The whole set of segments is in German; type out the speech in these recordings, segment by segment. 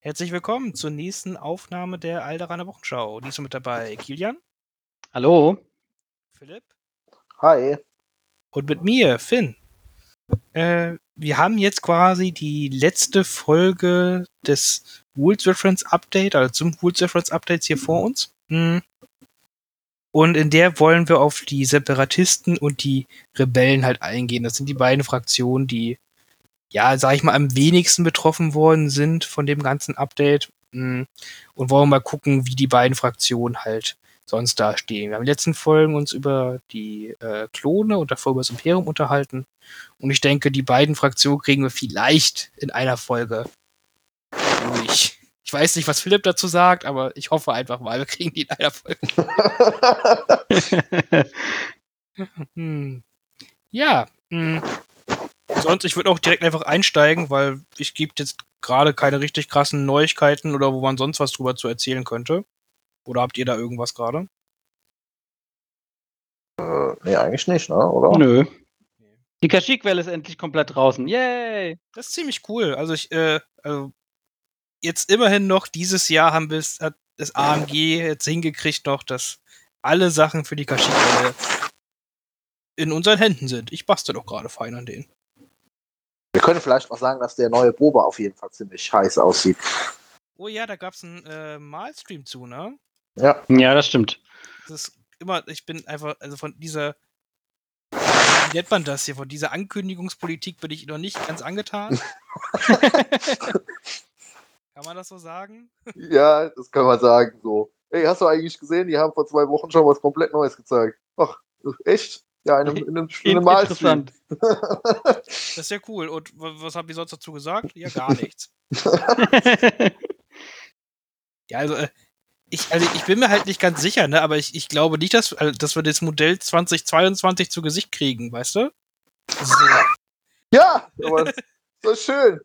Herzlich willkommen zur nächsten Aufnahme der Alderaner Wochenschau. Diesmal mit dabei Kilian, Hallo. Philipp Hi. und mit mir, Finn. Äh, wir haben jetzt quasi die letzte Folge des Rules Reference Update, also zum Rules Reference Updates hier vor uns. Hm. Und in der wollen wir auf die Separatisten und die Rebellen halt eingehen. Das sind die beiden Fraktionen, die, ja, sag ich mal, am wenigsten betroffen worden sind von dem ganzen Update. Hm. Und wollen mal gucken, wie die beiden Fraktionen halt sonst dastehen. Wir haben in den letzten Folgen uns über die äh, Klone und davor über das Imperium unterhalten. Und ich denke, die beiden Fraktionen kriegen wir vielleicht in einer Folge durch. Ich weiß nicht, was Philipp dazu sagt, aber ich hoffe einfach mal, wir kriegen die in einer Folge. Hm. Ja. Hm. Sonst, ich würde auch direkt einfach einsteigen, weil ich gibt jetzt gerade keine richtig krassen Neuigkeiten oder wo man sonst was drüber zu erzählen könnte. Oder habt ihr da irgendwas gerade? Äh, nee, eigentlich nicht, ne? oder? Nö. Die Kashyyyk-Welle ist endlich komplett draußen. Yay! Das ist ziemlich cool. Also ich, äh, also jetzt immerhin noch dieses Jahr haben wir es, hat das AMG jetzt hingekriegt noch, dass alle Sachen für die Kashyyyk-Welle in unseren Händen sind. Ich bastel doch gerade fein an denen. Wir können vielleicht auch sagen, dass der neue Boba auf jeden Fall ziemlich heiß aussieht. Oh ja, da gab's einen äh, Malstream zu, ne? Ja. Ja, das stimmt. Das ist immer, ich bin einfach, also von dieser, wie nennt man das hier, von dieser Ankündigungspolitik bin ich noch nicht ganz angetan. Kann man das so sagen? Ja, das kann man sagen so. Ey, hast du eigentlich gesehen, die haben vor zwei Wochen schon was komplett Neues gezeigt. Ach, echt? Ja, in einem, in einem, in einem Malstream. Interessant. Das ist ja cool. Und wa- was haben die sonst dazu gesagt? Ja, gar nichts. Ja, also, äh, ich, also ich bin mir halt nicht ganz sicher, ne? Aber ich, ich glaube nicht, dass, also, dass wir das Modell 2022 zu Gesicht kriegen, weißt du? So, Ja, aber so schön.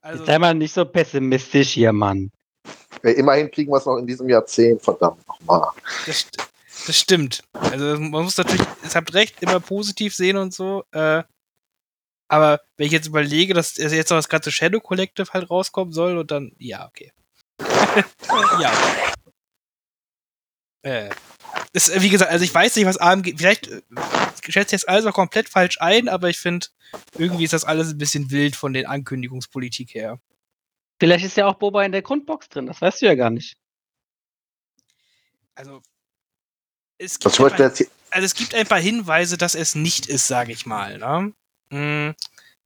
also, Sei mal nicht so pessimistisch hier, Mann. Immerhin kriegen wir es noch in diesem Jahrzehnt, verdammt nochmal. das, das stimmt. Also man muss natürlich, es habt recht, immer positiv sehen und so. Äh, aber wenn ich jetzt überlege, dass jetzt noch das ganze Shadow Collective halt rauskommen soll und dann, ja, okay. ja. Äh, ist, wie gesagt, also ich weiß nicht, was AMG, vielleicht äh, schätze ich jetzt alles auch komplett falsch ein, aber ich finde, irgendwie ist das alles ein bisschen wild von den Ankündigungspolitik her. Vielleicht ist ja auch Boba in der Grundbox drin, das weißt du ja gar nicht. Also, es gibt Beispiel einfach- jetzt, also es gibt ein paar Hinweise, dass es nicht ist, sage ich mal. Ne? Mm,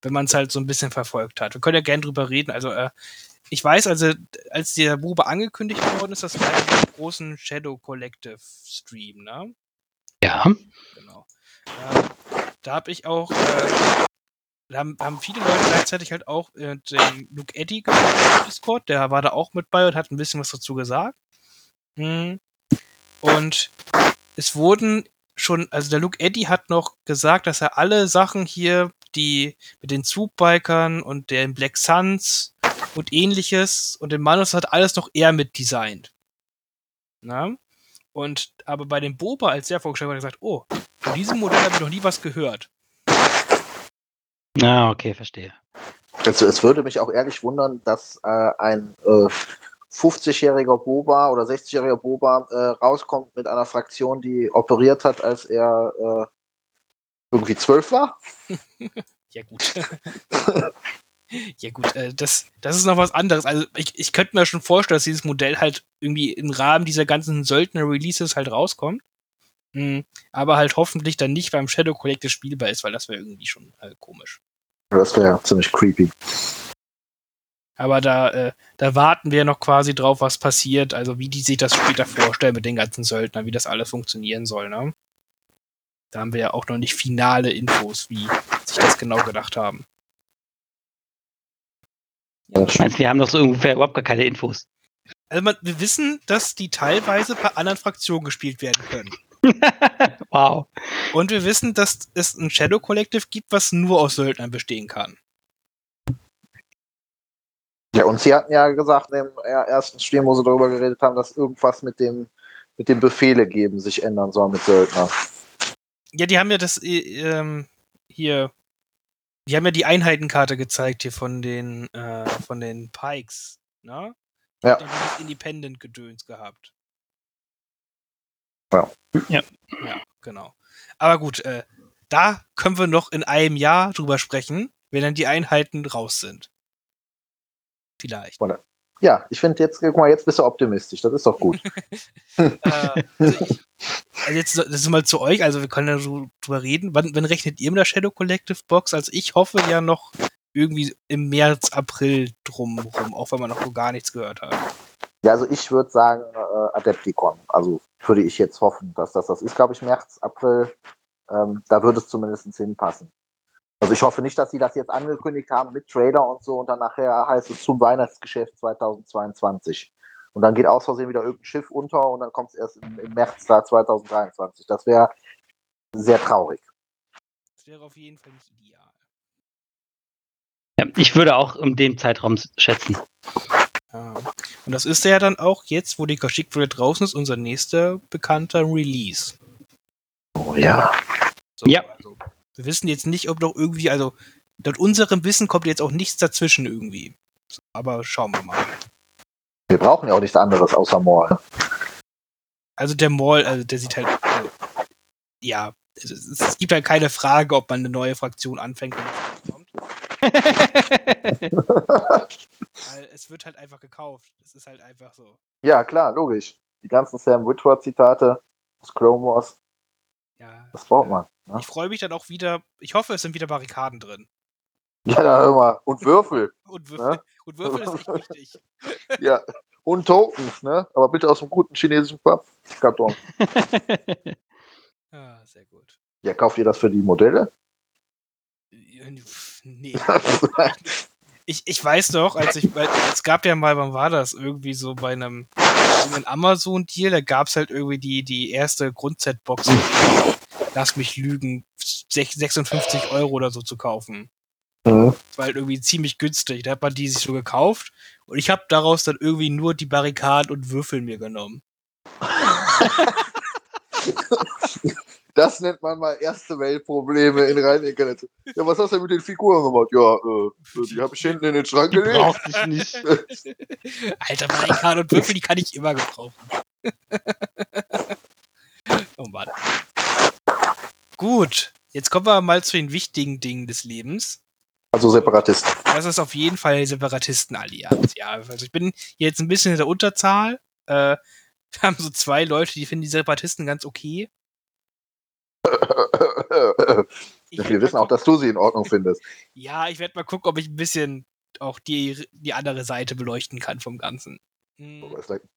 Wenn man es halt so ein bisschen verfolgt hat. Wir können ja gerne drüber reden. Also äh, ich weiß, also als der Bube angekündigt worden ist, das war ja im großen Shadow Collective Stream, ne? Ja. Genau. Ähm, da habe ich auch, äh, da haben, haben viele Leute gleichzeitig halt auch äh, den Luke Eddy gehört auf Discord, der war da auch mit bei und hat ein bisschen was dazu gesagt. Mhm. Und es wurden schon, also der Luke Eddy hat noch gesagt, dass er alle Sachen hier, die mit den Zugbikern und den Black Suns und ähnliches und den Manus hat alles noch er mit designt. Na? Und aber bei dem Boba, als der vorgestellt wurde, hat er gesagt, oh, von diesem Modell habe ich noch nie was gehört. Ah, okay, verstehe. also es würde mich auch ehrlich wundern, dass äh, ein äh, 50-jähriger Boba oder 60-jähriger Boba äh, rauskommt mit einer Fraktion, die operiert hat, als er äh, irgendwie zwölf war. Ja, gut. ja, gut, äh, das, das ist noch was anderes. Also, ich, ich könnte mir schon vorstellen, dass dieses Modell halt irgendwie im Rahmen dieser ganzen Söldner-Releases halt rauskommt. Mhm. Aber halt hoffentlich dann nicht beim Shadow Collective spielbar ist, weil das wäre irgendwie schon äh, komisch. Das wäre ziemlich creepy. Aber da, äh, da warten wir noch quasi drauf, was passiert, also wie die sich das später vorstellen mit den ganzen Söldnern, wie das alles funktionieren soll, ne? Da haben wir ja auch noch nicht finale Infos, wie sich das genau gedacht haben. Ja, Ich meine, wir haben doch so ungefähr überhaupt gar keine Infos. Also man, wir wissen, dass die teilweise bei anderen Fraktionen gespielt werden können. wow. Und wir wissen, dass es ein Shadow Collective gibt, was nur aus Söldnern bestehen kann. Ja, und sie hatten ja gesagt im ersten Stream, wo sie darüber geredet haben, dass irgendwas mit dem, mit dem Befehle geben sich ändern soll mit Söldner. Ja, die haben ja das äh, ähm, hier Die haben ja die Einheitenkarte gezeigt hier von den, äh, von den Pikes, ne? Die Ja. Independent-Gedöns gehabt. Ja. Ja. Ja, genau. Aber gut, äh, da können wir noch in einem Jahr drüber sprechen, wenn dann die Einheiten raus sind. Vielleicht. Ja, ich finde jetzt, guck mal, jetzt bist du optimistisch. Das ist doch gut. äh, also, ich, also jetzt das ist mal zu euch, also wir können ja so drüber reden. Wann, wann rechnet ihr mit der Shadow Collective Box? Also ich hoffe ja noch irgendwie im März, April drum rum, auch wenn man noch so gar nichts gehört hat. Ja, also ich würde sagen äh, Adepticon. Also würde ich jetzt hoffen, dass das das ist, glaube ich, März, April. Ähm, da würde es zumindest hinpassen. Also ich hoffe nicht, dass sie das jetzt angekündigt haben mit Trailer und so und dann nachher heißt es zum Weihnachtsgeschäft 2022. Und dann geht aus Versehen wieder irgendein Schiff unter und dann kommt es erst im, im März da 2023. Das wäre sehr traurig. Das wäre auf jeden Fall nicht ideal. Ja, ich würde auch in dem Zeitraum schätzen. Ja. Und das ist ja dann auch jetzt, wo die Kashyyyk Welt draußen ist, unser nächster bekannter Release. Oh ja. So, Ja. Also, wir wissen jetzt nicht, ob noch irgendwie, also laut unserem Wissen kommt jetzt auch nichts dazwischen irgendwie. Aber schauen wir mal. Wir brauchen ja auch nichts anderes außer Maul. Also der Maul, also der sieht halt, also, ja, es, es, gibt halt keine Frage, ob man eine neue Fraktion anfängt, wenn es kommt. Weil es wird halt einfach gekauft. Es ist halt einfach so. Ja, klar, logisch. Die ganzen Sam Whitworth-Zitate, das Clone Wars, Ja. das braucht man. Ne? Ich freue mich dann auch wieder, ich hoffe, es sind wieder Barrikaden drin. Ja, da hör mal. Und Würfel. Und Würfel, Ja. und Würfel ist echt wichtig. Ja. Und Tokens, ne? Aber bitte aus dem guten chinesischen Karton. Ah, sehr gut. Ja, kauft ihr das für die Modelle? Nee. Ich, ich weiß doch, als ich, weil es gab ja mal, wann war das? Irgendwie so bei einem, einem Amazon-Deal, da gab es halt irgendwie die, die erste Grundset-Box, lass mich lügen, sech- 56 Euro oder so zu kaufen. Mhm. Das war halt irgendwie ziemlich günstig. Da hat man die sich so gekauft und ich habe daraus dann irgendwie nur die Barrikaden und Würfel mir genommen. Das nennt man mal erste Weltprobleme in rein Internet. Ja, was hast du mit den Figuren gemacht? Ja, äh, die habe ich hinten in den Schrank Die gelegt. braucht sich nicht. Alter, Barrikaden und Würfel, die kann ich immer gebrauchen. oh Mann. Gut, jetzt kommen wir mal zu den wichtigen Dingen des Lebens. Also Separatisten. Das ist auf jeden Fall die Separatistenallianz. Ja, also ich bin jetzt ein bisschen in der Unterzahl. Äh, wir haben so zwei Leute, die finden die Separatisten ganz okay. Ich Wir wissen auch, dass du sie in Ordnung findest. Ja, ich werde mal gucken, ob ich ein bisschen auch die, die andere Seite beleuchten kann vom Ganzen. Hm,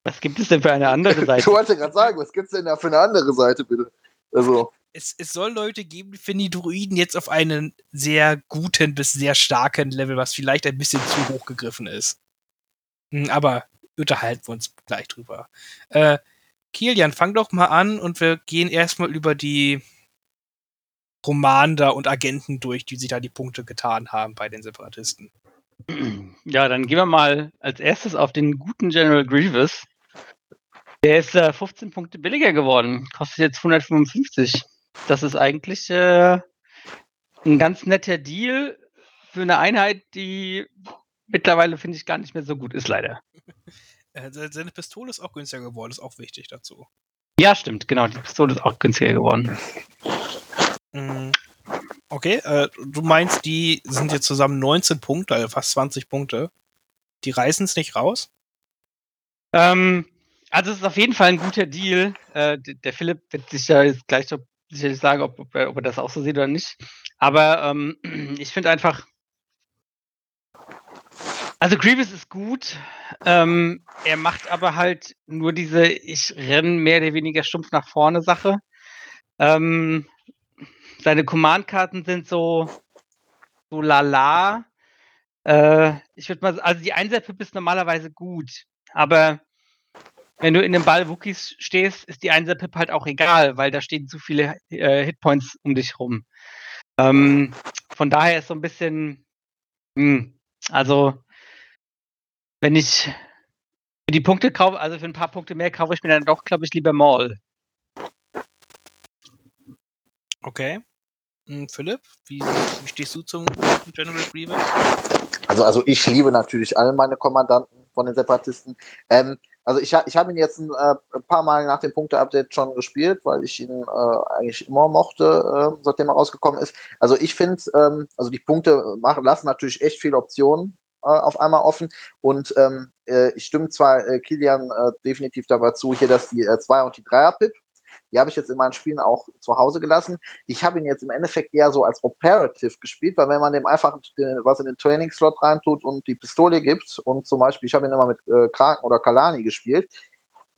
Was gibt es denn für eine andere Ich Seite? wollte gerade sagen, was gibt's denn da für eine andere Seite, bitte? Also, es, es soll Leute geben, die finden die Druiden jetzt auf einen sehr guten bis sehr starken Level, was vielleicht ein bisschen zu hoch gegriffen ist. Hm, aber unterhalten wir uns gleich drüber. Äh, Kilian, fang doch mal an und wir gehen erstmal über die Romander und Agenten durch, die sich da die Punkte getan haben bei den Separatisten. Ja, dann gehen wir mal als erstes auf den guten General Grievous. Der ist äh, 15 Punkte billiger geworden. Kostet jetzt 155. Das ist eigentlich äh, ein ganz netter Deal für eine Einheit, die mittlerweile, finde ich, gar nicht mehr so gut ist, leider. Äh, se- seine Pistole ist auch günstiger geworden, ist auch wichtig dazu. Ja, stimmt, genau. Die Pistole ist auch günstiger geworden. Mm, Okay, äh, du meinst, die sind jetzt zusammen 19 Punkte, also fast 20 Punkte. Die reißen es nicht raus? Ähm, also es ist auf jeden Fall ein guter Deal. Äh, der Philipp wird sich ja jetzt gleich doch sicherlich sagen, ob, ob, er, ob er das auch so sieht oder nicht. Aber ähm, ich finde einfach, also Grievous ist gut. Ähm, er macht aber halt nur diese, ich renne mehr oder weniger stumpf nach vorne Sache. Ähm, seine Command-Karten sind so, so lala. Äh, ich würde mal, also die Einser-Pip ist normalerweise gut, aber wenn du in dem Ball Wookies stehst, ist die Einser-Pip halt auch egal, weil da stehen zu viele äh, Hitpoints um dich rum. Ähm, von daher ist so ein bisschen, hm, also wenn ich für die Punkte kaufe, also für ein paar Punkte mehr, kaufe ich mir dann doch, glaube ich, lieber Maul. Okay. Hm, Philipp, wie, wie stehst du zum General Grievous? Also, also ich liebe natürlich alle meine Kommandanten von den Separatisten. Ähm, also ich, ich habe ihn jetzt ein, äh, ein, paar Mal nach dem Punkte-Update schon gespielt, weil ich ihn äh, eigentlich immer mochte, äh, seitdem er rausgekommen ist. Also ich finde, ähm, also die Punkte machen, lassen natürlich echt viele Optionen äh, auf einmal offen. Und ähm, äh, ich stimme zwar äh, Kilian definitiv dabei zu, hier, dass die 2 und die 3er-Pip die habe ich jetzt in meinen Spielen auch zu Hause gelassen. Ich habe ihn jetzt im Endeffekt eher so als Operative gespielt, weil wenn man dem einfach was in den Training-Slot reintut und die Pistole gibt und zum Beispiel, ich habe ihn immer mit äh, Kraken oder Kalani gespielt,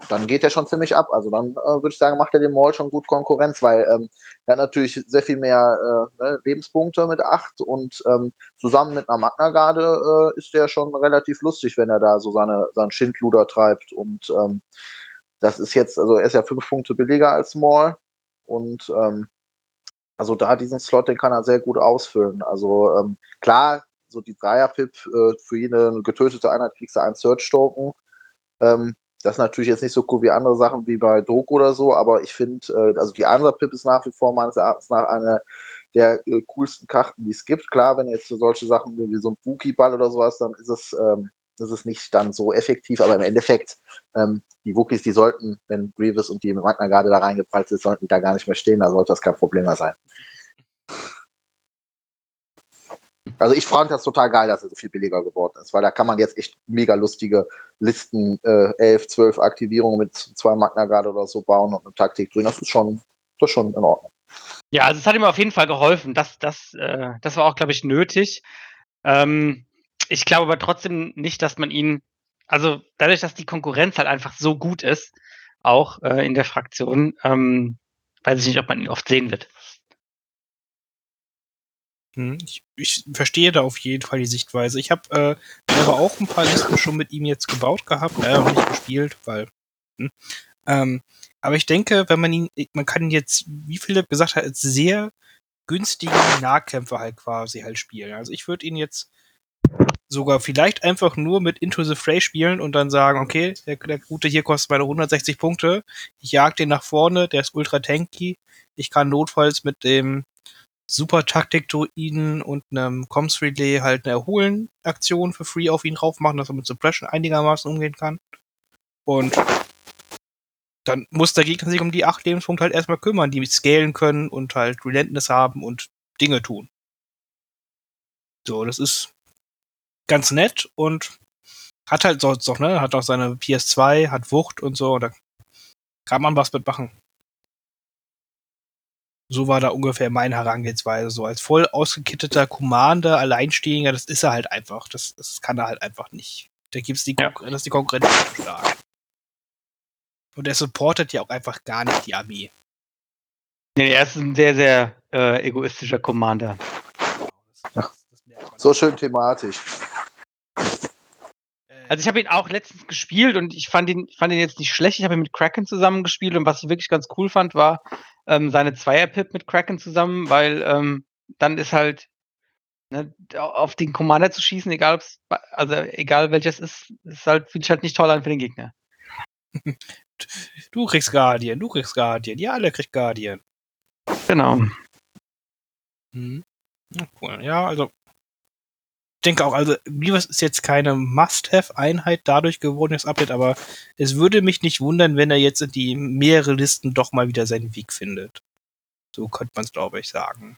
dann geht er schon ziemlich ab. Also dann äh, würde ich sagen, macht er dem Maul schon gut Konkurrenz, weil ähm, er hat natürlich sehr viel mehr äh, ne, Lebenspunkte mit 8 und ähm, zusammen mit einer Magna-Garde äh, ist der schon relativ lustig, wenn er da so seine, seinen Schindluder treibt und ähm, das ist jetzt, also er ist ja fünf Punkte billiger als Small und ähm, also da diesen Slot, den kann er sehr gut ausfüllen. Also ähm, klar, so die Dreier-Pip äh, für jede getötete Einheit kriegst du einen Search-Token. Ähm, das ist natürlich jetzt nicht so cool wie andere Sachen wie bei Doku oder so, aber ich finde, äh, also die andere Pip ist nach wie vor meines Erachtens nach eine der äh, coolsten Karten, die es gibt. Klar, wenn jetzt solche Sachen wie so ein Wookie-Ball oder sowas, dann ist es ähm, ist nicht dann so effektiv, aber im Endeffekt, ähm, die Wookies, die sollten, wenn Grievous und die Magna gerade da reingeprallt sind, sollten die da gar nicht mehr stehen, da sollte das kein Problem mehr sein. Also ich fand das total geil, dass er so viel billiger geworden ist, weil da kann man jetzt echt mega lustige Listen, äh, 11, 12 Aktivierungen mit zwei Magna Guard oder so bauen und eine Taktik drin. Das ist schon, das ist schon in Ordnung. Ja, also es hat ihm auf jeden Fall geholfen. Das, das, äh, das war auch, glaube ich, nötig. Ähm, ich glaube aber trotzdem nicht, dass man ihn, also dadurch, dass die Konkurrenz halt einfach so gut ist, auch äh, in der Fraktion, ähm, weiß ich nicht, ob man ihn oft sehen wird. Hm, ich, ich, verstehe da auf jeden Fall die Sichtweise. Ich habe äh, aber auch ein paar Listen schon mit ihm jetzt gebaut gehabt, äh, noch nicht gespielt, weil. Hm. Ähm, aber ich denke, wenn man ihn, man kann jetzt, wie Philipp gesagt hat, sehr günstige Nahkämpfer halt quasi halt spielen. Also ich würde ihn jetzt sogar vielleicht einfach nur mit Into the Fray spielen und dann sagen, okay, der, der Gute hier kostet meine 160 Punkte, ich jag den nach vorne, der ist ultra tanky, ich kann notfalls mit dem Super Taktik Druiden und einem Comms Relay halt eine Erholen-Aktion für Free auf ihn drauf machen, dass er mit Suppression einigermaßen umgehen kann. Und dann muss der Gegner sich um die acht Lebenspunkte halt erstmal kümmern, die scalen können und halt Relentless haben und Dinge tun. So, das ist ganz nett und hat halt sonst noch, ne? Hat auch seine PS2, hat Wucht und so, da kann man was mitmachen. So war da ungefähr meine Herangehensweise. So als voll ausgekitteter Commander, Alleinstehender, das ist er halt einfach. Das, das kann er halt einfach nicht. Da gibt's die, ja. das ist die Konkurrenz zu stark. Und er supportet ja auch einfach gar nicht die Armee. Nee, er ist ein sehr, sehr äh, egoistischer Commander. Ach, so schön thematisch. Also ich habe ihn auch letztens gespielt und ich fand ihn, fand ihn jetzt nicht schlecht. Ich habe ihn mit Kraken zusammen gespielt und was ich wirklich ganz cool fand, war ähm, seine Zweier-Pip mit Kraken zusammen, weil ähm, dann ist halt ne, auf den Commander zu schießen, egal ob's, also egal welches ist, ist halt, fühlt sich halt nicht toll an für den Gegner. Du kriegst Guardian, du kriegst Guardian, ja, alle kriegt Guardian. Genau. Hm. Ja, cool. Ja, also denke auch, also Beavers ist jetzt keine Must-Have-Einheit dadurch geworden, das Update, aber es würde mich nicht wundern, wenn er jetzt in die mehrere Listen doch mal wieder seinen Weg findet. So könnte man es, glaube ich, sagen.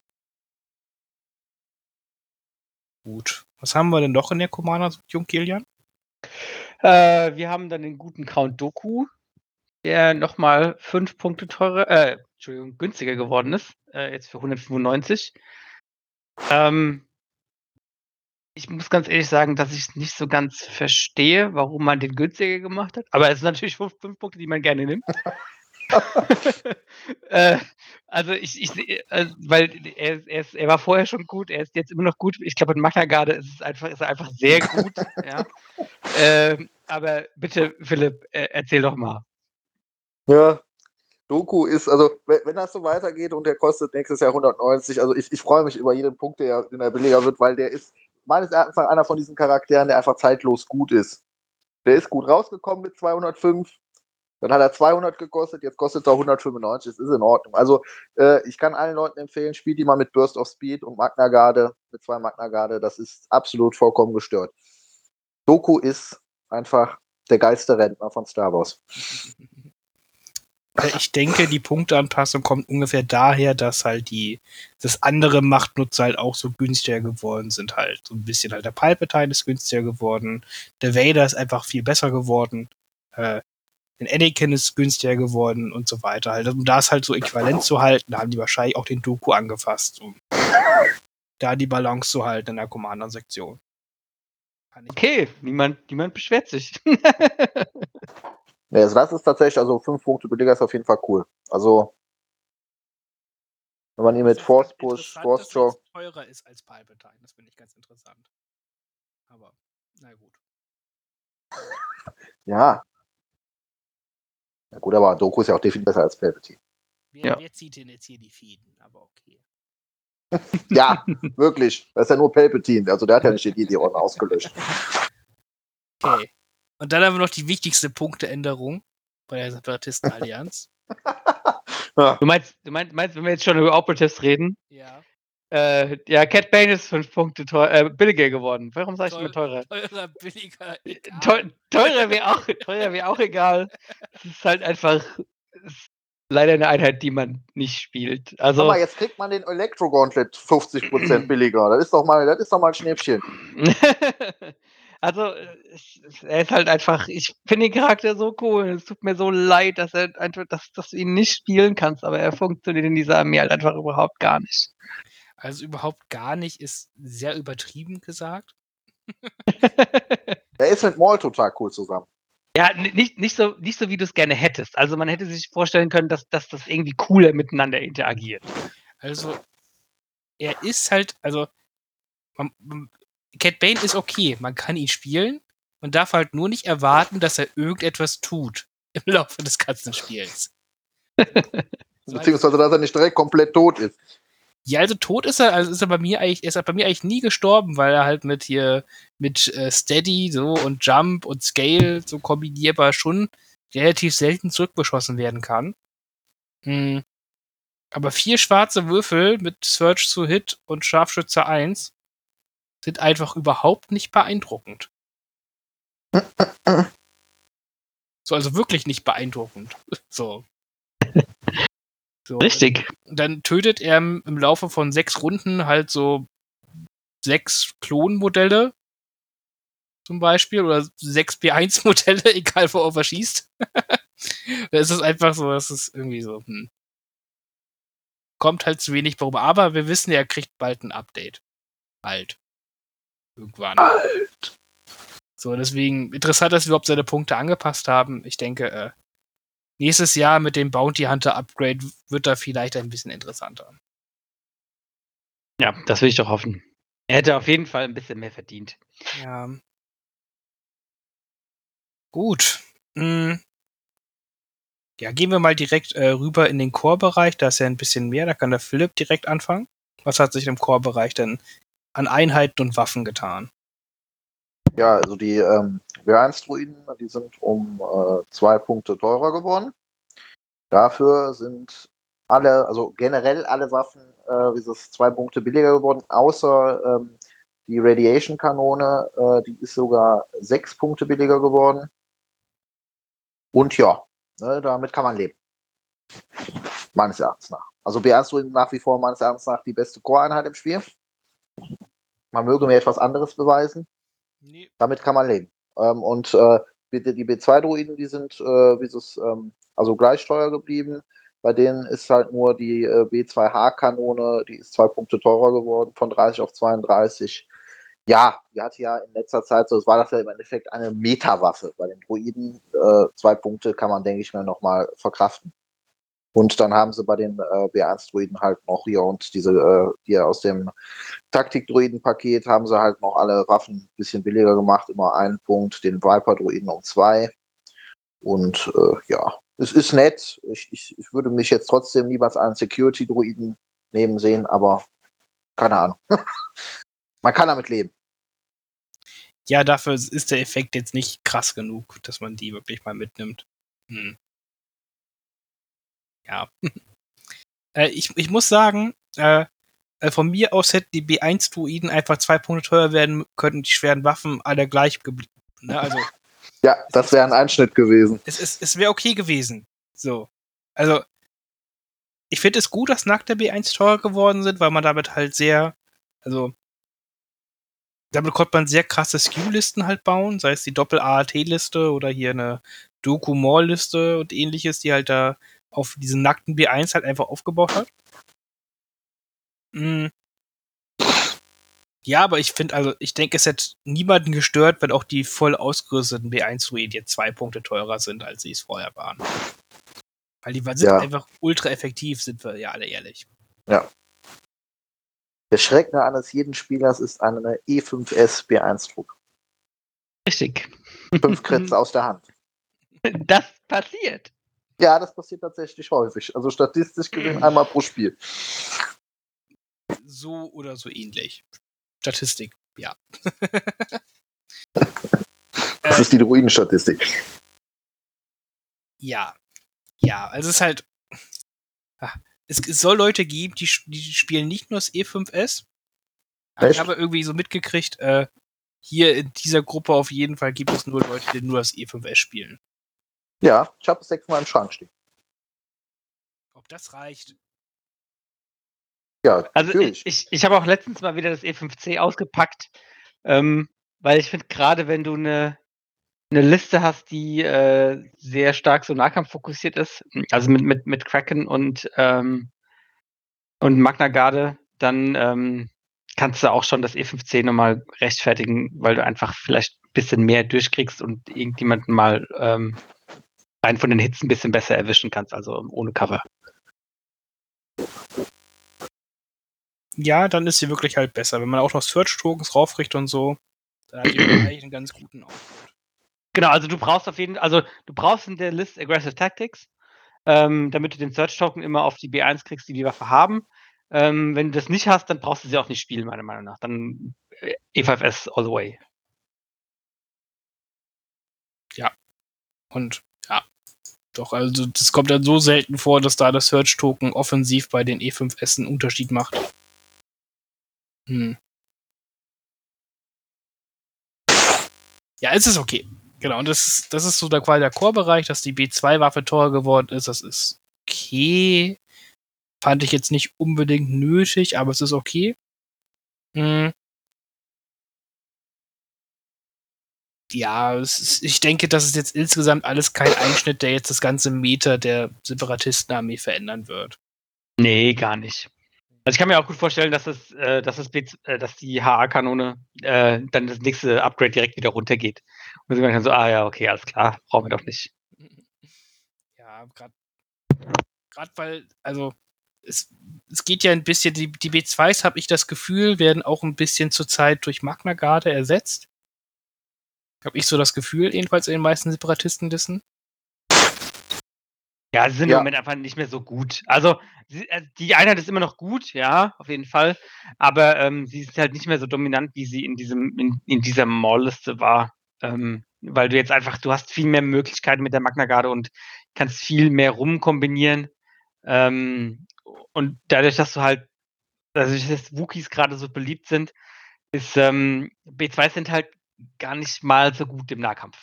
Gut. Was haben wir denn noch in der Commander, Jung Kilian? Äh, wir haben dann den guten Count Doku, der nochmal fünf Punkte teurer, äh, Entschuldigung, günstiger geworden ist, äh, jetzt für 195. Ähm, ich muss ganz ehrlich sagen, dass ich es nicht so ganz verstehe, warum man den günstiger gemacht hat. Aber es sind natürlich fünf, fünf Punkte, die man gerne nimmt. äh, also ich, ich äh, weil er, er, ist, er war vorher schon gut, er ist jetzt immer noch gut. Ich glaube, in Magna ist es einfach, ist er einfach sehr gut. ja. äh, aber bitte, Philipp, äh, erzähl doch mal. Ja, Doku ist, also wenn, wenn, das so weitergeht und der kostet nächstes Jahr 190, also ich, ich freue mich über jeden Punkt, der, den er billiger wird, weil der ist, meines Erachtens einer von diesen Charakteren, der einfach zeitlos gut ist. Der ist gut rausgekommen mit 205. Dann hat er 200 gekostet, jetzt kostet er 195. Das ist in Ordnung. Also äh, ich kann allen Leuten empfehlen, spielt die mal mit Burst of Speed und Magna Garde, mit zwei Magna Garde. Das ist absolut vollkommen gestört. Doku ist einfach der geilste Rentner von Star Wars. Äh, ich denke, die Punkteanpassung kommt ungefähr daher, dass halt die, das andere Machtnutzer halt auch so günstiger geworden sind halt. So ein bisschen halt der Palpatine ist günstiger geworden, der Vader ist einfach viel besser geworden, äh, den Anakin ist günstiger geworden und so weiter halt. Um das halt so äquivalent zu halten, haben die wahrscheinlich auch den Doku angefasst, um da die Balance zu halten in der Commander-Sektion. Okay, niemand, niemand beschwert sich. Ja, also das ist tatsächlich, also fünf Punkte billiger ist auf jeden Fall cool. Also, wenn man ihn mit Force Push, Force Show. teurer ist als Palpatine, das finde ich ganz interessant. Aber, na gut. Ja. Ja gut, aber Doku ist ja auch definitiv besser als Palpatine. Wer, Ja. wer zieht denn jetzt hier die Fäden? Aber okay. Ja, wirklich. Das ist ja nur Palpatine. Also der hat ja nicht die die Orden ausgelöscht. Okay. Und dann haben wir noch die wichtigste Punkteänderung bei der Separatistenallianz. Du meinst, du meinst, meinst, wenn wir jetzt schon über Operatives reden, ja. äh, ja, Cat Bane ist fünf Punkte teuer, äh, billiger geworden. Warum sag ich immer teurer? Teurer, billiger. egal. Teu teurer wäre auch, teurer wär auch egal. Es ist halt einfach ist leider eine Einheit, die man nicht spielt. Guck Also, mal, jetzt kriegt man den Electro Gauntlet 50% billiger. Das ist doch mal, das ist doch mal ein Schnäppchen. also es, es- er ist halt einfach, ich finde den Charakter so cool. Es tut mir so leid, dass er einfach, dass, dass du ihn nicht spielen kannst, aber er funktioniert in dieser Armee halt einfach überhaupt gar nicht. Also überhaupt gar nicht ist sehr übertrieben gesagt. Er ist mit Maul total cool zusammen. Ja, nicht, nicht, so, nicht so, wie du es gerne hättest. Also man hätte sich vorstellen können, dass, dass das irgendwie cooler miteinander interagiert. Also er ist halt, also man, man, Cat Bane ist okay, man kann ihn spielen. Man darf halt nur nicht erwarten, dass er irgendetwas tut im Laufe des ganzen Spiels. Beziehungsweise, dass er nicht direkt komplett tot ist. Ja, also tot ist er, also ist er bei mir eigentlich, ist er bei mir eigentlich nie gestorben, weil er halt mit hier, mit äh, Steady so und Jump und Scale so kombinierbar schon relativ selten zurückbeschossen werden kann. Hm. Aber vier schwarze Würfel mit Search to Hit und Scharfschütze 1 sind einfach überhaupt nicht beeindruckend. So, also wirklich nicht beeindruckend. So. so Richtig. dann tötet er im, Laufe von sechs Runden halt so sechs Klonmodelle zum Beispiel oder sechs B1-Modelle, egal worauf er schießt. es ist einfach so, es ist irgendwie so, hm. Kommt halt zu wenig warum, aber wir wissen, er kriegt bald ein Update. Bald. Irgendwann. Alt. So, deswegen interessant, dass wir überhaupt seine Punkte angepasst haben. Ich denke, äh, nächstes Jahr mit dem Bounty Hunter Upgrade wird da vielleicht ein bisschen interessanter. Ja, das will ich doch hoffen. Er hätte auf jeden Fall ein bisschen mehr verdient. Ja. Gut. Hm. Ja, gehen wir mal direkt äh, rüber in den Core-Bereich. Da ist ja ein bisschen mehr. Da kann der Philipp direkt anfangen. Was hat sich im Core-Bereich denn an Einheiten und Waffen getan? Ja, also die ähm, W1-Druiden, die sind um äh, zwei Punkte teurer geworden. Dafür sind alle, also generell alle Waffen, äh, dieses zwei Punkte billiger geworden, außer ähm, die Radiation-Kanone, äh, die ist sogar sechs Punkte billiger geworden. Und ja, ne, damit kann man leben. Meines Erachtens nach. Also B1-Druiden nach wie vor meines Erachtens nach die beste Core-Einheit im Spiel. Man möge mir etwas anderes beweisen Nee. damit kann man leben. Ähm, und äh, die, die B2-Druiden, die sind äh, wie es, ähm, also gleich teuer geblieben. Bei denen ist halt nur die äh, B2H-Kanone, die ist zwei Punkte teurer geworden, von 30 auf 32. Ja, die hatte ja in letzter Zeit, so es war das ja im Endeffekt eine Meta-Waffe. Bei den Druiden äh, zwei Punkte kann man, denke ich mir, nochmal verkraften. Und dann haben sie bei den äh, B1-Druiden halt noch hier und diese, äh, die aus dem Taktik-Druiden-Paket haben sie halt noch alle Waffen ein bisschen billiger gemacht, immer einen Punkt, den Viper-Druiden um zwei. Und äh, ja, es ist nett. Ich, ich, ich würde mich jetzt trotzdem niemals einen Security-Druiden neben sehen, aber keine Ahnung. man kann damit leben. Ja, dafür ist der Effekt jetzt nicht krass genug, dass man die wirklich mal mitnimmt. Hm. Ja. äh, ich, ich muss sagen, äh, äh, von mir aus hätten die B1-Druiden einfach zwei Punkte teuer werden können, die schweren Waffen alle gleich geblieben. Ne? Also, Ja, das wäre ein Einschnitt gewesen. es, es, es wäre okay gewesen. So. Also, ich finde es gut, dass nackte B1 teuer geworden sind, weil man damit halt sehr, also, damit konnte man sehr krasse SKU-Listen halt bauen, sei es die Doppel-AAT-Liste oder hier eine Doku-Mall-Liste und ähnliches, die halt da auf diesen nackten B1 halt einfach aufgebaut hat. Mm. Ja, aber ich finde, also, ich denke, es hätte niemanden gestört, wenn auch die voll ausgerüsteten B1-Druiden jetzt zwei Punkte teurer sind, als sie es vorher waren. Weil die sind Ja. einfach ultra effektiv, sind wir ja alle ehrlich. Der Schrecken eines jeden Spielers ist eine E E5S B1-Druck. Richtig. Fünf Crits aus der Hand. Das passiert. Ja, das passiert tatsächlich häufig. Also statistisch gesehen einmal pro Spiel. So oder so ähnlich. Statistik, ja. Das ist die Druidenstatistik. Ja. Ja, also es ist halt. Ah, Es, es soll Leute geben, die, die spielen nicht nur das E5S. Hab Ich habe irgendwie so mitgekriegt, äh, hier in dieser Gruppe auf jeden Fall gibt es nur Leute, die nur das E5S spielen. Ja, ich habe es sechsmal im Schrank stehen. Ob das reicht? Ja, Also natürlich. ich, ich, ich habe auch letztens mal wieder das E5C ausgepackt, ähm, weil ich finde, gerade wenn du eine eine Liste hast, die äh, sehr stark so nahkampffokussiert ist, also mit, mit, mit Kraken und, ähm, und Magna Garde, dann ähm, kannst du auch schon das E5C nochmal rechtfertigen, weil du einfach vielleicht ein bisschen mehr durchkriegst und irgendjemanden mal ähm, rein von den Hits ein bisschen besser erwischen kannst, also ohne Cover. Ja, dann ist sie wirklich halt besser. Wenn man auch noch Search-Tokens raufkriegt und so, dann hat die eigentlich einen ganz guten Output. Genau, also du brauchst auf jeden also du brauchst in der List Aggressive Tactics, ähm, damit du den Search-Token immer auf die B1 kriegst, die die Waffe haben. Ähm, wenn du das nicht hast, dann brauchst du sie auch nicht spielen, meiner Meinung nach. Dann äh, E5S all the way. Und ja, doch, also das kommt dann so selten vor, dass da das Search-Token offensiv bei den E5S einen Unterschied macht. Hm. Ja, es ist okay. Genau, und das ist, das ist so der quasi der Core-Bereich, dass die B2-Waffe teurer geworden ist. Das ist okay. Fand ich jetzt nicht unbedingt nötig, aber es ist okay. Hm. Ja, ist, ich denke, das ist jetzt insgesamt alles kein Einschnitt, der jetzt das ganze Meter der Separatistenarmee verändern wird. Nee, gar nicht. Also ich kann mir auch gut vorstellen, dass es, äh, dass B, äh, dass die HA-Kanone äh, dann das nächste Upgrade direkt wieder runtergeht. Und sie dann so, ah ja, okay, alles klar, brauchen wir doch nicht. Ja, gerade gerade weil, also es, es geht ja ein bisschen, die, die B2s, habe ich das Gefühl, werden auch ein bisschen zurzeit durch Magna Garde ersetzt. Habe ich so das Gefühl, jedenfalls in den meisten Separatistenlisten. Ja, sie sind Ja. im Moment einfach nicht mehr so gut. Also, äh, die Einheit ist immer noch gut, ja, auf jeden Fall. Aber ähm, sie ist halt nicht mehr so dominant, wie sie in diesem, in, in dieser Mall-Liste war. Ähm, weil du jetzt einfach, du hast viel mehr Möglichkeiten mit der Magna Garde und kannst viel mehr rumkombinieren. Ähm, und dadurch, dass du halt, dadurch, dass Wookies gerade so beliebt sind, ist ähm, B2 sind halt gar nicht mal so gut im Nahkampf.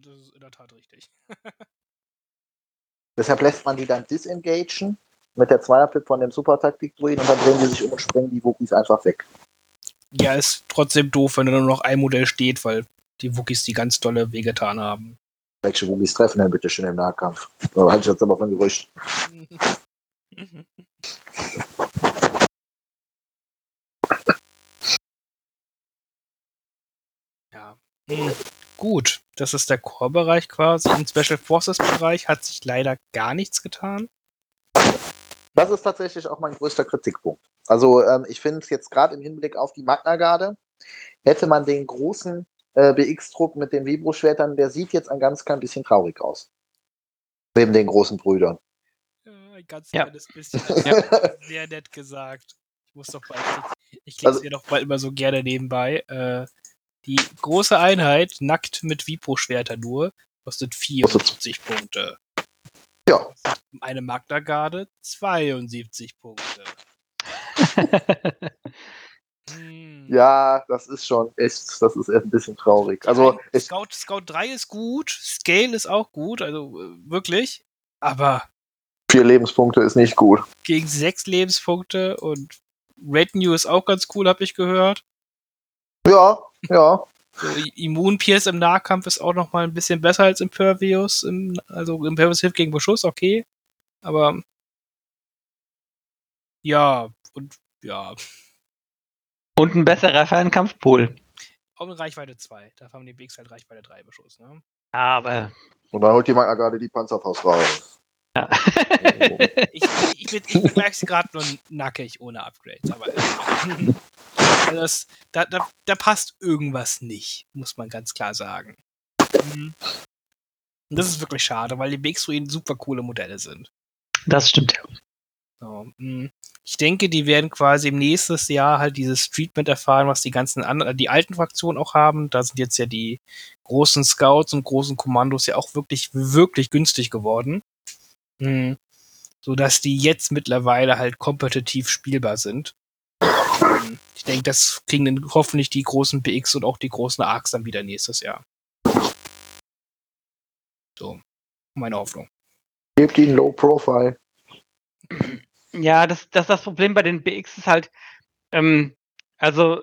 Das ist in der Tat richtig. Deshalb lässt man die dann disengagen mit der Zweierflip von dem Super-Taktik-Druiden und dann drehen die sich um und springen die Wookies einfach weg. Ja, ist trotzdem doof, wenn da nur noch ein Modell steht, weil die Wookies die ganz dolle wehgetan haben. Welche Wookies treffen denn bitte schön im Nahkampf? Da halte ich jetzt aber von Gerücht. Ja. Hm. Gut, das ist der Core-Bereich quasi. Im Special Forces-Bereich hat sich leider gar nichts getan. Das ist tatsächlich auch mein größter Kritikpunkt. Also ähm, ich finde es jetzt gerade im Hinblick auf die Magna Garde, hätte man den großen äh, BX-Trupp mit den Vibro-Schwertern, der sieht jetzt ein ganz klein bisschen traurig aus. Neben den großen Brüdern. Ja, ein ganz Ja. kleines bisschen. Sehr nett gesagt. Ich muss doch bald. Ich klicke Also- dir doch bald immer so gerne nebenbei. Äh, die große Einheit, nackt mit Vipro-Schwerter nur, kostet 74 Punkte. Ja. Eine Magna Garde 72 Punkte. Hm. Ja, das ist schon echt, das ist echt ein bisschen traurig. Also, Nein, Scout, Scout 3 ist gut, Scale ist auch gut, also äh, wirklich. Aber vier Lebenspunkte ist nicht gut. gegen sechs Lebenspunkte und Retinue ist auch ganz cool, habe ich gehört. Ja, ja. So, I- Immun Pierce im Nahkampf ist auch noch mal ein bisschen besser als Impervious. Im, also Impervious hilft gegen Beschuss, okay. Aber ja, und ja, Und ein besserer Fernkampfpool. auch in Reichweite 2. Da haben die BX halt Reichweite 3 Beschuss. Ne? Aber. Und dann holt die Magna gerade die Panzerfaust raus. Ja. Ich, ich, ich, ich merke es gerade nur nackig ohne Upgrades. Aber also das, da, da, da passt irgendwas nicht, muss man ganz klar sagen. Mhm. Und das ist wirklich schade, weil die BX-Ruinen super coole Modelle sind. das stimmt. So, mh. ich denke, die werden quasi im nächsten Jahr halt dieses Treatment erfahren, was die ganzen anderen, die alten Fraktionen auch haben. Da sind jetzt ja die großen Scouts und großen Kommandos ja auch wirklich, wirklich günstig geworden. Mhm. So dass die jetzt mittlerweile halt kompetitiv spielbar sind. Mhm. Ich denke, das kriegen dann hoffentlich die großen BX und auch die großen ARCs dann wieder nächstes Jahr. So, meine Hoffnung. Gebt ihnen Low Profile. Ja, das, das, das Problem bei den BX ist halt, ähm, also,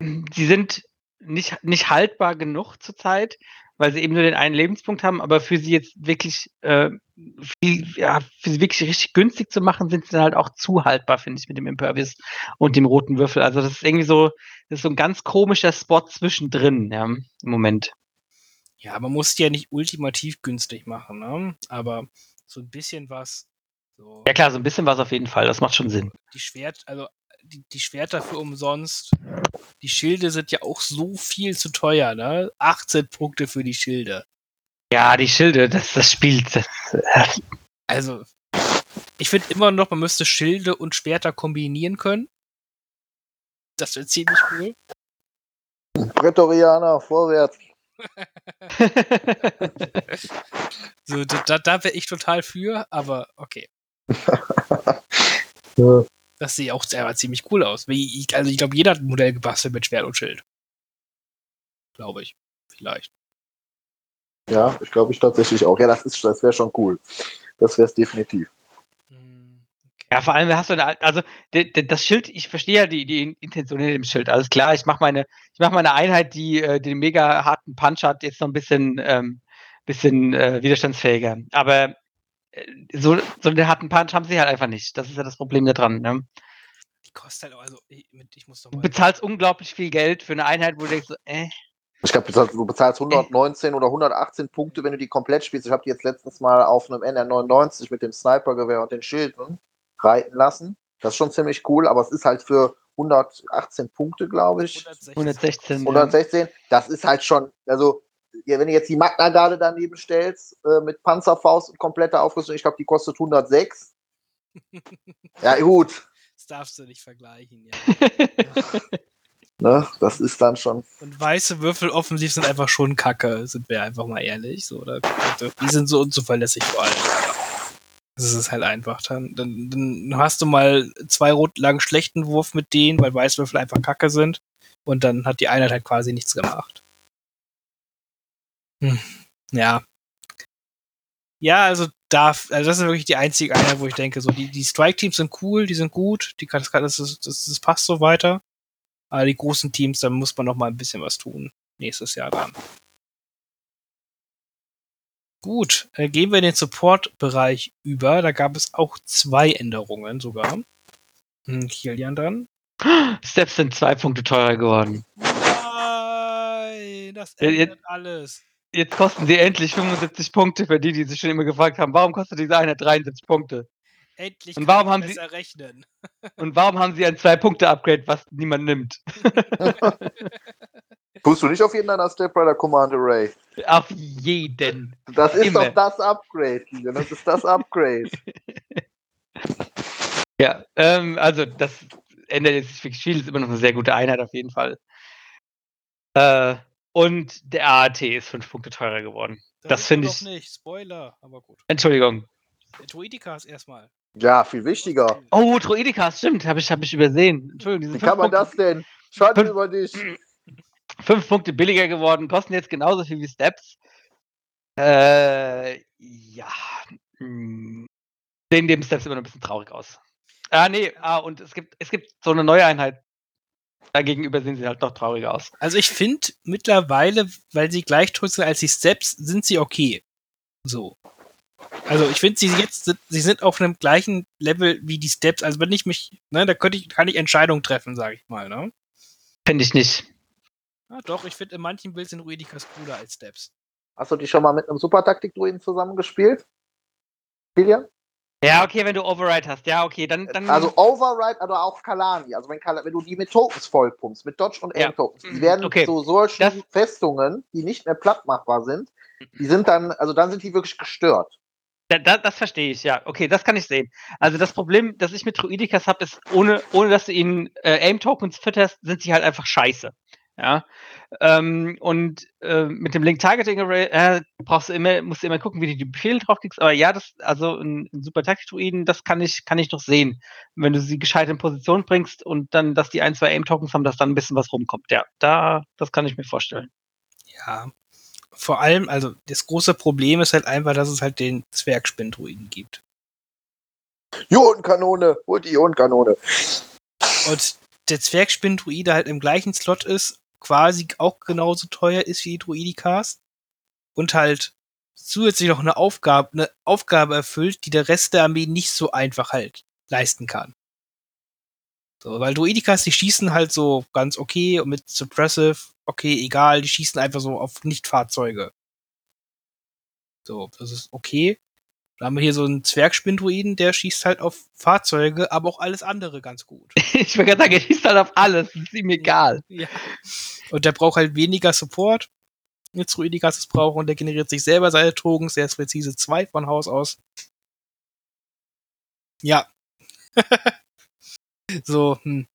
sie sind nicht, nicht haltbar genug zurzeit, weil sie eben nur den einen Lebenspunkt haben, aber für sie jetzt wirklich, äh, viel, ja, für sie wirklich richtig günstig zu machen, sind sie dann halt auch zu haltbar, finde ich, mit dem Impervious und dem roten Würfel. Also, das ist irgendwie so, das ist so ein ganz komischer Spot zwischendrin, ja, im Moment. Ja, man muss die ja nicht ultimativ günstig machen, ne? Aber so ein bisschen was. So Ja, klar, so ein bisschen was auf jeden Fall, das macht schon Sinn. die Schwert, also die, die Schwerter für umsonst. Die Schilde sind ja auch so viel zu teuer, ne? 18 Punkte für die Schilde. Ja, die Schilde, das, das spielt. Das, äh, Also, ich finde immer noch, man müsste Schilde und Schwerter kombinieren können. Das wäre ziemlich cool. Prätorianer, vorwärts. So, da, da- wäre ich total für, aber okay. Ja. Das sieht auch selber ziemlich cool aus. Wie ich, also ich glaube, jeder hat ein Modell gebastelt mit Schwert und Schild. Glaube ich. Vielleicht. Ja, ich glaube ich tatsächlich auch. Ja, das ist, das wäre schon cool. Das wäre es definitiv. Ja, vor allem hast du eine, also de, de, das Schild, ich verstehe ja die, die Intention hinter dem Schild, alles klar. Ich mache meine, ich mache meine Einheit, die äh, den mega harten Punch hat, jetzt noch ein bisschen, ähm, bisschen äh, widerstandsfähiger. Aber äh, so, so einen harten Punch haben sie halt einfach nicht. Das ist ja das Problem da dran. Ne? Die kostet halt, also ich, ich muss doch Du mal. bezahlst unglaublich viel Geld für eine Einheit, wo du denkst, so, äh, Ich glaube, du bezahlst 119 oder 118 Punkte, wenn du die komplett spielst. Ich habe die jetzt letztens mal auf einem NR99 mit dem Snipergewehr und den Schilden reiten lassen. Das ist schon ziemlich cool, aber es ist halt für 118 Punkte, glaube ich. 116. 116. Das ist halt schon, also, ja, wenn du jetzt die Magna Garde daneben stellst, äh, mit Panzerfaust und kompletter Aufrüstung, ich glaube, die kostet 106. ja, gut. Das darfst du nicht vergleichen, ja. Ne? Das ist dann schon. Und weiße Würfel offensiv sind einfach schon kacke, sind wir einfach mal ehrlich. So, oder? Die sind so unzuverlässig vor allem. Das ist halt einfach. Dann, dann, dann hast du mal zwei rot lang schlechten Wurf mit denen, weil Weißwürfel einfach kacke sind. Und dann hat die Einheit halt quasi nichts gemacht. Hm. Ja. Ja, also darf, also das ist wirklich die einzige Einheit, wo ich denke, so die, die Strike-Teams sind cool, die sind gut, die kann, das, das, das, das passt so weiter. Aber die großen Teams, da muss man noch mal ein bisschen was tun. Nächstes Jahr dann. Gut, äh, gehen wir in den Support-Bereich über. Da gab es auch zwei Änderungen sogar. Hm, Kilian dann. Steps sind zwei Punkte teurer geworden. Nein, das ändert alles. Jetzt kosten sie endlich 75 Punkte für die, die sich schon immer gefragt haben, warum kostet diese Einheit 73 Punkte? Endlich Und kann warum ich haben sie- rechnen. Und warum haben sie ein Zwei-Punkte-Upgrade, was niemand nimmt? Tust du nicht auf jeden deiner Step Rider Command Array? Auf jeden. Das ist Immer. doch das Upgrade, Kilian. Das ist das Upgrade. Ja, ähm, also das jetzt nicht wirklich viel, ist immer noch eine sehr gute Einheit auf jeden Fall. Äh, und der AAT ist fünf Punkte teurer geworden. Das wir finde doch ich- nicht. Spoiler, aber gut. Entschuldigung. Der Druidikas erstmal. Ja, viel wichtiger. Oh, Druidikas, stimmt, habe ich, hab ich übersehen. Entschuldigung, diese Wie kann man Punkte, das denn? Schade Fünf- über dich. fünf Punkte billiger geworden, kosten jetzt genauso viel wie Steps. Äh, ja. hm, Sehen neben Steps immer noch ein bisschen traurig aus. Ah, nee, ah, und es gibt, es gibt so eine neue Einheit. Dagegenüber sehen sie halt doch trauriger aus. Also ich finde mittlerweile, weil sie gleich tot sind als die Steps, sind sie okay. So. Also ich finde sie jetzt, sind, sie sind auf einem gleichen Level wie die Steps. Also wenn ich mich, ne, da könnte ich, kann ich Entscheidungen treffen, sage ich mal, ne? Finde ich nicht. Ja, doch, ich finde in manchen Builds sind Ruidikas cooler als Steps. Hast du die schon mal mit einem Super-Taktik-Druiden zusammengespielt? Kilian? Ja, okay, wenn du Override hast. Ja, okay, dann. dann Also Override, aber auch Kalani. Also wenn, wenn du die mit Tokens vollpumpst, mit Dodge und Ja. Aim-Tokens, die Mhm, werden okay. zu solchen Das- Festungen, die nicht mehr platt machbar sind, die sind dann, also dann sind die wirklich gestört. Da, da, das verstehe ich, ja. Okay, das kann ich sehen. Also das Problem, das ich mit Druidikas habe, ist, ohne, ohne dass du ihnen äh, Aim-Tokens fütterst, sind sie halt einfach scheiße. Ja. Ähm, und äh, mit dem Link-Targeting-Array äh, brauchst du immer, musst du immer gucken, wie du die Befehle draufkriegst. Aber ja, das, also ein, ein super Taktik-Druiden, das kann ich, kann ich doch sehen. Wenn du sie gescheit in Position bringst und dann, dass die ein, zwei Aim-Tokens haben, dass dann ein bisschen was rumkommt. Ja, da, das kann ich mir vorstellen. Ja. Vor allem, also das große Problem ist halt einfach, dass es halt den Zwergspindruiden gibt. Ionenkanone, holt die Ionenkanone. Und der Zwergspindruide halt im gleichen Slot ist, quasi auch genauso teuer ist wie die Druidikas. Und halt zusätzlich noch eine Aufgabe, eine Aufgabe erfüllt, die der Rest der Armee nicht so einfach halt leisten kann. So, weil Druidikas, die schießen halt so ganz okay und mit Suppressive, okay, egal, die schießen einfach so auf Nicht-Fahrzeuge. So, das ist okay. Dann haben wir hier so einen Zwergspindruiden, der schießt halt auf Fahrzeuge, aber auch alles andere ganz gut. ich würde gerade sagen, er schießt halt auf alles. Das ist ihm egal. Ja. Und der braucht halt weniger Support. Jetzt Ruidikas es braucht und der generiert sich selber seine Tokens. Der ist präzise 2 von Haus aus. Ja. so, hm.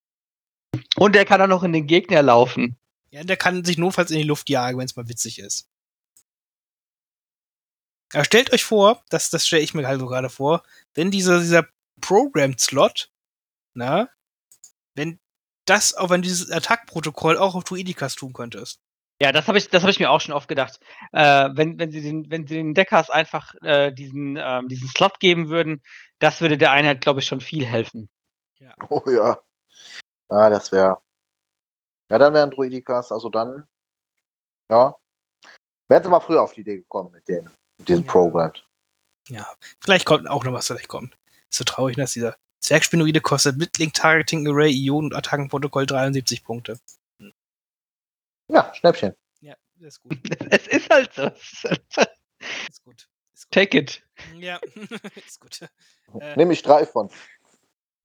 Und er kann auch noch in den Gegner laufen. Ja, der kann sich notfalls in die Luft jagen, wenn es mal witzig ist. Aber stellt euch vor, das, das stelle ich mir halt so gerade vor, wenn dieser, dieser Programmed-Slot, na, wenn das auch wenn dieses Attack-Protokoll auch auf Druidikas tun könntest. Ja, das habe ich, das habe ich mir auch schon oft gedacht. Äh, wenn, wenn sie den, wenn sie den Deckers einfach äh, diesen, ähm, diesen Slot geben würden, das würde der Einheit, glaube ich, schon viel helfen. Oh ja. Ah, das wäre. Ja, dann wären Druidikas, also dann. Ja. Wären sie mal früher auf die Idee gekommen mit, den, mit diesem Ja. Programm. Ja, vielleicht kommt auch noch was, vielleicht kommt. Ist so traurig, dass dieser Zwergspinoide kostet mit Link Targeting Array, Ionen und Attackenprotokoll 73 Punkte. Ja, Schnäppchen. Ja, das ist gut. es ist halt so. Ist gut. Ist gut. Take it. Ja, ist gut. Äh. Nehme ich drei von.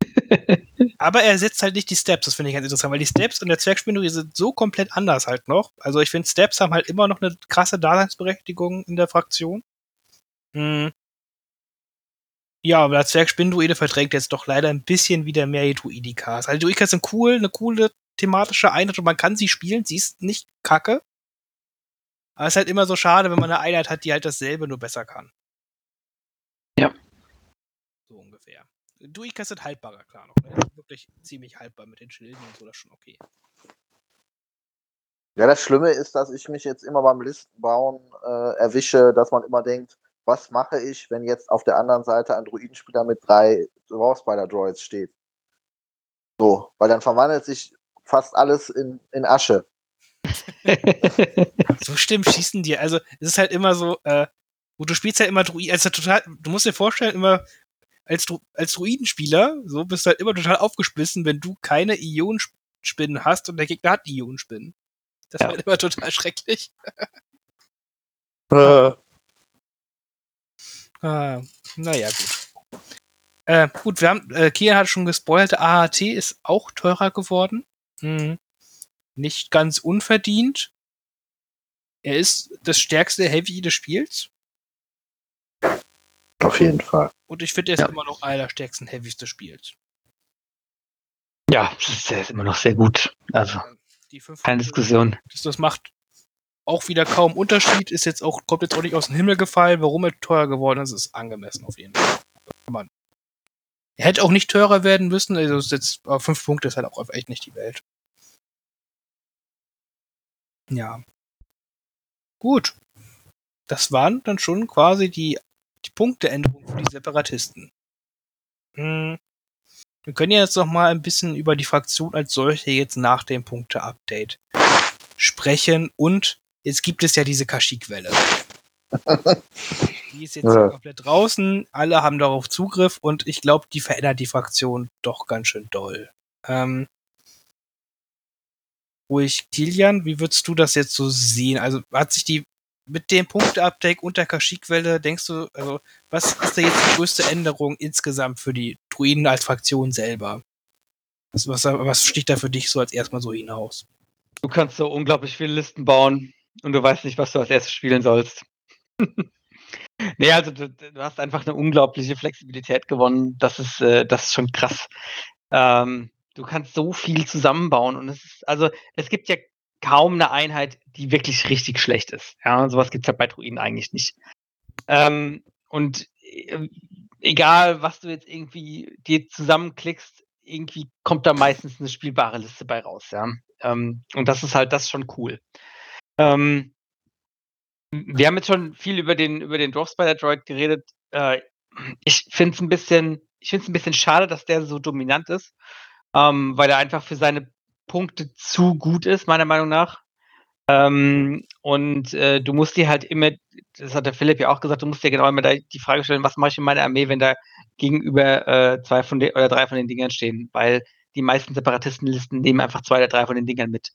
Aber er setzt halt nicht die Steps, das finde ich ganz interessant, weil die Steps und der Zwergspinoide sind so komplett anders halt noch. Also ich finde, Steps haben halt immer noch eine krasse Daseinsberechtigung in der Fraktion. Hm. Ja, aber der Zwergspinduide verdrängt jetzt doch leider ein bisschen wieder mehr die Druidikas. Also die Druidikas sind cool, eine coole thematische Einheit und man kann sie spielen, sie ist nicht kacke. Aber es ist halt immer so schade, wenn man eine Einheit hat, die halt dasselbe nur besser kann. Ja. Druidikas sind haltbarer, klar noch. Ne? Wirklich ziemlich haltbar mit den Schilden und so, das ist schon okay. Ja, das Schlimme ist, dass ich mich jetzt immer beim Listenbauen äh, erwische, dass man immer denkt, was mache ich, wenn jetzt auf der anderen Seite ein Druidenspieler mit drei Rawspider-Droids steht. So, weil dann verwandelt sich fast alles in, in Asche. So stimmt, schießen die. Also, es ist halt immer so, äh, wo du spielst halt immer Druiden, also total, du musst dir vorstellen, immer als, Dru als Druidenspieler, so bist du halt immer total aufgeschmissen, wenn du keine Ionenspinnen hast und der Gegner hat Ionenspinnen. Das Ja. wäre immer total schrecklich. Ah, naja, gut. Äh, gut, wir haben, äh, Kian hat schon gespoilert, der AHT ist auch teurer geworden. Hm. Nicht ganz unverdient. Er ist das stärkste Heavy des Spiels. Auf jeden Fall. Und ich finde, er ist Ja. immer noch einer der stärksten Heavys des Spiels. ja, das ist, der ist immer noch sehr gut. Also, Die fünf keine Diskussion. Das, das macht auch wieder kaum Unterschied, ist jetzt auch, kommt jetzt auch nicht aus dem Himmel gefallen. Warum er teuer geworden ist, ist angemessen auf jeden Fall. Man. Er hätte auch nicht teurer werden müssen, also ist jetzt auf fünf Punkte ist halt auch echt nicht die Welt. Ja. Gut. Das waren dann schon quasi die, die Punkteänderungen für die Separatisten. Hm. Wir können ja jetzt noch mal ein bisschen über die Fraktion als solche jetzt nach dem Punkte-Update sprechen und jetzt gibt es ja diese Kashyyyk-Welle. die ist jetzt ja. komplett draußen, alle haben darauf Zugriff und ich glaube, die verändert die Fraktion doch ganz schön doll. Ähm, ruhig, Kilian, wie würdest du das jetzt so sehen? Also hat sich die mit dem Punkte-Update und der Kashyyyk-Welle, denkst du, also was ist da jetzt die größte Änderung insgesamt für die Druiden als Fraktion selber? Was, was, was sticht da für dich so als erstmal so hinaus? Du kannst so unglaublich viele Listen bauen und du weißt nicht, was du als erstes spielen sollst. nee, also du, du, hast einfach eine unglaubliche Flexibilität gewonnen. Das ist, äh, das ist schon krass. Ähm, du kannst so viel zusammenbauen und es ist, also es gibt ja kaum eine Einheit, die wirklich richtig schlecht ist. Ja, sowas gibt es ja bei Druiden eigentlich nicht. Ähm, und äh, egal, was du jetzt irgendwie dir zusammenklickst, irgendwie kommt da meistens eine spielbare Liste bei raus, ja. Ähm, und das ist halt das schon cool. Ähm, wir haben jetzt schon viel über den, über den Dwarf Spider Droid geredet. Äh, ich finde es ein bisschen, ein bisschen schade, dass der so dominant ist, ähm, weil er einfach für seine Punkte zu gut ist, meiner Meinung nach. Ähm, und äh, du musst dir halt immer, das hat der Philipp ja auch gesagt, du musst dir genau immer die Frage stellen, was mache ich in meiner Armee, wenn da gegenüber äh, zwei von den oder drei von den Dingern stehen, weil die meisten Separatistenlisten nehmen einfach zwei oder drei von den Dingern mit,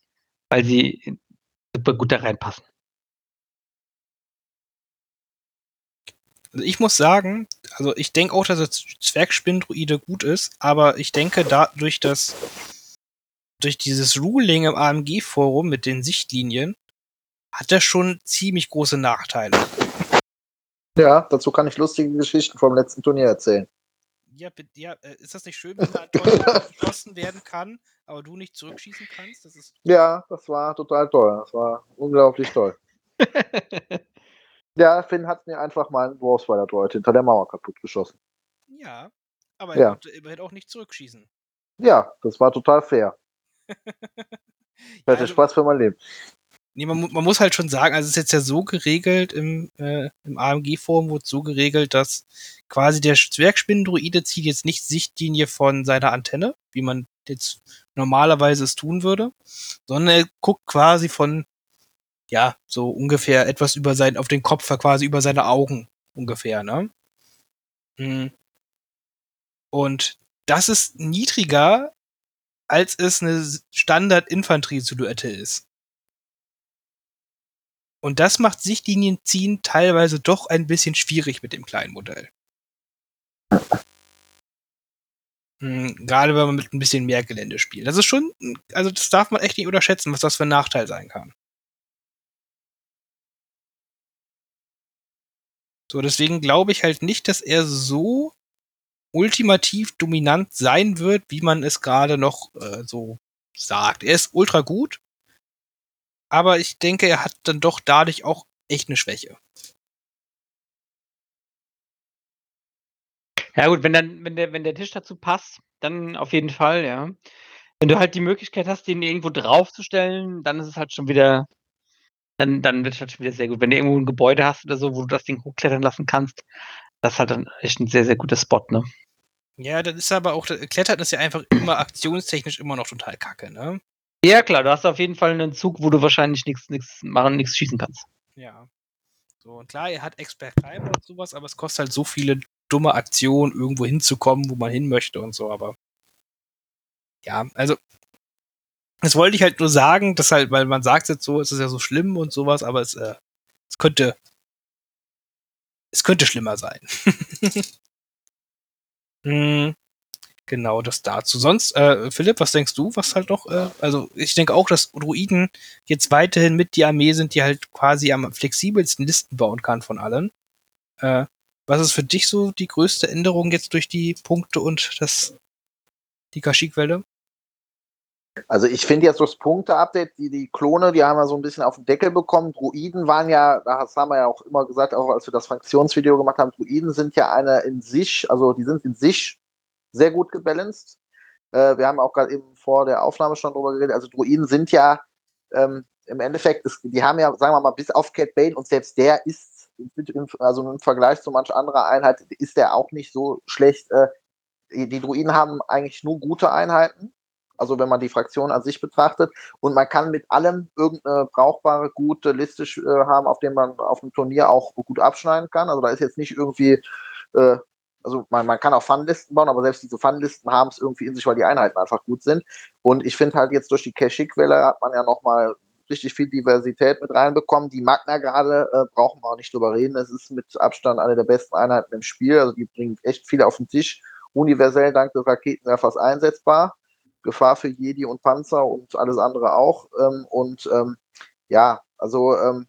weil sie super gut da reinpassen. Also ich muss sagen, also ich denke auch, dass der Zwergspindruide gut ist, aber ich denke dadurch, dass durch dieses Ruling im AMG-Forum mit den Sichtlinien hat er schon ziemlich große Nachteile. Ja, dazu kann ich lustige Geschichten vom letzten Turnier erzählen. Ja, ja äh, ist das nicht schön, wenn da Tor geschossen werden kann, aber du nicht zurückschießen kannst? Das ist ja, das war total toll. Das war unglaublich toll. ja, Finn hat mir einfach mal einen Dwarfspider Droid hinter der Mauer kaputt geschossen. Ja, aber er ja. konnte immerhin auch nicht zurückschießen. Ja, das war total fair. Ich hatte ja, Spaß für mein Leben. Nee, man, man, muss halt schon sagen, also es ist jetzt ja so geregelt im, äh, im AMG-Forum wurde so geregelt, dass quasi der Zwergspinnendroide zieht jetzt nicht Sichtlinie von seiner Antenne, wie man jetzt normalerweise es tun würde, sondern er guckt quasi von, ja, so ungefähr etwas über sein, auf den Kopf, quasi über seine Augen ungefähr, ne? Hm. Und das ist niedriger als es eine Standard-Infanterie-Silhouette ist. Und das macht Sichtlinienziehen teilweise doch ein bisschen schwierig mit dem kleinen Modell. Hm, gerade wenn man mit ein bisschen mehr Gelände spielt. Das ist schon, also das darf man echt nicht unterschätzen, was das für ein Nachteil sein kann. So, deswegen glaube ich halt nicht, dass er so ultimativ dominant sein wird, wie man es gerade noch äh, so sagt. Er ist ultra gut, aber ich denke, er hat dann doch dadurch auch echt eine Schwäche. Ja gut, wenn dann, wenn der, wenn der Tisch dazu passt, dann auf jeden Fall, ja. Wenn du halt die Möglichkeit hast, den irgendwo draufzustellen, dann ist es halt schon wieder, dann, dann wird es halt schon wieder sehr gut. Wenn du irgendwo ein Gebäude hast oder so, wo du das Ding hochklettern lassen kannst, das ist halt dann echt ein sehr, sehr guter Spot, ne? Ja, das ist aber auch, Klettern ist ja einfach immer aktionstechnisch immer noch total kacke, ne? Ja, klar, du hast auf jeden Fall einen Zug, wo du wahrscheinlich nichts nichts machen, nichts schießen kannst. Ja. So, und klar, er hat Expert Climb und sowas, aber es kostet halt so viele dumme Aktionen, irgendwo hinzukommen, wo man hin möchte und so, aber ja, also das wollte ich halt nur sagen, dass halt, weil man sagt jetzt so, es ist ja so schlimm und sowas, aber es, äh, es könnte es könnte schlimmer sein. hm, genau, das dazu. Sonst, äh, Philipp, was denkst du, was halt noch, äh, also ich denke auch, dass Druiden jetzt weiterhin mit die Armee sind, die halt quasi am flexibelsten Listen bauen kann von allen. Äh, was ist für dich so die größte Änderung jetzt durch die Punkte und das die Kashyyyk-Welle? Also ich finde jetzt das Punkte-Update, die, die Klone, die haben ja so ein bisschen auf den Deckel bekommen. Druiden waren ja, das haben wir ja auch immer gesagt, auch als wir das Fraktionsvideo gemacht haben, Druiden sind ja eine in sich, also die sind in sich sehr gut gebalanced. Äh, wir haben auch gerade eben vor der Aufnahme schon drüber geredet. Also Druiden sind ja ähm, im Endeffekt, ist, die haben ja, sagen wir mal, bis auf Cat Bane und selbst der ist, also im Vergleich zu manch anderer Einheit, ist der auch nicht so schlecht. Äh, die Druiden haben eigentlich nur gute Einheiten also wenn man die Fraktion an sich betrachtet. Und man kann mit allem irgendeine brauchbare, gute Liste äh, haben, auf dem man auf dem Turnier auch gut abschneiden kann. Also da ist jetzt nicht irgendwie, äh, also man, man kann auch Funlisten bauen, aber selbst diese Funlisten haben es irgendwie in sich, weil die Einheiten einfach gut sind. Und ich finde halt jetzt durch die Cashik-Welle hat man ja nochmal richtig viel Diversität mit reinbekommen. Die Magna gerade äh, brauchen wir auch nicht drüber reden. Es ist mit Abstand eine der besten Einheiten im Spiel. Also die bringt echt viel auf den Tisch. Universell dank des Raketenwerfers einsetzbar. Gefahr für Jedi und Panzer und alles andere auch. Ähm, und ähm, ja, also ähm,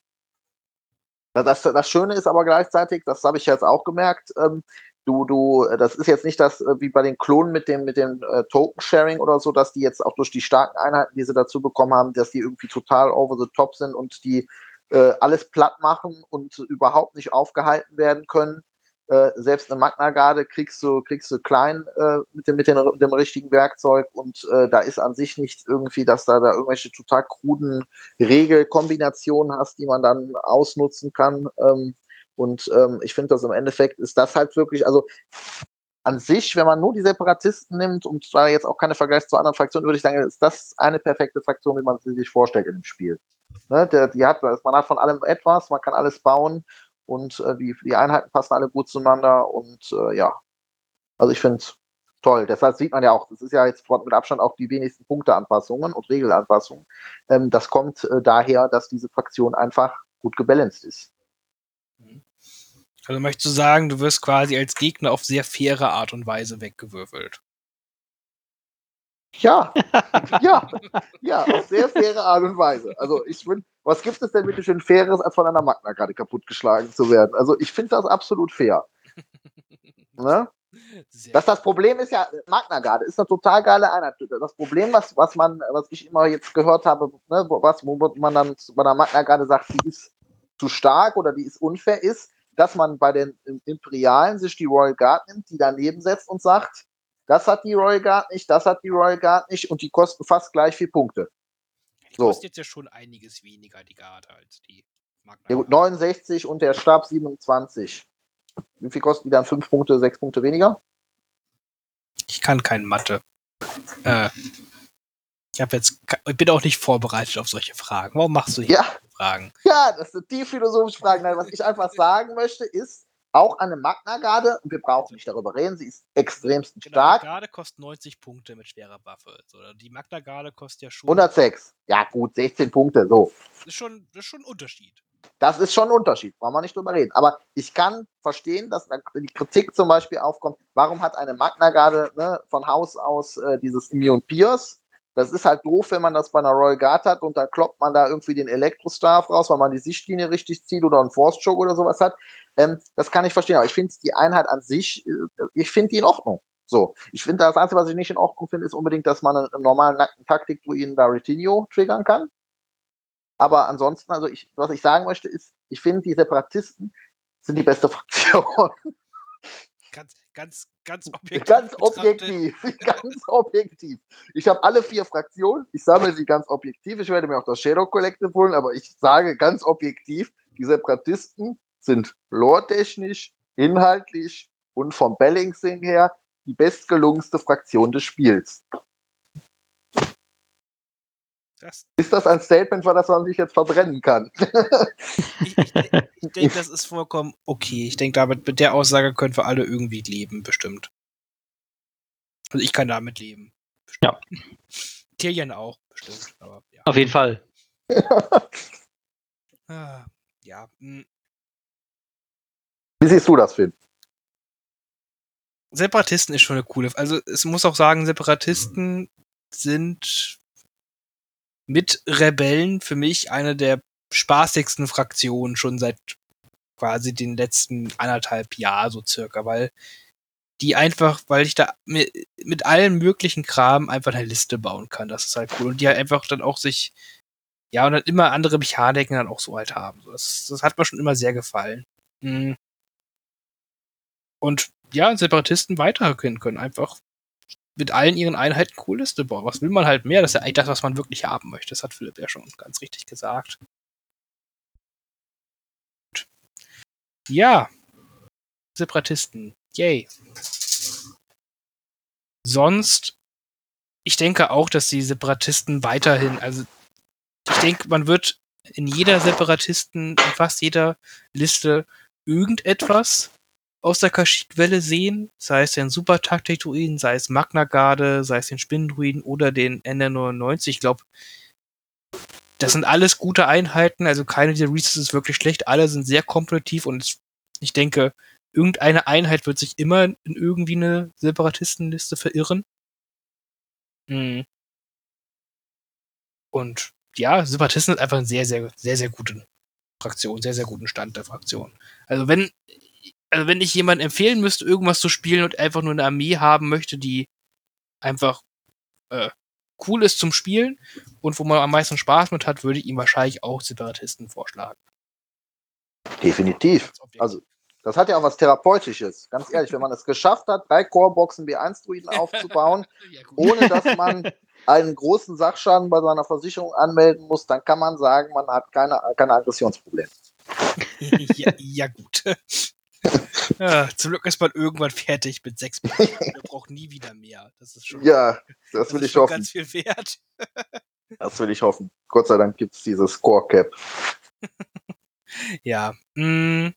das, das Schöne ist aber gleichzeitig, das habe ich jetzt auch gemerkt, ähm, du, du, das ist jetzt nicht das äh, wie bei den Klonen mit dem, mit dem äh, Token-Sharing oder so, dass die jetzt auch durch die starken Einheiten, die sie dazu bekommen haben, dass die irgendwie total over the top sind und die äh, alles platt machen und überhaupt nicht aufgehalten werden können. Äh, selbst eine Magna-Garde kriegst du, kriegst du klein äh, mit, dem, mit, den, mit dem richtigen Werkzeug und äh, da ist an sich nicht irgendwie, dass da, da irgendwelche total kruden Regelkombinationen hast, die man dann ausnutzen kann. Ähm, und ähm, ich finde, dass im Endeffekt ist das halt wirklich, also an sich, wenn man nur die Separatisten nimmt und zwar jetzt auch keine Vergleich zu anderen Fraktionen, würde ich sagen, ist das eine perfekte Fraktion, wie man sie sich vorstellt in dem Spiel. Ne, der, die hat, man hat von allem etwas, man kann alles bauen und äh, die, die Einheiten passen alle gut zueinander und äh, ja, also ich finde es toll. Deshalb sieht man ja auch, das ist ja jetzt mit Abstand auch die wenigsten Punkteanpassungen und Regelanpassungen. Ähm, das kommt äh, daher, dass diese Fraktion einfach gut gebalanced ist. Also möchtest du sagen, du wirst quasi als Gegner auf sehr faire Art und Weise weggewürfelt? Ja, ja, ja, auf sehr faire Art und Weise. Also ich finde, was gibt es denn bitte schön Faires, als von einer Magna gerade kaputtgeschlagen zu werden? Also ich finde das absolut fair. ne? Dass das Problem ist ja, Magna Garde ist eine total geile Einheit. Das Problem, was, was man, was ich immer jetzt gehört habe, ne, was, wo man dann bei der Magna Garde sagt, die ist zu stark oder die ist unfair, ist, dass man bei den Imperialen sich die Royal Guard nimmt, die daneben setzt und sagt, das hat die Royal Guard nicht, das hat die Royal Guard nicht und die kosten fast gleich viel Punkte. Die so. kostet jetzt ja schon einiges weniger, die Garde, als die Magna. Ja, 69 und der Stab 27. Wie viel kosten die dann? 5 Punkte, 6 Punkte weniger? Ich kann kein Mathe. Äh, ich, jetzt, ich bin auch nicht vorbereitet auf solche Fragen. Warum machst du hier ja. Fragen? Ja, das sind die philosophischen Fragen. Nein, was ich einfach sagen möchte, ist, auch eine Magna-Garde, und wir brauchen nicht darüber reden, sie ist extremst genau, stark. Die Garde kostet 90 Punkte mit schwerer Waffe. So, die Magna-Garde kostet ja schon. 106. Ja, gut, 16 Punkte, so. Das ist schon, das ist schon ein Unterschied. Das ist schon ein Unterschied, brauchen wir nicht drüber reden. Aber ich kann verstehen, dass die Kritik zum Beispiel aufkommt, warum hat eine Magna-Garde ne, von Haus aus äh, dieses Immune Pierce? Das ist halt doof, wenn man das bei einer Royal Guard hat und dann kloppt man da irgendwie den Elektrostaff raus, weil man die Sichtlinie richtig zieht oder einen Force Choke oder sowas hat. Ähm, das kann ich verstehen, aber ich finde die Einheit an sich, äh, ich finde die in Ordnung. So, ich finde das Einzige, was ich nicht in Ordnung finde, ist unbedingt, dass man einen normalen nackten Taktik-Druiden da Retinio triggern kann. Aber ansonsten, also ich, was ich sagen möchte, ist, ich finde, die Separatisten sind die beste Fraktion. Ganz, ganz, ganz objektiv. Ganz objektiv. ganz objektiv. Ich habe alle vier Fraktionen. Ich sammle sie ganz objektiv. Ich werde mir auch das Shadow Collective holen, aber ich sage ganz objektiv, die Separatisten sind lore-technisch, inhaltlich und vom Balancing her die bestgelungenste Fraktion des Spiels. Das ist das ein Statement, für das man sich jetzt verbrennen kann? ich, ich, ich denke, das ist vollkommen okay. Ich denke, damit mit der Aussage können wir alle irgendwie leben, bestimmt. Also ich kann damit leben. Bestimmt. Ja. Tierchen auch, bestimmt. Aber, ja. Auf jeden Fall. ah, ja. Hm. Wie siehst du das, Finn? Separatisten ist schon eine coole. Also es muss auch sagen, Separatisten sind mit Rebellen für mich eine der spaßigsten Fraktionen schon seit quasi den letzten anderthalb Jahren so circa, weil die einfach, weil ich da mit, mit allen möglichen Kram einfach eine Liste bauen kann. Das ist halt cool. Und die halt einfach dann auch sich, ja, und dann immer andere Mechaniken dann auch so halt haben. Das, das hat mir schon immer sehr gefallen. Mhm. Und ja, Separatisten weiterhin können einfach mit allen ihren Einheiten cool Liste bauen. Was will man halt mehr? Das ist ja eigentlich das, was man wirklich haben möchte. Das hat Philipp ja schon ganz richtig gesagt. Ja, Separatisten. Yay. Sonst, ich denke auch, dass die Separatisten weiterhin, also ich denke, man wird in jeder Separatisten, in fast jeder Liste irgendetwas aus der Kashyyyk-Welle sehen, sei es den Super-Taktik-Druiden, sei es Magna-Garde, sei es den Spinnendruiden oder den NR99. Ich glaube, das sind alles gute Einheiten, also keine dieser Resources ist wirklich schlecht, alle sind sehr kompetitiv und ich denke, irgendeine Einheit wird sich immer in irgendwie eine Separatistenliste verirren. Mhm. Und ja, Separatisten sind einfach eine sehr, sehr, sehr, sehr gute Fraktion, sehr, sehr guten Stand der Fraktion. Also wenn, also wenn ich jemanden empfehlen müsste, irgendwas zu spielen und einfach nur eine Armee haben möchte, die einfach äh, cool ist zum Spielen und wo man am meisten Spaß mit hat, würde ich ihm wahrscheinlich auch Separatisten vorschlagen. Definitiv. Also das hat ja auch was Therapeutisches. Ganz ehrlich, wenn man es geschafft hat, drei Core-Boxen B1-Druiden aufzubauen, ja, ohne dass man einen großen Sachschaden bei seiner Versicherung anmelden muss, dann kann man sagen, man hat keine, keine Aggressionsprobleme. ja, ja, gut. Ja, zum Glück ist man irgendwann fertig mit sechs Punkten. Man braucht nie wieder mehr. Das ist schon, ja, das, das will ich hoffen. ganz viel wert. das will ich hoffen. Gott sei Dank gibt es dieses Score Cap. ja. Mh, mm.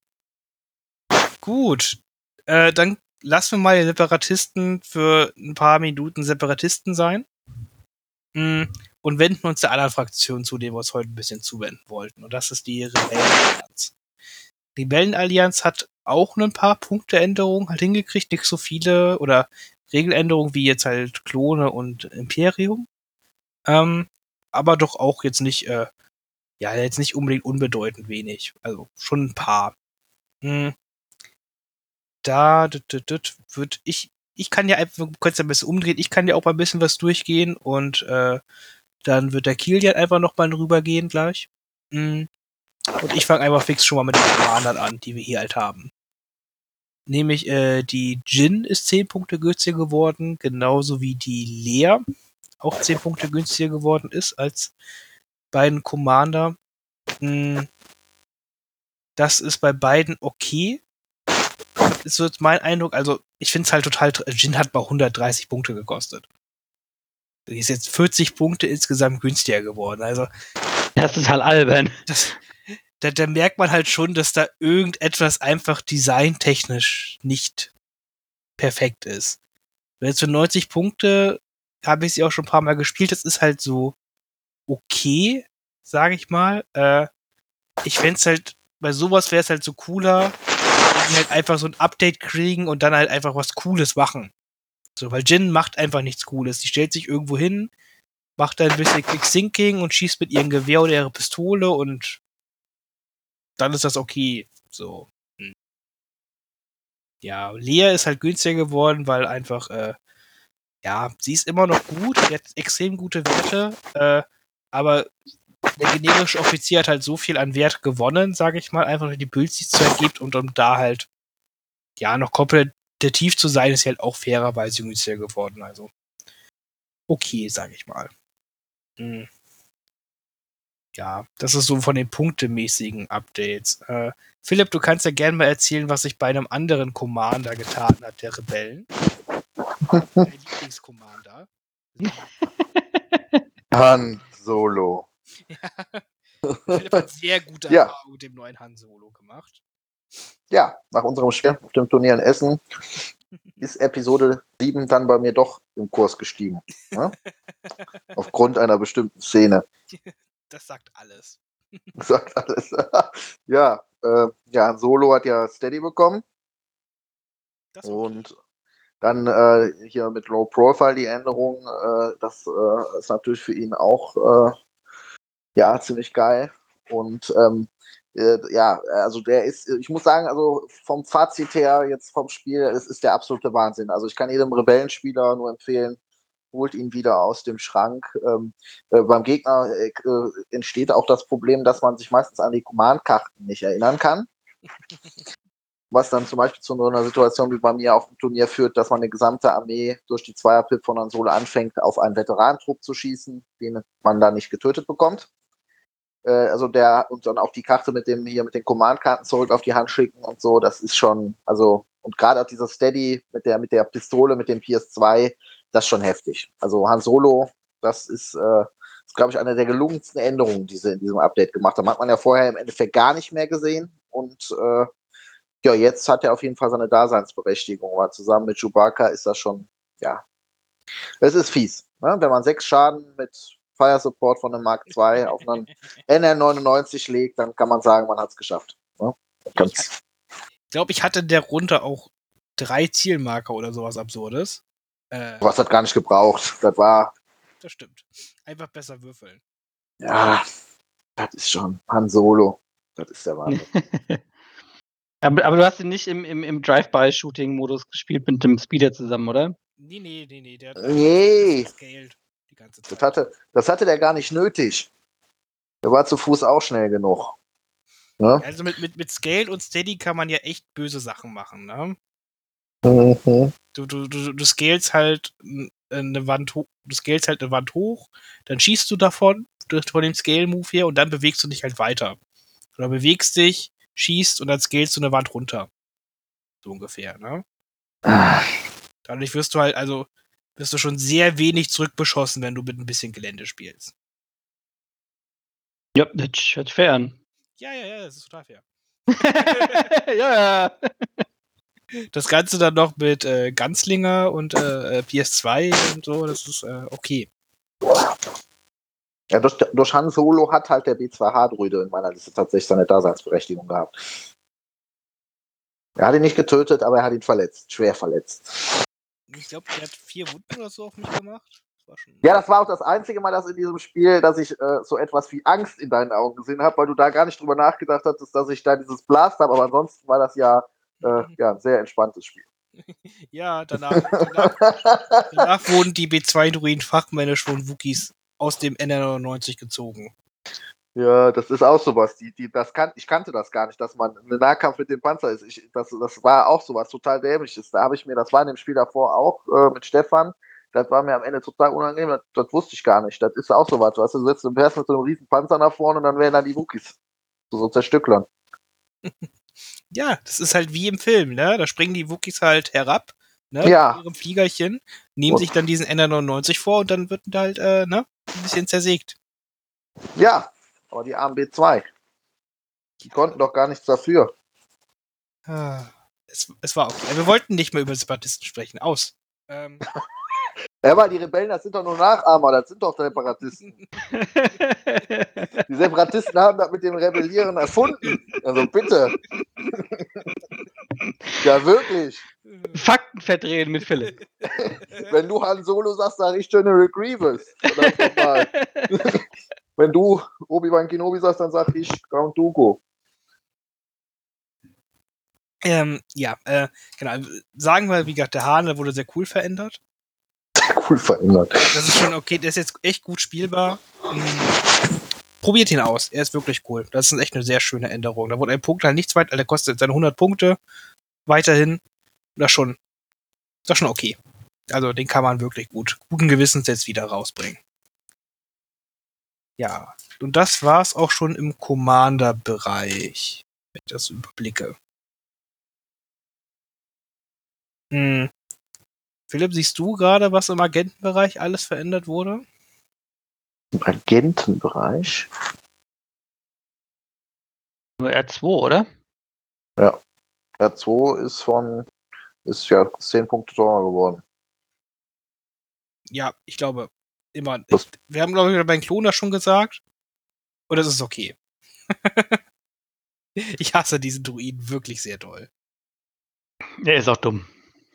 Gut. Äh, dann lassen wir mal die Separatisten für ein paar Minuten Separatisten sein. Mm, und wenden uns der anderen Fraktion zu, dem wir uns heute ein bisschen zuwenden wollten. Und das ist die Rebellenallianz. Rebellenallianz hat auch ein paar Punkteänderungen halt hingekriegt, nicht so viele oder Regeländerungen wie jetzt halt Klone und Imperium. Ähm, aber doch auch jetzt nicht, äh, ja, jetzt nicht unbedingt unbedeutend wenig. Also schon ein paar. Hm da würde ich, ich kann ja einfach, kannst ja ein bisschen umdrehen, ich kann ja auch mal ein bisschen was durchgehen und äh, dann wird der Kilian einfach nochmal rübergehen gleich. Mhm. Und ich fange einfach fix schon mal mit den Commandern an, die wir hier halt haben. Nämlich äh, die Jin ist 10 Punkte günstiger geworden, genauso wie die Lea auch 10 Punkte günstiger geworden ist als beiden Commander. Mhm. Das ist bei beiden okay ist so mein Eindruck. Also, ich finde es halt total. Jin hat mal 130 Punkte gekostet. Die ist jetzt 40 Punkte insgesamt günstiger geworden. Also. Das ist halt albern. Das, da, da merkt man halt schon, dass da irgendetwas einfach designtechnisch nicht perfekt ist. Wenn jetzt für 90 Punkte habe ich sie auch schon ein paar Mal gespielt. Das ist halt so okay, sage ich mal. Äh, ich fände es halt, bei sowas wäre es halt so cooler, die halt einfach so ein Update kriegen und dann halt einfach was Cooles machen. So, weil Jin macht einfach nichts Cooles. Die stellt sich irgendwo hin, macht dann ein bisschen Quick-Sinking und schießt mit ihrem Gewehr oder ihrer Pistole und dann ist das okay. So. Hm. Ja, Lea ist halt günstiger geworden, weil einfach, äh, ja, sie ist immer noch gut, sie hat extrem gute Werte, äh, aber der generische Offizier hat halt so viel an Wert gewonnen, sage ich mal, einfach durch die Builds, die es ergibt und um da halt, ja, noch kompetitiv zu sein, ist halt auch fairerweise günstiger geworden, also okay, sage ich mal. Hm. Ja, das ist so von den punktemäßigen Updates. Äh, Philipp, du kannst ja gerne mal erzählen, was sich bei einem anderen Commander getan hat, der Rebellen. Dein Lieblingscommander. Han Solo. Ja. Philipp hat sehr gute ja. Mit dem neuen Han Solo gemacht. Ja, nach unserem Schwerpunkt-Turnier in Essen ist Episode 7 dann bei mir doch im Kurs gestiegen. Ne? Aufgrund einer bestimmten Szene. Das sagt alles. Das sagt alles. ja, äh, ja, Solo hat ja Steady bekommen. Und dann äh, hier mit Low Profile die Änderung, äh, das äh, ist natürlich für ihn auch äh, ja, ziemlich geil. Und ähm, äh, ja, also der ist, ich muss sagen, also vom Fazit her, jetzt vom Spiel, es ist der absolute Wahnsinn. Also ich kann jedem Rebellenspieler nur empfehlen, holt ihn wieder aus dem Schrank. Ähm, äh, beim Gegner äh, entsteht auch das Problem, dass man sich meistens an die Command-Karten nicht erinnern kann. Was dann zum Beispiel zu so einer Situation wie bei mir auf dem Turnier führt, dass man eine gesamte Armee durch die Zweierpip von Han Solo anfängt, auf einen Veteranentrupp zu schießen, den man da nicht getötet bekommt. Äh, also der, und dann auch die Karte mit dem, hier mit den Command-Karten zurück auf die Hand schicken und so, das ist schon, also, und gerade auch dieser Steady mit der, mit der Pistole, mit dem PS2, das ist schon heftig. Also Han Solo, das ist, äh, ist glaube ich, eine der gelungensten Änderungen, die sie in diesem Update gemacht haben. Hat man ja vorher im Endeffekt gar nicht mehr gesehen. Und äh, ja, jetzt hat er auf jeden Fall seine Daseinsberechtigung. Aber zusammen mit Chewbacca ist das schon, ja, es ist fies. Ne? Wenn man sechs Schaden mit Fire Support von einem Mark II auf einen NR99 legt, dann kann man sagen, man hat es geschafft. Ne? Ich glaube, ich hatte der runter auch drei Zielmarker oder sowas Absurdes. Äh, Was hat gar nicht gebraucht. Das war. Das stimmt. Einfach besser würfeln. Ja, das ist schon Han Solo. Das ist der Wahnsinn. aber, aber, du hast ihn nicht im, im, im Drive-By-Shooting-Modus gespielt mit dem Speeder zusammen, oder? Nee, nee, nee, nee. Der hat nee. Die ganze Zeit. Das, hatte, das hatte der gar nicht nötig. Der war zu Fuß auch schnell genug. Ja? Also mit, mit, mit Scale und Steady kann man ja echt böse Sachen machen, ne? Mhm. Du, du, du, du scalest halt eine Wand hoch, du scalest halt eine Wand hoch, dann schießt du davon, von dem Scale-Move her, und dann bewegst du dich halt weiter. Oder bewegst dich, schießt und dann scalest du eine Wand runter. So ungefähr, ne? Ah. Dadurch wirst du halt, also, wirst du schon sehr wenig zurückbeschossen, wenn du mit ein bisschen Gelände spielst. Ja, das hört fair an. Ja, ja, ja, das ist total fair. ja, ja. Das Ganze dann noch mit äh, Ganzlinger und äh, äh PS2 und so, das ist äh, okay. Ja, durch, durch Han Solo hat halt der B2H-Druide in meiner Liste tatsächlich seine Daseinsberechtigung gehabt. Er hat ihn nicht getötet, aber er hat ihn verletzt, schwer verletzt. Ich glaube, er hat vier Wunden oder so auf mich gemacht. Das ja, das war auch das einzige Mal, dass in diesem Spiel, dass ich äh, so etwas wie Angst in deinen Augen gesehen habe, weil du da gar nicht drüber nachgedacht hattest, dass ich da dieses Blast habe, aber ansonsten war das ja äh, ja, ein sehr entspanntes Spiel. ja, danach, danach, danach, wurden die B2-Druiden fachmännisch von Wookies aus dem NR99 gezogen. Ja, das ist auch sowas. Die, die, das kan ich kannte das gar nicht, dass man einen Nahkampf mit dem Panzer ist. Ich, das, das war auch sowas total dämliches. Da habe ich mir, das war in dem Spiel davor auch äh, mit Stefan. Das war mir am Ende total unangenehm. Das, das wusste ich gar nicht. Das ist auch sowas. Du hast du sitzt und fährst mit so einem riesen Panzer nach vorne und dann werden dann die Wookies. So, so zerstücklern. ja, das ist halt wie im Film, ne? Da springen die Wookies halt herab, ne? Ja. Mit ihrem Fliegerchen, nehmen und. sich dann diesen NR99 vor und dann wird halt, äh, ne? Ein bisschen zersägt. Ja, aber die armen B2, die konnten doch gar nichts dafür. Ah, es, es war okay. Wir wollten nicht mehr über Separatisten sprechen. Aus. Ähm. Ja, aber die Rebellen, das sind doch nur Nachahmer, das sind doch Separatisten. die Separatisten haben das mit dem Rebellieren erfunden. Also bitte. ja, wirklich. Fakten verdrehen mit Philipp. Wenn du Han Solo sagst, sag ich General Grievous. Wenn du Obi-Wan Kenobi sagst, dann sag ich Count Dooku. Ähm, ja, äh, genau. Sagen wir, wie gesagt, der Hahn, der wurde sehr cool verändert cool verändert. Das ist schon okay, der ist jetzt echt gut spielbar. Mhm. Probiert ihn aus, er ist wirklich cool. Das ist echt eine sehr schöne Änderung. Da wurde ein Punkt halt nichts weiter, der kostet seine 100 Punkte weiterhin. Das schon, das schon okay. Also den kann man wirklich gut, guten Gewissens jetzt wieder rausbringen. Ja, und das war's auch schon im Commander-Bereich, wenn ich das überblicke. Hm. Philipp, siehst du gerade, was im Agentenbereich alles verändert wurde? Im Agentenbereich? Nur R2, oder? Ja. R2 ist von, ist ja 10 Punkte teurer geworden. Ja, ich glaube, immer. Ich, wir haben, glaube ich, bei Kloner schon gesagt. Und es ist okay. ich hasse diesen Druiden wirklich sehr toll. Er ist auch dumm.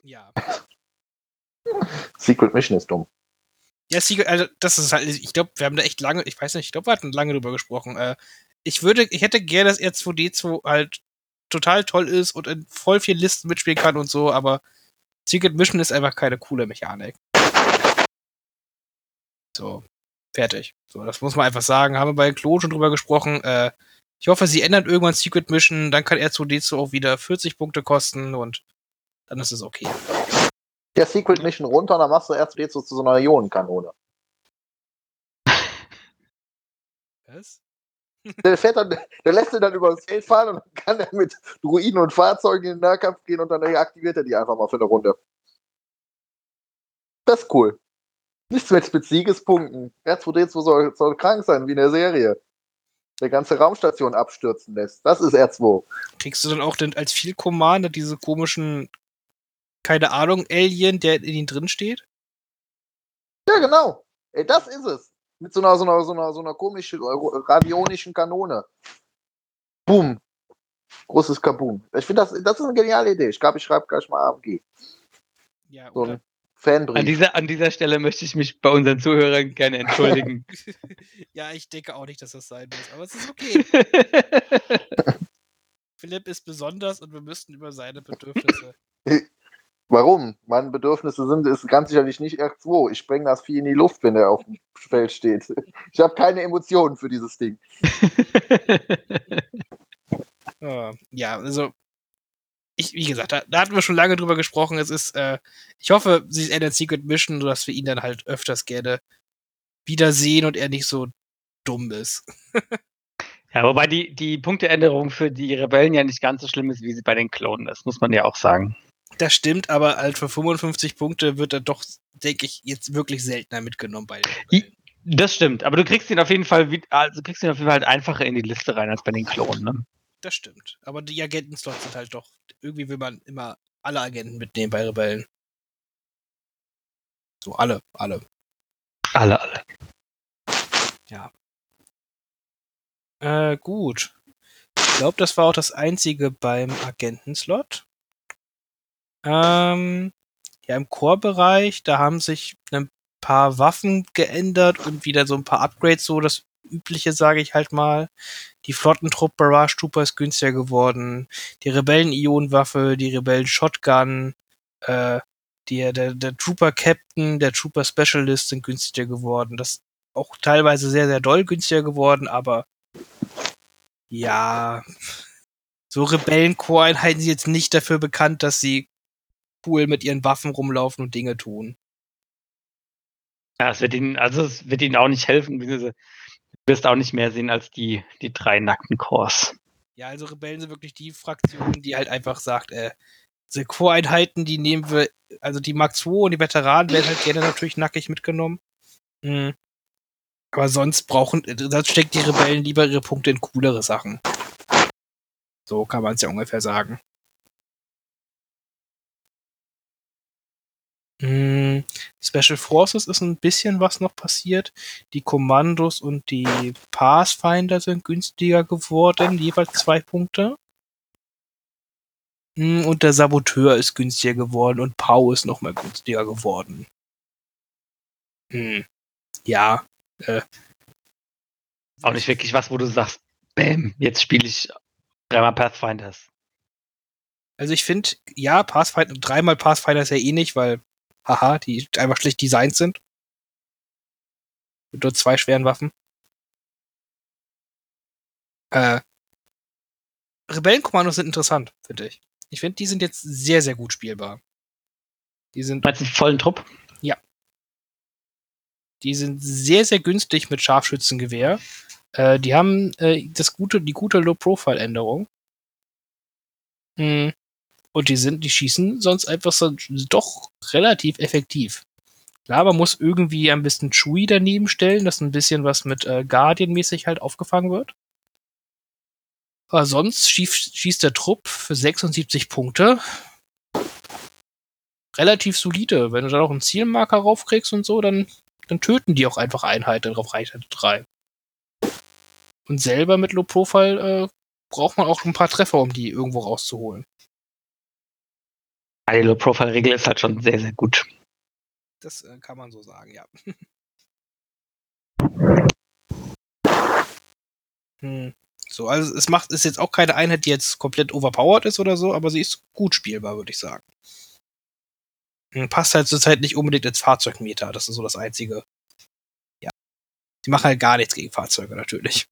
Ja. Secret Mission ist dumm. Ja, Secret, also das ist halt, ich glaube, wir haben da echt lange, ich weiß nicht, ich glaube, wir hatten lange drüber gesprochen. Äh, ich würde, ich hätte gerne, dass R2D2 halt total toll ist und in voll vielen Listen mitspielen kann und so, aber Secret Mission ist einfach keine coole Mechanik. So, fertig. So, das muss man einfach sagen. Haben wir bei Klo schon drüber gesprochen. Äh, ich hoffe, sie ändern irgendwann Secret Mission, dann kann R2D2 auch wieder 40 Punkte kosten und dann ist es okay. Der Secret Mission runter, dann machst du R2D2 zu so einer Ionenkanone. Was? Der, fährt dann, der lässt ihn dann über das Feld fahren und dann kann er mit Druiden und Fahrzeugen in den Nahkampf gehen und dann aktiviert er die einfach mal für eine Runde. Das ist cool. Nichts mit, mit Siegespunkten. R2D2 soll, soll krank sein, wie in der Serie. Der ganze Raumstation abstürzen lässt. Das ist R2. Kriegst du dann auch denn als Field Commander diese komischen, keine Ahnung, Alien, der in ihnen drin steht? Ja, genau. Ey, das ist es. Mit so einer, so einer, so einer, so einer komischen, radionischen Kanone. Boom. Großes Kaboom. Ich finde, das, das ist eine geniale Idee. Ich glaube, ich schreibe gleich mal AMG. Ja, So oder? ein Fanbrief. An dieser, an dieser Stelle möchte ich mich bei unseren Zuhörern gerne entschuldigen. ja, ich denke auch nicht, dass das sein muss, aber es ist okay. Philipp ist besonders und wir müssten über seine Bedürfnisse. Warum? Meine Bedürfnisse sind ist ganz sicherlich nicht R2. Ich spreng das Vieh in die Luft, wenn er auf dem Feld steht. Ich habe keine Emotionen für dieses Ding. Ja, also ich, wie gesagt, da, da hatten wir schon lange drüber gesprochen. Es ist, äh, ich hoffe, sie ändern Secret Mission, sodass wir ihn dann halt öfters gerne wiedersehen und er nicht so dumm ist. ja, wobei die, die Punkteänderung für die Rebellen ja nicht ganz so schlimm ist, wie sie bei den Klonen ist, muss man ja auch sagen. Das stimmt, aber halt für 55 Punkte wird er doch, denke ich, jetzt wirklich seltener mitgenommen bei den Rebellen. Das stimmt, aber du kriegst ihn auf jeden Fall, also kriegst ihn auf jeden Fall halt einfacher in die Liste rein als bei den Klonen. Ne? Das stimmt. Aber die Agentenslots sind halt doch, irgendwie will man immer alle Agenten mitnehmen bei Rebellen. So, alle, alle. Alle, alle. Äh, gut. Ich glaube, das war auch das einzige beim Agentenslot. Ähm, ja, im Core-Bereich, da haben sich ein paar Waffen geändert und wieder so ein paar Upgrades, so das übliche, sage ich halt mal. Die Flottentrupp Barrage Trooper ist günstiger geworden. Die Rebellen-Ionenwaffe, die Rebellen-Shotgun, äh, der, der Trooper Captain, der Trooper Specialist sind günstiger geworden. Das auch teilweise sehr, sehr doll günstiger geworden, aber ja, so Rebellen-Core-Einheiten sind jetzt nicht dafür bekannt, dass sie cool mit ihren Waffen rumlaufen und Dinge tun. Ja, es wird ihnen, also es wird ihnen auch nicht helfen, du wirst auch nicht mehr sehen als die, die drei nackten Cores. Ja, also Rebellen sind wirklich die Fraktion, die halt einfach sagt, äh, diese Core-Einheiten, die nehmen wir, also die Mark II und die Veteranen werden halt gerne natürlich nackig mitgenommen. Mhm. Aber sonst brauchen, sonst steckt die Rebellen lieber ihre Punkte in coolere Sachen. So kann man es ja ungefähr sagen. Mm, Special Forces ist ein bisschen was noch passiert. Die Kommandos und die Pathfinder sind günstiger geworden, jeweils zwei Punkte. Mm, Und der Saboteur ist günstiger geworden und Pau ist nochmal günstiger geworden. Hm. Ja, äh, Auch nicht wirklich was, wo du sagst, bam, jetzt spiele ich dreimal Pathfinders. Also ich finde, ja, Pathfinder, dreimal Pathfinder ist ja eh nicht, weil, haha, die einfach schlecht designt sind. Mit nur zwei schweren Waffen. Äh, Rebellenkommandos sind interessant, finde ich. Ich finde, die sind jetzt sehr, sehr gut spielbar. Die sind, Meinst du vollen Trupp? die sind sehr, sehr günstig mit Scharfschützengewehr. Äh, die haben äh, das gute, die gute Low-Profile-Änderung. Hm. Und die sind, die schießen sonst einfach so doch relativ effektiv. Klar, man muss irgendwie ein bisschen Chewie daneben stellen, dass ein bisschen was mit äh, Guardian-mäßig halt aufgefangen wird. Aber sonst schießt, schießt der Trupp für 76 Punkte. Relativ solide. Wenn du da noch einen Zielmarker raufkriegst und so, dann, dann töten die auch einfach Einheiten auf Reichweite 3. Und selber mit Low Profile äh, braucht man auch ein paar Treffer, um die irgendwo rauszuholen. Die Low-Profile-Regel ist halt schon sehr, sehr gut. Das äh, kann man so sagen, ja. hm. So, also es macht, ist jetzt auch keine Einheit, die jetzt komplett overpowered ist oder so, aber sie ist gut spielbar, würde ich sagen. Hm, Passt halt zurzeit nicht unbedingt ins Fahrzeugmeter, das ist so das Einzige. Ja. Die machen halt gar nichts gegen Fahrzeuge, natürlich.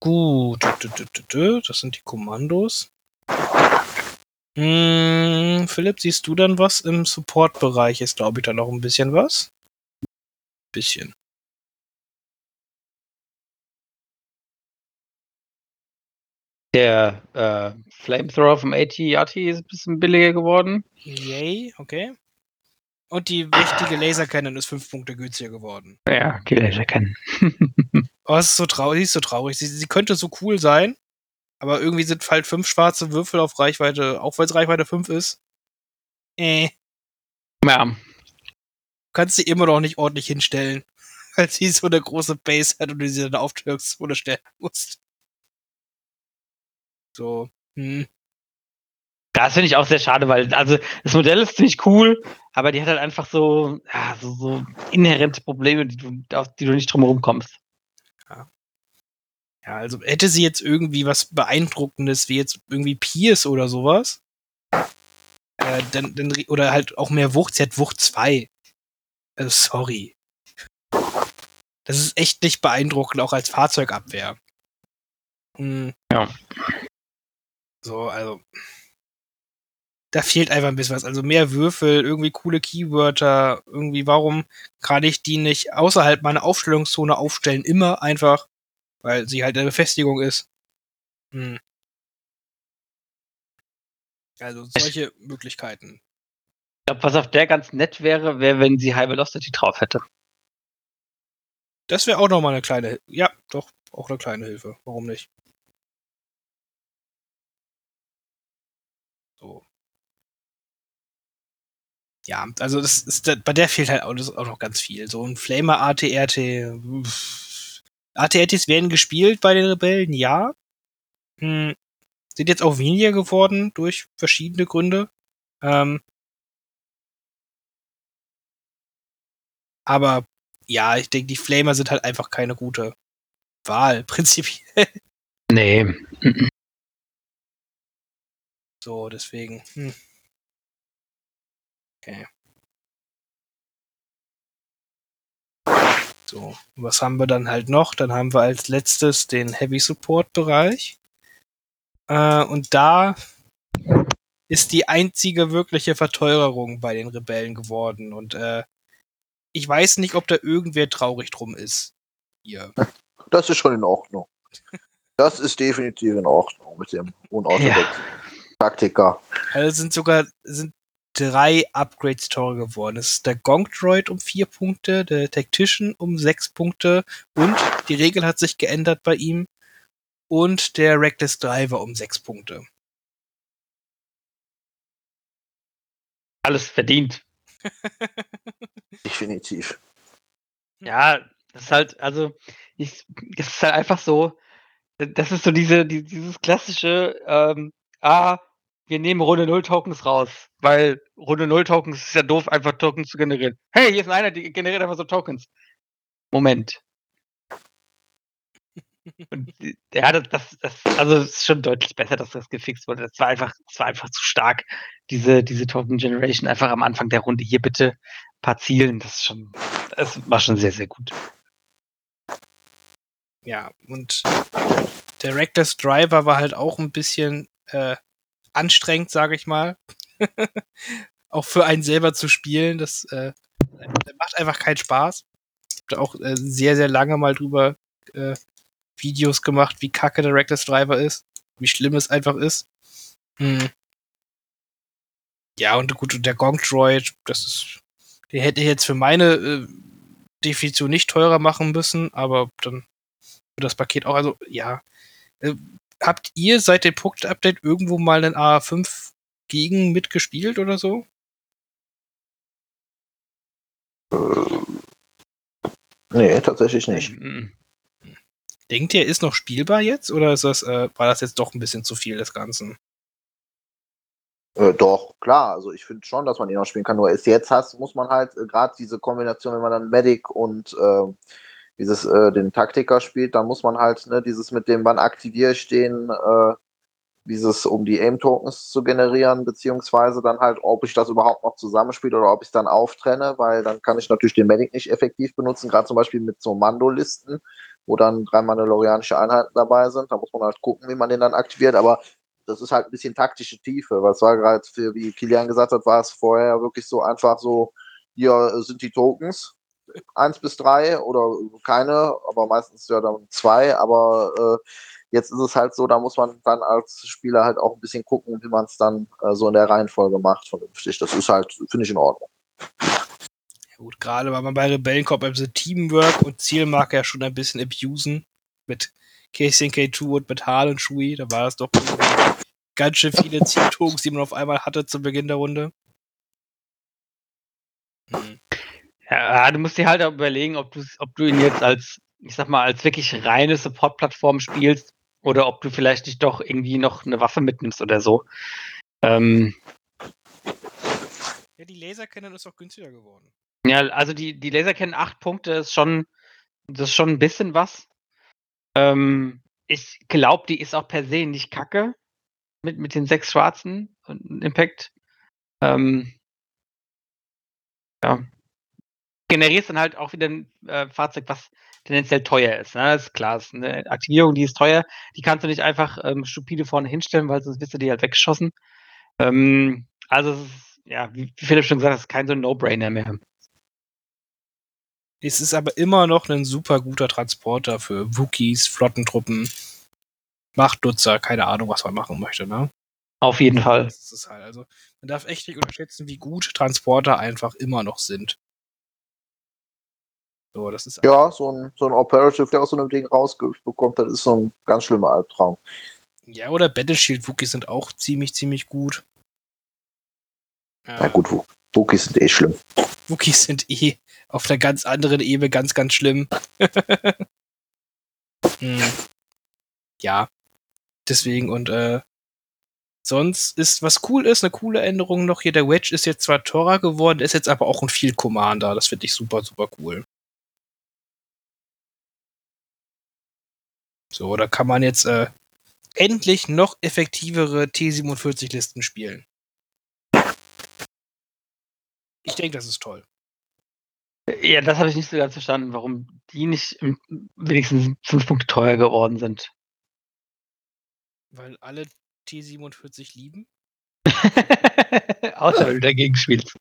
Gut, das sind die Kommandos. Hm, Philipp, siehst du dann was im Support-Bereich? Ist, glaube ich, da noch ein bisschen was? Bisschen. Der äh, Flamethrower vom AT-AT ist ein bisschen billiger geworden. Yay, okay. Und die wichtige Lasercannon ist fünf Punkte günstiger geworden. Ja, die Laser kennen. Oh, es ist so traurig, sie ist so traurig. Sie, sie könnte so cool sein, aber irgendwie sind halt fünf schwarze Würfel auf Reichweite, auch weil es Reichweite 5 ist. Äh, ja, kannst sie immer noch nicht ordentlich hinstellen, weil sie so eine große Base hat und du sie dann auf die Höchstzone stellen musst. So, hm. das finde ich auch sehr schade, weil also das Modell ist ziemlich cool, aber die hat halt einfach so, ja, so, so inhärente Probleme, die du, auf die du nicht drum herum kommst. Ja, also hätte sie jetzt irgendwie was Beeindruckendes, wie jetzt irgendwie Pierce oder sowas, äh, dann, dann, oder halt auch mehr Wucht, sie hat Wucht 2. Also sorry. Das ist echt nicht beeindruckend, auch als Fahrzeugabwehr. Hm. Ja. So, also. Da fehlt einfach ein bisschen was. Also mehr Würfel, irgendwie coole Keywörter, irgendwie, warum kann ich die nicht außerhalb meiner Aufstellungszone aufstellen? Immer einfach, weil sie halt eine Befestigung ist. Hm. Also solche Möglichkeiten. Ich glaube, was auf der ganz nett wäre, wäre, wenn sie High Velocity drauf hätte. Das wäre auch nochmal eine kleine, ja, doch, auch eine kleine Hilfe. Warum nicht? So. Ja, also das ist, bei der fehlt halt auch noch ganz viel. So ein Flamer ATRT. pff. ATRTs werden gespielt bei den Rebellen, ja. Hm, sind jetzt auch weniger geworden durch verschiedene Gründe. Ähm, aber ja, ich denke, die Flamer sind halt einfach keine gute Wahl, prinzipiell. Nee. So, deswegen. Hm. Okay. So, was haben wir dann halt noch? Dann haben wir als letztes den Heavy Support Bereich. Äh, und da ist die einzige wirkliche Verteuerung bei den Rebellen geworden. Und äh, ich weiß nicht, ob da irgendwer traurig drum ist. Hier. Das ist schon in Ordnung. Das ist definitiv in Ordnung mit dem unorthodoxen Taktiker. Also sind sogar sind drei Upgrades teurer geworden. Es ist der Gong Droid um vier Punkte, der Tactician um sechs Punkte und die Regel hat sich geändert bei ihm und der Reckless Driver um sechs Punkte. Alles verdient. Definitiv. Ja, das ist halt, also, ich, es ist halt einfach so, das ist so diese, die, dieses klassische, ähm, ah, wir nehmen Runde 0 Tokens raus, weil Runde 0 Tokens ist ja doof, einfach Tokens zu generieren. Hey, hier ist einer, die generiert einfach so Tokens. Moment. Und ja, das, das, das, also es ist schon deutlich besser, dass das gefixt wurde. Das war einfach, das war einfach zu stark, diese, diese Token Generation einfach am Anfang der Runde. Hier bitte ein paar Zielen, das ist schon, das war schon sehr, sehr gut. Ja, und Reckless Driver war halt auch ein bisschen äh, anstrengend, sage ich mal. auch für einen selber zu spielen, das äh, macht einfach keinen Spaß. Ich habe auch äh, sehr, sehr lange mal drüber äh, Videos gemacht, wie kacke der Reckless Driver ist, wie schlimm es einfach ist. Hm. Ja, und gut, und der Gong Droid, das ist, den hätte ich jetzt für meine äh, Definition nicht teurer machen müssen, aber dann für das Paket auch, also ja. Äh, habt ihr seit dem Punkt-Update irgendwo mal einen A5 gegen mitgespielt oder so? Nee, tatsächlich nicht. Mhm. Denkt ihr, ist noch spielbar jetzt oder ist das, äh, war das jetzt doch ein bisschen zu viel des Ganzen? Äh, doch, klar. Also ich finde schon, dass man ihn auch spielen kann. Nur ist jetzt hast, muss man halt äh, gerade diese Kombination, wenn man dann Medic und äh, dieses äh, den Taktiker spielt, dann muss man halt ne, dieses mit dem wann aktiviere ich den, äh, dieses um die Aim-Tokens zu generieren, beziehungsweise dann halt, ob ich das überhaupt noch zusammenspiele oder ob ich es dann auftrenne, weil dann kann ich natürlich den Medic nicht effektiv benutzen, gerade zum Beispiel mit so Mando-Listen, wo dann drei mandalorianische Einheiten dabei sind. Da muss man halt gucken, wie man den dann aktiviert, aber das ist halt ein bisschen taktische Tiefe. Was war gerade für, wie Kilian gesagt hat, war es vorher wirklich so einfach so, hier sind die Tokens, eins bis drei oder keine, aber meistens ja dann zwei, aber äh, jetzt ist es halt so, da muss man dann als Spieler halt auch ein bisschen gucken, wie man es dann äh, so in der Reihenfolge macht, vernünftig. Das ist halt, finde ich in Ordnung. Ja gut, gerade weil man bei Rebellen kommt, also Teamwork und Zielmarke ja schon ein bisschen abusen mit KCNK2 und mit Hal und Shui, da war es doch ganz schön viele Zieltogens, die man auf einmal hatte zu Beginn der Runde. Hm. Ja, du musst dir halt auch überlegen, ob du, ob du ihn jetzt als, ich sag mal, als wirklich reine Support-Plattform spielst oder ob du vielleicht nicht doch irgendwie noch eine Waffe mitnimmst oder so. Ähm, ja, die Lasercannon ist auch günstiger geworden. Ja, also die, die Lasercannon 8 Punkte ist schon, das ist schon ein bisschen was. Ähm, ich glaube, die ist auch per se nicht kacke mit, mit den sechs Schwarzen und Impact. Ähm, ja. Generierst dann halt auch wieder ein äh, Fahrzeug, was tendenziell teuer ist. Ne? Das ist klar. Das ist eine Aktivierung, die ist teuer. Die kannst du nicht einfach ähm, stupide vorne hinstellen, weil sonst wirst du die halt weggeschossen. Ähm, also, es ist, ja, wie Philipp schon gesagt hat, ist kein so ein No-Brainer mehr. Es ist aber immer noch ein super guter Transporter für Wookies, Flottentruppen, Machtnutzer, keine Ahnung, was man machen möchte, ne? Auf jeden Fall. Das ist halt, also, man darf echt nicht unterschätzen, wie gut Transporter einfach immer noch sind. So, das ist ja, so ein, so ein Operative, der aus so einem Ding rausbekommt, das ist so ein ganz schlimmer Albtraum. Ja, oder Battleshield Wookies sind auch ziemlich, ziemlich gut. Ja, ja gut, Wookies sind eh schlimm. Wookies sind eh auf einer ganz anderen Ebene ganz, ganz schlimm. hm. Ja. Deswegen und äh, sonst ist, was cool ist, eine coole Änderung noch hier, der Wedge ist jetzt zwar teurer geworden, ist jetzt aber auch ein Field Commander. Das finde ich super, super cool. So, da kann man jetzt äh, endlich noch effektivere T47-Listen spielen. Ich denke, das ist toll. Ja, das habe ich nicht so ganz verstanden, warum die nicht wenigstens fünf Punkte teuer geworden sind. Weil alle T47 lieben? Außer wenn du dagegen spielst.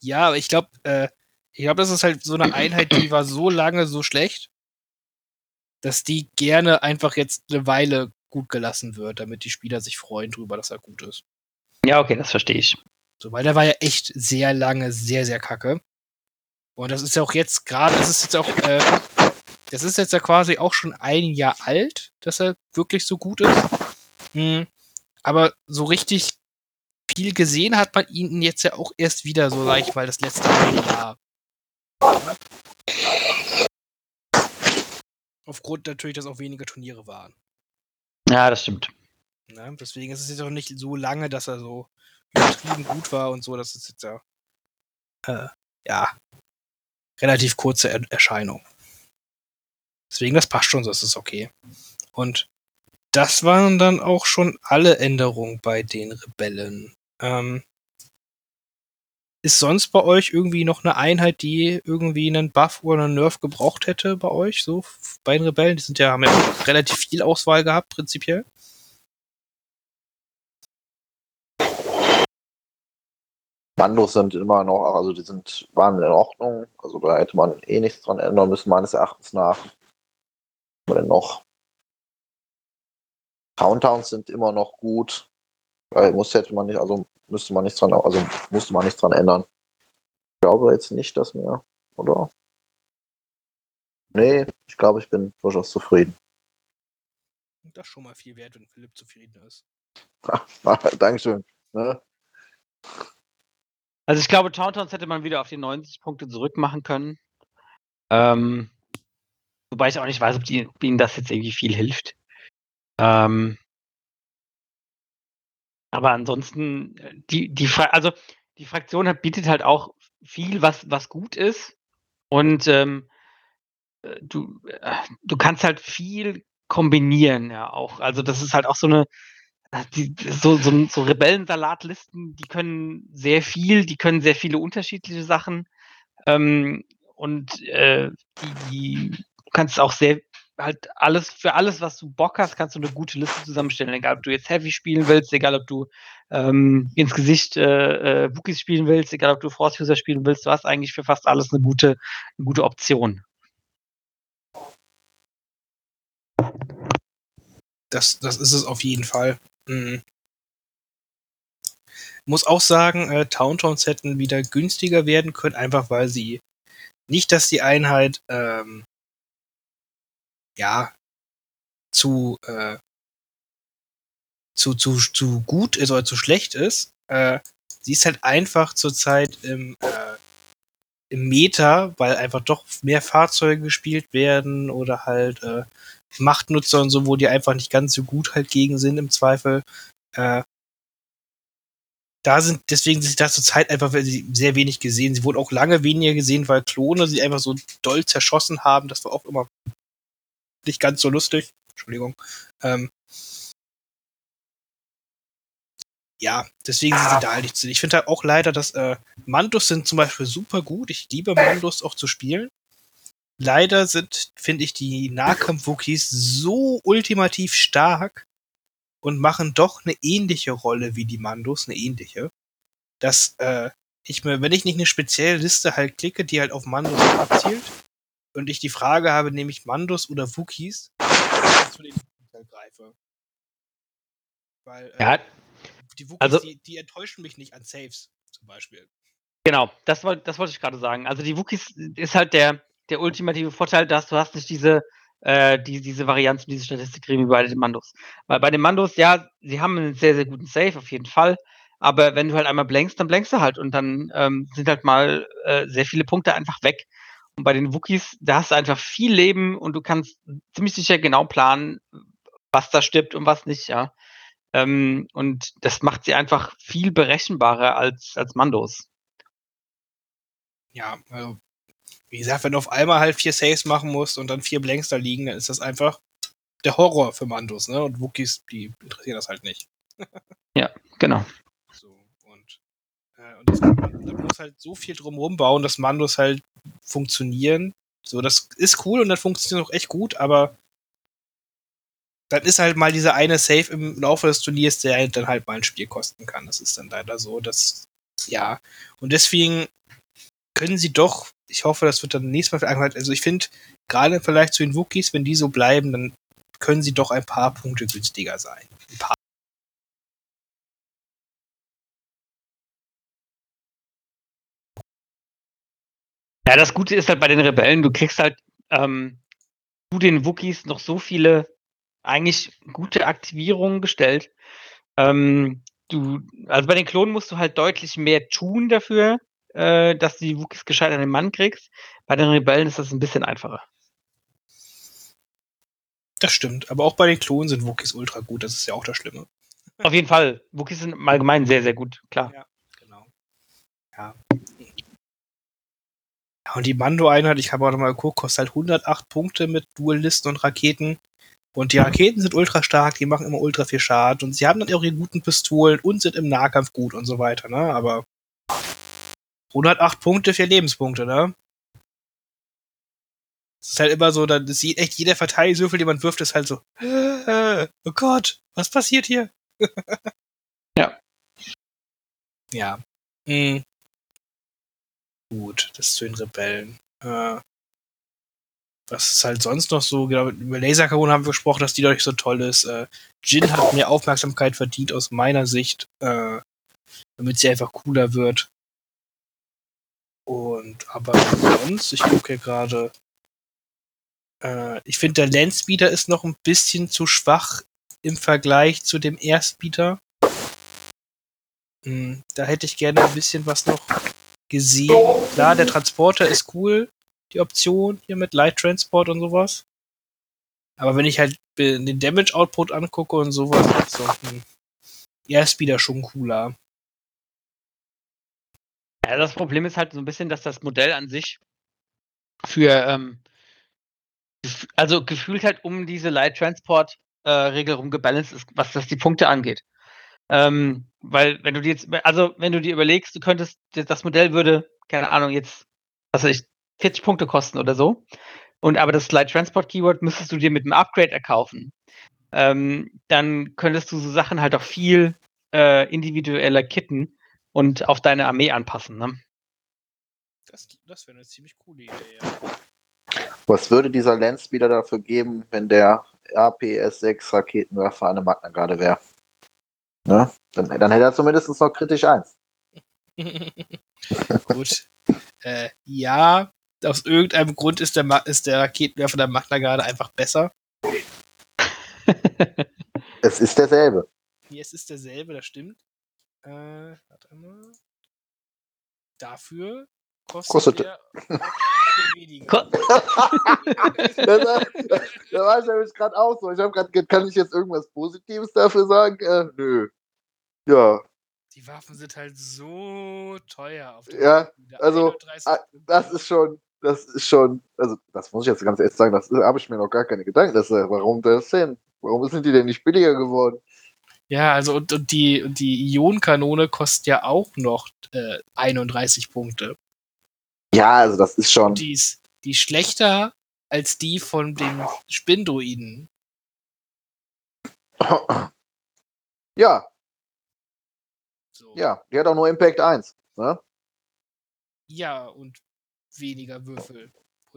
Ja, aber ich glaube, äh, ich glaube, das ist halt so eine Einheit, die war so lange so schlecht, dass die gerne einfach jetzt eine Weile gut gelassen wird, damit die Spieler sich freuen drüber, dass er gut ist. Ja, okay, das verstehe ich. So, weil der war ja echt sehr lange sehr, sehr kacke. Und das ist ja auch jetzt gerade, das ist jetzt auch, äh, das ist jetzt ja quasi auch schon ein Jahr alt, dass er wirklich so gut ist. Hm. Aber so richtig viel gesehen hat man ihn jetzt ja auch erst wieder so leicht, weil das letzte Jahr. Aufgrund natürlich, dass auch weniger Turniere waren. Ja, das stimmt. Ja, deswegen ist es jetzt auch nicht so lange, dass er so übertrieben gut war und so. Das ist jetzt ja, äh, ja, relativ kurze er Erscheinung. Deswegen, das passt schon, so ist es okay. Und das waren dann auch schon alle Änderungen bei den Rebellen. Ähm, ist sonst bei euch irgendwie noch eine Einheit, die irgendwie einen Buff oder einen Nerf gebraucht hätte bei euch, so bei den Rebellen? Die sind ja, haben ja relativ viel Auswahl gehabt, prinzipiell. Mandos sind immer noch, also die sind, waren in Ordnung. Also da hätte man eh nichts dran ändern müssen, meines Erachtens nach. Was denn noch? Countdowns sind immer noch gut. Weil muss hätte man nicht, also müsste man nichts dran, also musste man nichts dran ändern. Ich glaube jetzt nicht, dass mir, oder? Nee, ich glaube, ich bin durchaus zufrieden. Das ist schon mal viel wert, wenn Philipp zufrieden ist. Dankeschön. Ne? Also ich glaube, Tauntowns hätte man wieder auf die 90 Punkte zurückmachen können. Ähm, wobei ich auch nicht weiß, ob, die, ob ihnen das jetzt irgendwie viel hilft. Ähm, Aber ansonsten, äh, die, die, Fra also die Fraktion hat, bietet halt auch viel, was, was gut ist. Und ähm, äh, du, äh, du kannst halt viel kombinieren, ja auch. Also das ist halt auch so eine, die, so, so, so Rebellensalatlisten, die können sehr viel, die können sehr viele unterschiedliche Sachen. Ähm, und äh, die, die, du kannst auch sehr halt alles, für alles, was du Bock hast, kannst du eine gute Liste zusammenstellen. Egal, ob du jetzt Heavy spielen willst, egal, ob du ähm, ins Gesicht äh, äh, spielen willst, egal, ob du Force User spielen willst, du hast eigentlich für fast alles eine gute, eine gute Option. Das, das ist es auf jeden Fall. Mhm. Muss auch sagen, äh, Towntowns hätten wieder günstiger werden können, einfach weil sie nicht, dass die Einheit ähm, ja zu äh, zu, zu, zu gut ist oder zu schlecht ist. Äh, sie ist halt einfach zurzeit im, äh, im Meta, weil einfach doch mehr Fahrzeuge gespielt werden oder halt äh, Machtnutzer und so, wo die einfach nicht ganz so gut halt gegen sind im Zweifel. Äh, da sind, deswegen sind sie da zur Zeit einfach sehr wenig gesehen. Sie wurden auch lange weniger gesehen, weil Klone sie einfach so doll zerschossen haben. Das war auch immer nicht ganz so lustig. Entschuldigung. Ähm, ja, deswegen sind sie da halt nicht zu. Ich finde halt auch leider, dass äh, Mandos sind zum Beispiel super gut. Ich liebe Mandos auch zu spielen. Leider sind, finde ich, die Nahkampf-Wookies so ultimativ stark und machen doch eine ähnliche Rolle wie die Mandos, eine ähnliche, dass äh, ich mir, wenn ich nicht eine spezielle Liste halt klicke, die halt auf Mandos abzielt und ich die Frage habe, nehme ich Mandos oder Wookies, zu den halt greife. Weil äh, ja. die Wookies, also, die, die enttäuschen mich nicht an Saves zum Beispiel. Genau, das, wollte das wollte ich gerade sagen. Also die Wookies ist halt der, der ultimative Vorteil, dass du hast nicht diese, äh, die, diese Varianz diese Statistik kriegen wie bei den Mandos. Weil bei den Mandos, ja, sie haben einen sehr, sehr guten Save, auf jeden Fall. Aber wenn du halt einmal blankst, dann blankst du halt und dann ähm, sind halt mal äh, sehr viele Punkte einfach weg. Und bei den Wookies, da hast du einfach viel Leben und du kannst ziemlich sicher genau planen, was da stirbt und was nicht, ja. Ähm, und das macht sie einfach viel berechenbarer als, als Mandos. Ja, also wie gesagt, wenn du auf einmal halt vier Saves machen musst und dann vier Blanks da liegen, dann ist das einfach der Horror für Mandos, ne? Und Wookies, die interessieren das halt nicht. ja, genau. So, und, äh, und das, man, da muss halt so viel drumherum bauen, dass Mandos halt funktionieren. So, das ist cool und das funktioniert auch echt gut, aber dann ist halt mal dieser eine Save im Laufe des Turniers, der halt dann halt mal ein Spiel kosten kann. Das ist dann leider so, dass, ja. Und deswegen können sie doch ich hoffe, das wird dann nächstes Mal vereinbart. Also ich finde, gerade vielleicht zu den Wookies, wenn die so bleiben, dann können sie doch ein paar Punkte günstiger sein. Ein paar. Ja, das Gute ist halt bei den Rebellen, du kriegst halt ähm, zu den Wookies noch so viele eigentlich gute Aktivierungen gestellt. Ähm, du, also bei den Klonen musst du halt deutlich mehr tun dafür, äh, dass du die Wookies gescheit an den Mann kriegst. Bei den Rebellen ist das ein bisschen einfacher. Das stimmt, aber auch bei den Klonen sind Wookies ultra gut, das ist ja auch das Schlimme. Auf jeden Fall. Wookies sind im Allgemeinen sehr, sehr gut, klar. Ja, genau. Ja. Ja und die Mando-Einheit, ich habe auch noch mal geguckt, kostet halt 108 Punkte mit Duellisten und Raketen. Und die Raketen sind ultra stark, die machen immer ultra viel Schaden und sie haben dann auch ihre guten Pistolen und sind im Nahkampf gut und so weiter, ne? Aber 108 Punkte für Lebenspunkte, ne? Es ist halt immer so, dann sieht echt jeder Verteidigungswürfel, den man wirft, ist halt so, oh Gott, was passiert hier? ja. Ja. Hm. Gut, das zu den Rebellen. Äh, was ist halt sonst noch so? Genau, über Laserkanone haben wir gesprochen, dass die nicht so toll ist. Äh, Jin hat mehr Aufmerksamkeit verdient aus meiner Sicht, äh, damit sie einfach cooler wird. Und aber sonst, ich gucke hier gerade. Äh, ich finde, der Landspeeder ist noch ein bisschen zu schwach im Vergleich zu dem Airspeeder. Hm, da hätte ich gerne ein bisschen was noch gesehen. Klar, der Transporter ist cool, die Option hier mit Light Transport und sowas. Aber wenn ich halt den Damage Output angucke und sowas, so, hm, Airspeeder schon cooler. Ja, das Problem ist halt so ein bisschen, dass das Modell an sich für, ähm, also gefühlt halt um diese Light Transport äh, Regel rum gebalanced ist, was das die Punkte angeht. Ähm, weil wenn du dir jetzt, also wenn du dir überlegst, du könntest, das Modell würde, keine Ahnung, jetzt, was weiß ich, 40 Punkte kosten oder so. Und aber das Light Transport Keyword müsstest du dir mit einem Upgrade erkaufen. Ähm, dann könntest du so Sachen halt auch viel äh, individueller kitten und auf deine Armee anpassen. Ne? Das, das wäre eine ziemlich coole Idee, ja. Was würde dieser Landspeeder dafür geben, wenn der RPS-6 Raketenwerfer eine Magnagarde wäre? Ne? Dann, dann hätte er zumindest noch kritisch 1. Gut. Äh, ja, aus irgendeinem Grund ist der, Ma ist der Raketenwerfer der Magna Garde einfach besser. Es ist derselbe. Hier es ist derselbe, das stimmt. Äh, warte mal. Dafür kostet, Kostet- der weniger. Ko- da, war ich nämlich gerade auch so. Ich habe gerade, kann ich jetzt irgendwas Positives dafür sagen? Äh, nö. Ja, Die Waffen sind halt so teuer. Auf dem Ja, Computer. also, 31 ah, das ist schon, das ist schon, also das muss ich jetzt ganz ehrlich sagen, das habe ich mir noch gar keine Gedanken. Das, äh, warum das denn? Warum sind die denn nicht billiger geworden? Ja, also und, und die, die Ionenkanone kostet ja auch noch äh, 31 Punkte. Ja, also das ist schon. Die ist, die ist schlechter als die von den Spindruiden. Ja, So. ja, die hat auch nur Impact 1. Ne? Ja, und weniger Würfel.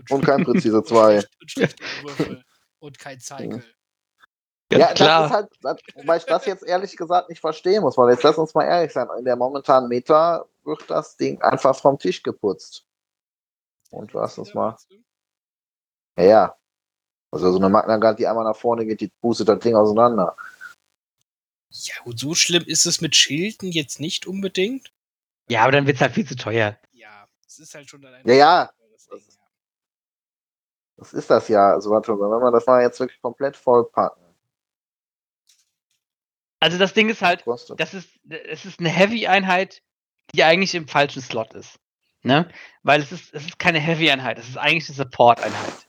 Und kein präzise und 2. schlecht- Und Würfel. Und kein Cycle. Ganz Ja, klar. das ist halt, das, wobei ich das jetzt ehrlich gesagt nicht verstehen muss, weil jetzt lass uns mal ehrlich sein, in der momentanen Meta wird das Ding einfach vom Tisch geputzt. Und lass uns mal. Ja, ja. Also so eine Magna Guard, die einmal nach vorne geht, die pustet das Ding auseinander. Ja, gut, so schlimm ist es mit Schilden jetzt nicht unbedingt. ja, aber dann wird es halt viel zu teuer. Ja, es ist halt schon allein. Ja, ja. Das ja. Das ist das ja. Also warte mal, wenn wir das mal jetzt wirklich komplett vollpacken. Also das Ding ist halt, das ist, es ist eine Heavy-Einheit, die eigentlich im falschen Slot ist. Ne? Weil es ist, es ist keine Heavy-Einheit, es ist eigentlich eine Support-Einheit.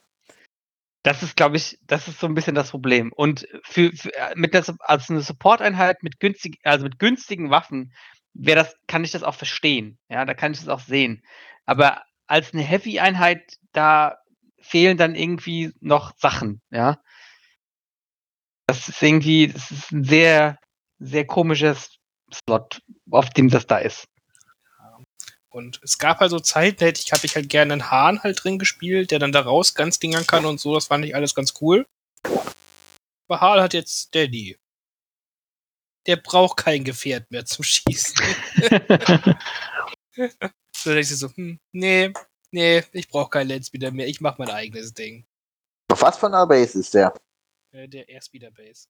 Das ist, glaube ich, das ist so ein bisschen das Problem. Und für, für äh, mit der, als eine Support-Einheit mit günstig, also mit günstigen Waffen, wäre das, kann ich das auch verstehen. Ja, da kann ich das auch sehen. Aber als eine Heavy-Einheit, da fehlen dann irgendwie noch Sachen, ja. Das ist irgendwie, das ist ein sehr, sehr komisches Slot, auf dem das da ist. Und es gab halt so Zeiten, da hätte ich, habe ich halt gerne einen Hahn halt drin gespielt, der dann da raus ganz dingern kann und so. Das fand ich alles ganz cool. Aber Hal hat jetzt Daddy. Der braucht kein Gefährt mehr zum Schießen. so da denkst du so, hm, nee, nee, ich brauche kein Landspeeder mehr. Ich mache mein eigenes Ding. Was für einer Base ist der? Äh, der Airspeeder Base.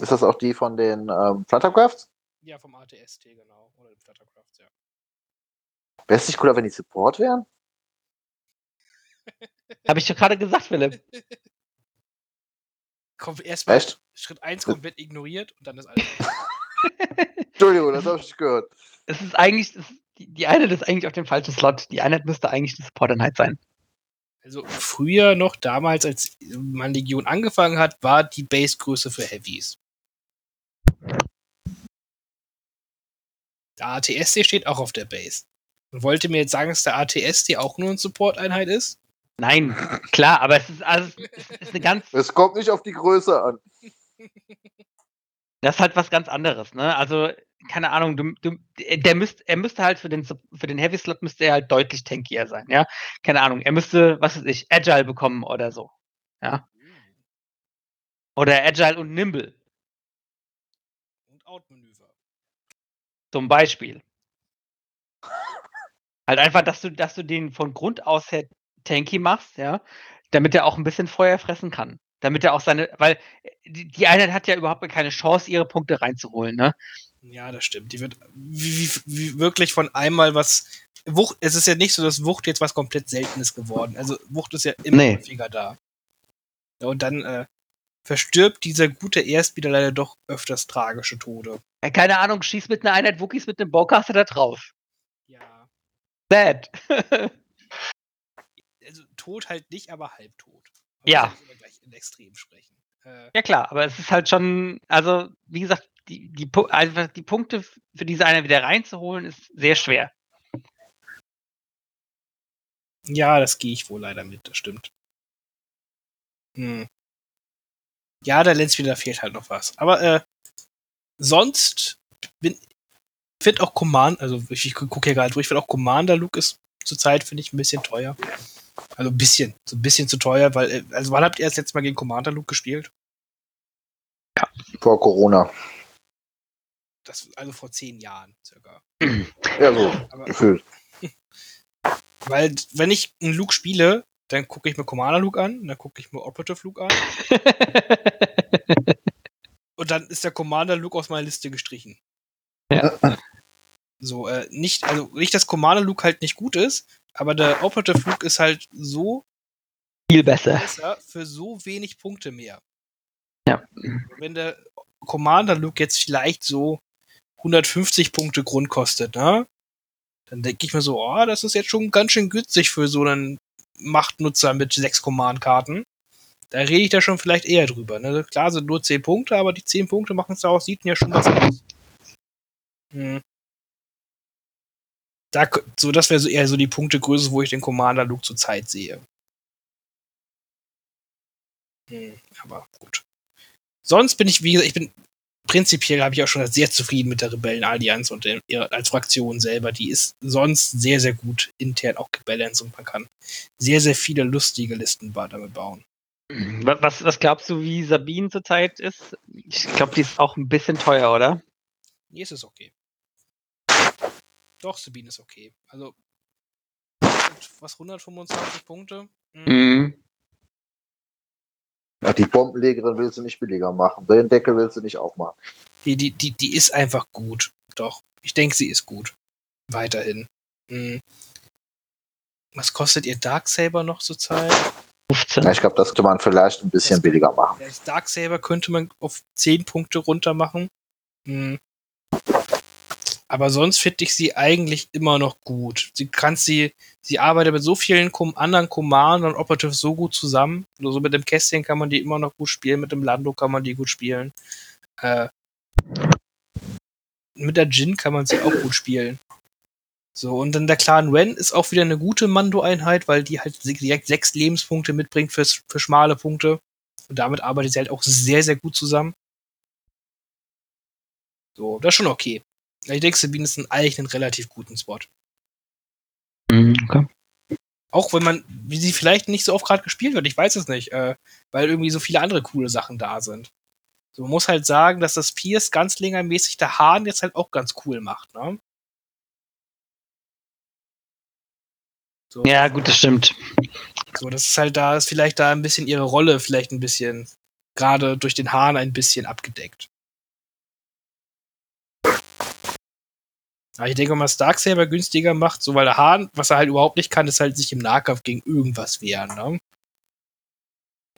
Ist das auch die von den ähm, Fluttercrafts? Ja, vom ATST, genau. Oder dem Fluttercraft, ja. Wäre es nicht cooler, wenn die Support wären? Habe ich doch gerade gesagt, Philipp. Komm, erstmal? Schritt 1 komplett ignoriert und dann das alles. Entschuldigung, das habe ich nicht gehört. Es ist eigentlich, es ist, die, die Einheit ist eigentlich auf dem falschen Slot. Die Einheit müsste eigentlich eine Support-Einheit sein. Also früher noch, damals, als man Legion angefangen hat, war die Basegröße für Heavies. Der ATSD steht auch auf der Base. Und wollte mir jetzt sagen, dass der ATSD auch nur eine Support-Einheit ist? Nein, klar, aber es ist, also, es ist eine ganz, Es kommt nicht auf die Größe an. das ist halt was ganz anderes, ne? Also, keine Ahnung, du, du, der müsst, er müsste halt für den, für den Heavy Slot müsste er halt deutlich tankier sein, ja? Keine Ahnung, er müsste, was weiß ich, Agile bekommen oder so. Ja. Oder Agile und Nimble, Und Outmanöver. Zum Beispiel. Halt einfach, dass du, dass du den von Grund aus her tanky machst, ja, damit er auch ein bisschen Feuer fressen kann. Damit er auch seine, weil die, die Einheit hat ja überhaupt keine Chance, ihre Punkte reinzuholen, ne? Ja, das stimmt. Die wird wie, wie, wie wirklich von einmal was. Wucht, es ist ja nicht so, dass Wucht jetzt was komplett Seltenes geworden. Also Wucht ist ja immer Nee. häufiger da. Ja, und dann, äh, verstirbt dieser gute Erstspieler leider doch öfters tragische Tode. Ja, keine Ahnung, schießt mit einer Einheit Wookies mit einem Bowcaster da drauf. Ja. Bad. Also tot halt nicht, aber halbtot. Ja. Das ist gleich in Extrem sprechen. Äh, ja klar, aber es ist halt schon, also wie gesagt, die, die, einfach die Punkte für diese Einheit wieder reinzuholen, ist sehr schwer. ja, das gehe ich wohl leider mit, das stimmt. Hm. Ja, der Lensspieler fehlt halt noch was. Aber äh, sonst bin finde auch Command, also ich, ich gucke hier gerade durch, ich finde auch Commander Luke ist zurzeit, finde ich, ein bisschen teuer. Also ein bisschen, so ein bisschen zu teuer, weil, äh, also wann habt ihr das letzte Mal gegen Commander Luke gespielt? Vor Corona. Das, also vor zehn Jahren circa. Ja, so Aber, gefühlt. weil, wenn ich einen Luke spiele, dann gucke ich mir Commander Luke an, dann gucke ich mir Operative Luke an und dann ist der Commander Luke aus meiner Liste gestrichen. Ja. So, äh, nicht, also nicht, dass Commander Luke halt nicht gut ist, aber der Operative Luke ist halt so Viel besser. besser für so wenig Punkte mehr. Ja. Wenn der Commander Luke jetzt vielleicht so 150 Punkte Grund kostet, ne? Dann denke ich mir so, oh, das ist jetzt schon ganz schön günstig für so einen Machtnutzer mit sechs Command-Karten. Da rede ich da schon vielleicht eher drüber. Ne? Klar sind nur 10 Punkte, aber die 10 Punkte machen es daraus, sieht ja schon was aus. Hm. Da, so, das wäre so eher so die Punktegröße, wo ich den Commander Luke zurzeit sehe. Hm, aber gut. Sonst bin ich, wie gesagt, ich bin prinzipiell habe ich auch schon sehr zufrieden mit der Rebellenallianz und der, als Fraktion selber. Die ist sonst sehr, sehr gut intern auch gebalanced und man kann sehr, sehr viele lustige Listen damit bauen. Was, was, glaubst du, wie Sabine zurzeit ist? Ich glaube, die ist auch ein bisschen teuer, oder? Nee, es ist okay. Doch, Sabine ist okay. Also, was, 125 Punkte? Hm. Mhm. Die Bombenlegerin willst du nicht billiger machen. Den Deckel willst du nicht aufmachen. Die, die, die, die ist einfach gut. Doch. Ich denke, sie ist gut. Weiterhin. Hm. Was kostet ihr Darksaber noch zurzeit? 15. Ja, ich glaube, das könnte man vielleicht ein bisschen Das- billiger machen. Darksaber könnte man auf 10 Punkte runter machen. Hm. Aber sonst finde ich sie eigentlich immer noch gut. Sie kann sie, sie arbeitet mit so vielen anderen Command und Operatives so gut zusammen. Nur so mit dem Kästchen kann man die immer noch gut spielen, mit dem Lando kann man die gut spielen. Äh, mit der Jin kann man sie auch gut spielen. So, und dann der Clan Ren ist auch wieder eine gute Mando-Einheit, weil die halt direkt sechs Lebenspunkte mitbringt fürs, für schmale Punkte. Und damit arbeitet sie halt auch sehr, sehr gut zusammen. So, das ist schon okay. Ich denke, Sabine ist ein eigentlich einen relativ guten Spot. Mhm, okay. Auch wenn man, wie sie vielleicht nicht so oft gerade gespielt wird, ich weiß es nicht, äh, weil irgendwie so viele andere coole Sachen da sind. So, man muss halt sagen, dass das Pierce ganz längermäßig der Hahn jetzt halt auch ganz cool macht, ne? So, Ja, gut, das stimmt. so, das ist halt da, ist vielleicht da ein bisschen ihre Rolle, vielleicht ein bisschen, gerade durch den Hahn ein bisschen abgedeckt. Aber ich denke, wenn man Darksaber günstiger macht, so weil der Hahn, was er halt überhaupt nicht kann, ist halt sich im Nahkampf gegen irgendwas wehren, ne?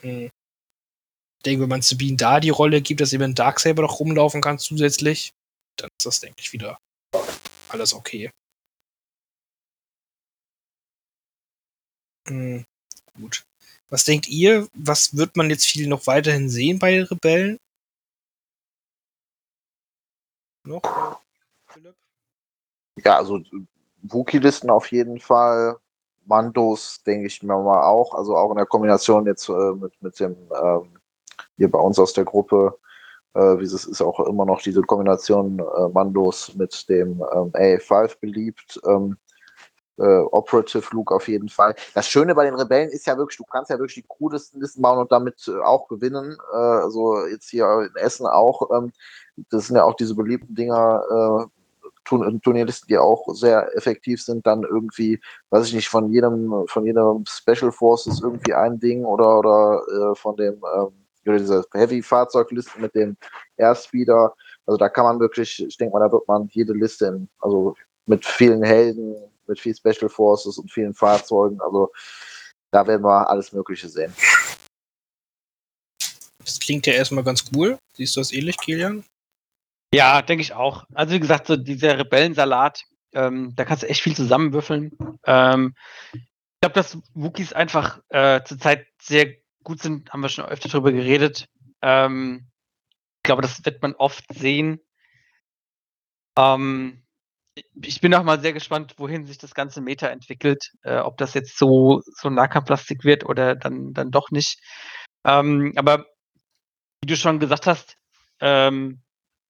Hm. Ich denke, wenn man Sabine da die Rolle gibt, dass mit dem Darksaber noch rumlaufen kann zusätzlich, dann ist das, denke ich, wieder alles okay. Hm, gut. Was denkt ihr? Was wird man jetzt viel noch weiterhin sehen bei den Rebellen? Noch? Ja, also Wookie-Listen auf jeden Fall. Mandos, denke ich mir mal auch. Also auch in der Kombination jetzt äh, mit, mit dem ähm, hier bei uns aus der Gruppe, äh, wie es ist auch immer noch diese Kombination äh, Mandos mit dem ähm, A5 beliebt. Ähm, äh, Operative Luke auf jeden Fall. Das Schöne bei den Rebellen ist ja wirklich, du kannst ja wirklich die krudesten Listen bauen und damit äh, auch gewinnen. Äh, also jetzt hier in Essen auch. Ähm, das sind ja auch diese beliebten Dinger, äh, Turnierlisten, die auch sehr effektiv sind, dann irgendwie, weiß ich nicht, von jedem, von jedem Special Forces irgendwie ein Ding oder oder äh, von dem ähm, oder diese Heavy-Fahrzeugliste mit dem Airspeeder. Also da kann man wirklich, ich denke mal, da wird man jede Liste in, also mit vielen Helden, mit viel Special Forces und vielen Fahrzeugen, also da werden wir alles Mögliche sehen. Es klingt ja erstmal ganz cool. Siehst du das ähnlich, Kilian? Ja, denke ich auch. Also wie gesagt, so dieser Rebellensalat, ähm, da kannst du echt viel zusammenwürfeln. Ähm, ich glaube, dass Wookies einfach äh, zurzeit sehr gut sind, haben wir schon öfter darüber geredet. Ähm, ich glaube, das wird man oft sehen. Ähm, ich bin auch mal sehr gespannt, wohin sich das ganze Meta entwickelt, äh, ob das jetzt so, so Nahkampfplastik wird oder dann, dann doch nicht. Ähm, aber wie du schon gesagt hast, ähm,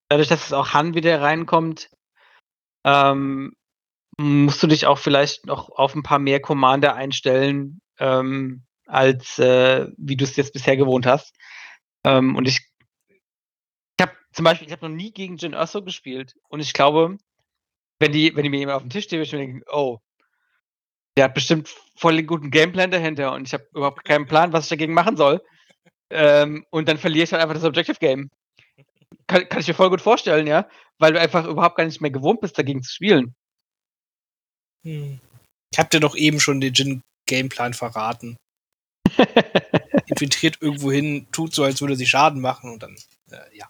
dadurch, dass es auch Han wieder reinkommt, ähm, musst du dich auch vielleicht noch auf ein paar mehr Commander einstellen, ähm, als äh, wie du es jetzt bisher gewohnt hast. Ähm, und ich, ich habe zum Beispiel, ich habe noch nie gegen Jin Erso gespielt und ich glaube, wenn die, wenn die mir jemand auf den Tisch steht, würde ich mir denken, oh, der hat bestimmt voll den guten Gameplan dahinter und ich habe überhaupt keinen Plan, was ich dagegen machen soll. Ähm, und dann verliere ich halt einfach das Objective Game. Kann, kann ich mir voll gut vorstellen, ja, weil du einfach überhaupt gar nicht mehr gewohnt bist, dagegen zu spielen. Hm. Ich hab dir doch eben schon den Jin-Gameplan verraten. Infiltriert irgendwo hin, tut so, als würde sie Schaden machen und dann, äh, ja.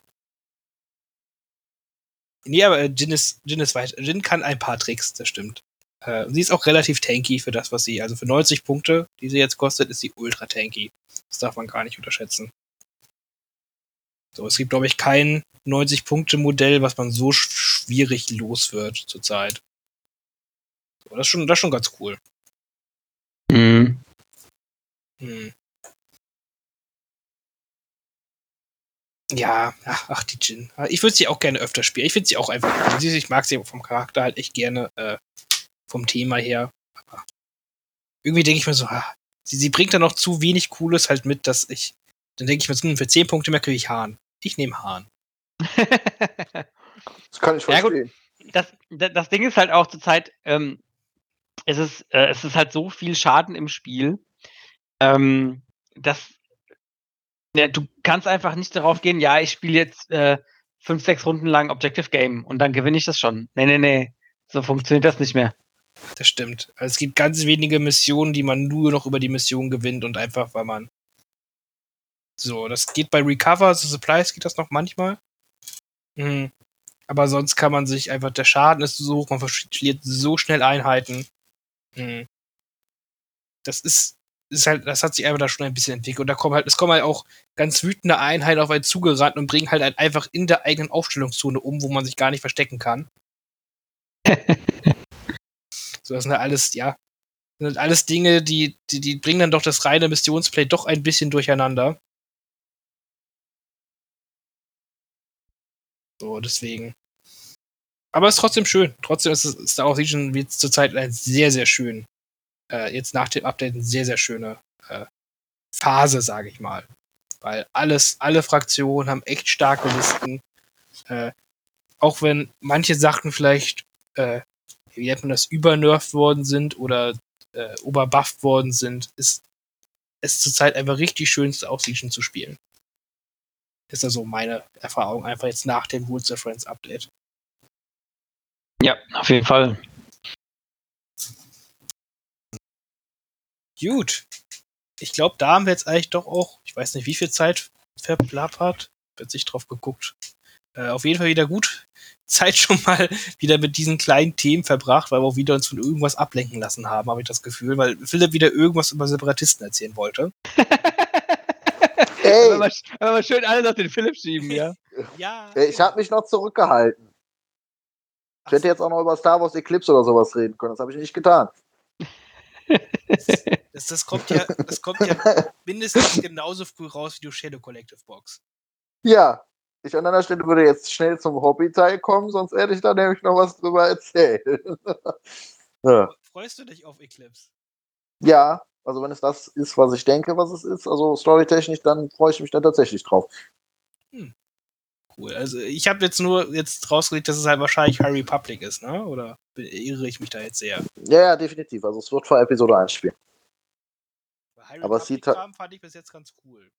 Nee, aber äh, Jin ist, Jin ist weit. Jin kann ein paar Tricks, das stimmt. Äh, sie ist auch relativ tanky für das, was sie, also für 90 Punkte, die sie jetzt kostet, ist sie ultra tanky. Das darf man gar nicht unterschätzen. So, es gibt, glaube ich, kein 90-Punkte-Modell, was man so schwierig los wird zurzeit. So, das, ist schon, das ist schon ganz cool. Mhm. Hm. Ja, ach, ach, die Jin. Ich würde sie auch gerne öfter spielen. Ich finde sie auch einfach. Ich mag sie vom Charakter halt echt gerne, äh, vom Thema her. Aber irgendwie denke ich mir so, ah, sie, sie bringt da noch zu wenig Cooles halt mit, dass ich. Dann denke ich mir, so, hm, für 10 Punkte mehr kriege ich Hahn. Ich nehme Hahn. Das kann ich verstehen. Ja, das, das Ding ist halt auch zur Zeit, ähm, es, ist, äh, es ist halt so viel Schaden im Spiel, ähm, dass ja, du kannst einfach nicht darauf gehen, ja, ich spiele jetzt äh, fünf, sechs Runden lang Objective Game und dann gewinne ich das schon. Nee, nee, nee. So funktioniert das nicht mehr. Das stimmt. Also es gibt ganz wenige Missionen, die man nur noch über die Mission gewinnt und einfach, weil man. So, das geht bei Recover, so Supplies geht das noch manchmal. Mhm. Aber sonst kann man sich einfach, der Schaden ist so hoch, man verliert so schnell Einheiten. Mhm. Das ist ist halt, das hat sich einfach da schon ein bisschen entwickelt. Und da kommen halt, es kommen halt auch ganz wütende Einheiten auf einen zugerannt und bringen halt, halt einfach in der eigenen Aufstellungszone um, wo man sich gar nicht verstecken kann. so, das sind halt alles, ja, das sind halt alles Dinge, die, die, die bringen dann doch das reine Missionsplay doch ein bisschen durcheinander. So, deswegen. Aber es ist trotzdem schön. Trotzdem ist, es, Star Wars Legion wie zurzeit ein sehr, sehr schön äh, jetzt nach dem Update eine sehr, sehr schöne äh, Phase, sage ich mal. Weil alles, alle Fraktionen haben echt starke Listen. Äh, auch wenn manche Sachen vielleicht, äh, wie nennt man das, übernervt worden sind oder äh, oberbufft worden sind, ist es zurzeit einfach richtig schön, auf Legion zu spielen. Ist also meine Erfahrung einfach jetzt nach dem Rules of Friends Update. Ja, auf jeden Fall. Gut. Ich glaube, da haben wir jetzt eigentlich doch auch, ich weiß nicht, wie viel Zeit verplappert. Wird sich drauf geguckt. Äh, auf jeden Fall wieder gut Zeit schon mal wieder mit diesen kleinen Themen verbracht, weil wir auch wieder uns von irgendwas ablenken lassen haben, habe ich das Gefühl, weil Philipp wieder irgendwas über Separatisten erzählen wollte. Ey. Wenn wir, schön alles auf den Philipp schieben, ja. ja. Ich habe mich noch zurückgehalten. Ich hätte jetzt auch noch über Star Wars Eclipse oder sowas reden können. Das habe ich nicht getan. Das, das, kommt ja, das kommt ja mindestens genauso früh raus wie die Shadow Collective Box. Ja, ich an deiner Stelle würde jetzt schnell zum Hobby-Teil kommen, sonst hätte ich da nämlich noch was drüber erzählt. ja. Freust du dich auf Eclipse? Ja, also wenn es das ist, was ich denke, was es ist, also storytechnisch, dann freue ich mich da tatsächlich drauf. Hm. Cool. Also ich habe jetzt nur jetzt rausgelegt, dass es halt wahrscheinlich Harry Public ist, ne? Oder irre ich mich da jetzt sehr? Ja, ja, definitiv. Also es wird vor Episode 1 spielen. Harry Aber es sieht halt fand ich bis jetzt ganz cool.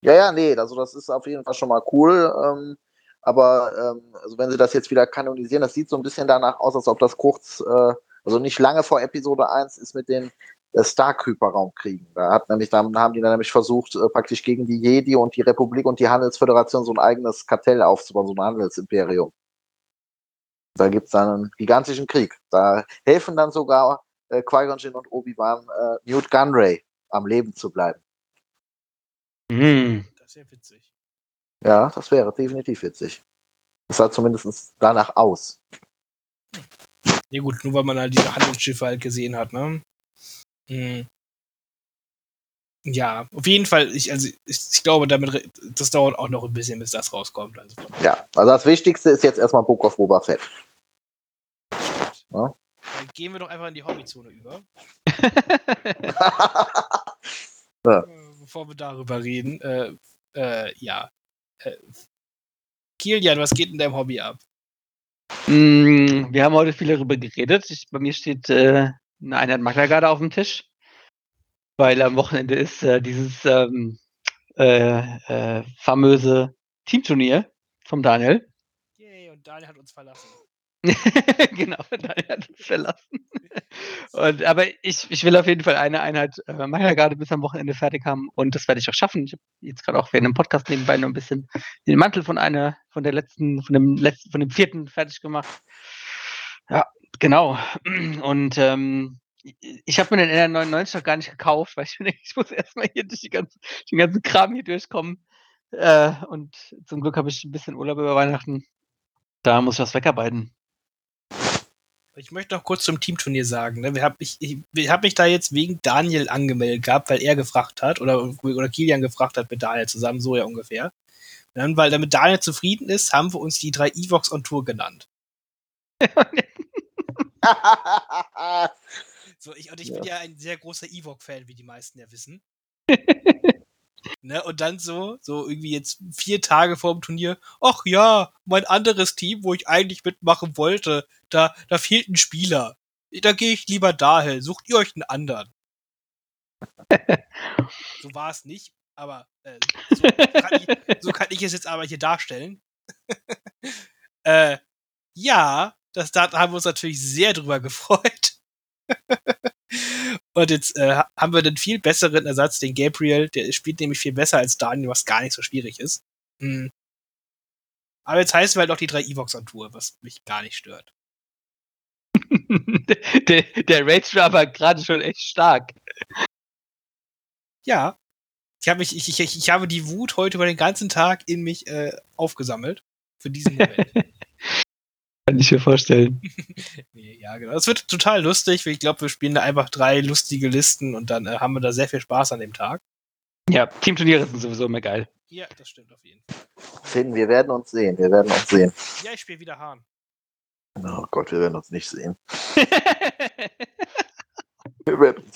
Ja, ja, nee, also das ist auf jeden Fall schon mal cool. Ähm, aber ähm, also wenn sie das jetzt wieder kanonisieren, das sieht so ein bisschen danach aus, als ob das kurz, äh, also nicht lange vor Episode 1 ist mit den äh, Stark-Hyperraum kriegen. Da hat nämlich, dann haben die dann nämlich versucht, äh, praktisch gegen die Jedi und die Republik und die Handelsföderation so ein eigenes Kartell aufzubauen, so ein Handelsimperium. Da gibt's dann einen gigantischen Krieg. Da helfen dann sogar äh, Qui-Gon Jinn und Obi-Wan äh, Newt Gunray am Leben zu bleiben. Hm. Das ist ja witzig. Ja, das wäre definitiv witzig. Das sah zumindest danach aus. Ja gut, nur weil man halt diese Handelsschiffe halt gesehen hat, ne? Hm. Ja, auf jeden Fall, ich, also ich, ich glaube, damit, das dauert auch noch ein bisschen, bis das rauskommt. Also, Ja, also das Wichtigste ist jetzt erstmal Book of Boba Fett. Ja. dann gehen wir doch einfach in die Hobbyzone über, Ja. äh, bevor wir darüber reden. Äh, äh, ja. Äh, Kilian, was geht in deinem Hobby ab? Mm, Wir haben heute viel darüber geredet. Ich, bei mir steht äh, eine Einheit Maklergarde auf dem Tisch, weil am Wochenende ist äh, dieses ähm, äh, äh, famöse Teamturnier vom Daniel. Yay, und Daniel hat uns verlassen. genau, Daniel hat uns verlassen. Und, aber ich, ich will auf jeden Fall eine Einheit äh, Maklergarde bis am Wochenende fertig haben und das werde ich auch schaffen. Ich habe jetzt gerade auch während dem Podcast nebenbei noch ein bisschen den Mantel von einer, von der letzten, von dem letzten, von dem vierten fertig gemacht. Ja, genau. Und ähm, ich- habe mir den NR99 noch gar nicht gekauft, weil ich mir denke, ich muss erstmal hier durch die ganze, den ganzen Kram hier durchkommen. Äh, und zum Glück habe ich ein bisschen Urlaub über Weihnachten. Da muss ich was wegarbeiten. Ich möchte noch kurz zum Teamturnier sagen. Ne? Wir hab, ich ich, ich habe mich da jetzt wegen Daniel angemeldet gehabt, weil er gefragt hat oder, oder Kilian gefragt hat mit Daniel zusammen, so ja ungefähr. Und dann, weil damit Daniel zufrieden ist, haben wir uns die drei Evox on Tour genannt. So, ich, und ich bin ja ein sehr großer Ewok-Fan, wie die meisten ja wissen. ne, und dann so, so irgendwie jetzt vier Tage vor dem Turnier, ach ja, mein anderes Team, wo ich eigentlich mitmachen wollte, da, da fehlt ein Spieler. Da gehe ich lieber dahin, sucht ihr euch einen anderen. so war es nicht, aber äh, so, kann ich, so kann ich es jetzt aber hier darstellen. äh, ja, das, da haben wir uns natürlich sehr drüber gefreut. Und jetzt äh, haben wir den viel besseren Ersatz, den Gabriel. Der spielt nämlich viel besser als Daniel, was gar nicht so schwierig ist. Hm. Aber jetzt heißen wir halt auch die drei Evox on Tour, was mich gar nicht stört. der, der Rage war aber gerade schon echt stark. Ja. Ich habe mich, ich, ich, ich habe die Wut heute über den ganzen Tag in mich äh, aufgesammelt. Für diesen Moment. Kann ich mir vorstellen. nee, ja, genau. Es wird total lustig. weil Ich glaube, wir spielen da einfach drei lustige Listen und dann äh, haben wir da sehr viel Spaß an dem Tag. Ja, Teamturniere sind sowieso immer geil. Ja, das stimmt auf jeden Fall. Finn, wir werden uns sehen. Wir werden uns sehen. Ja, ich spiele wieder Hahn. Oh Gott, wir werden uns nicht sehen. Wir werden uns nicht sehen.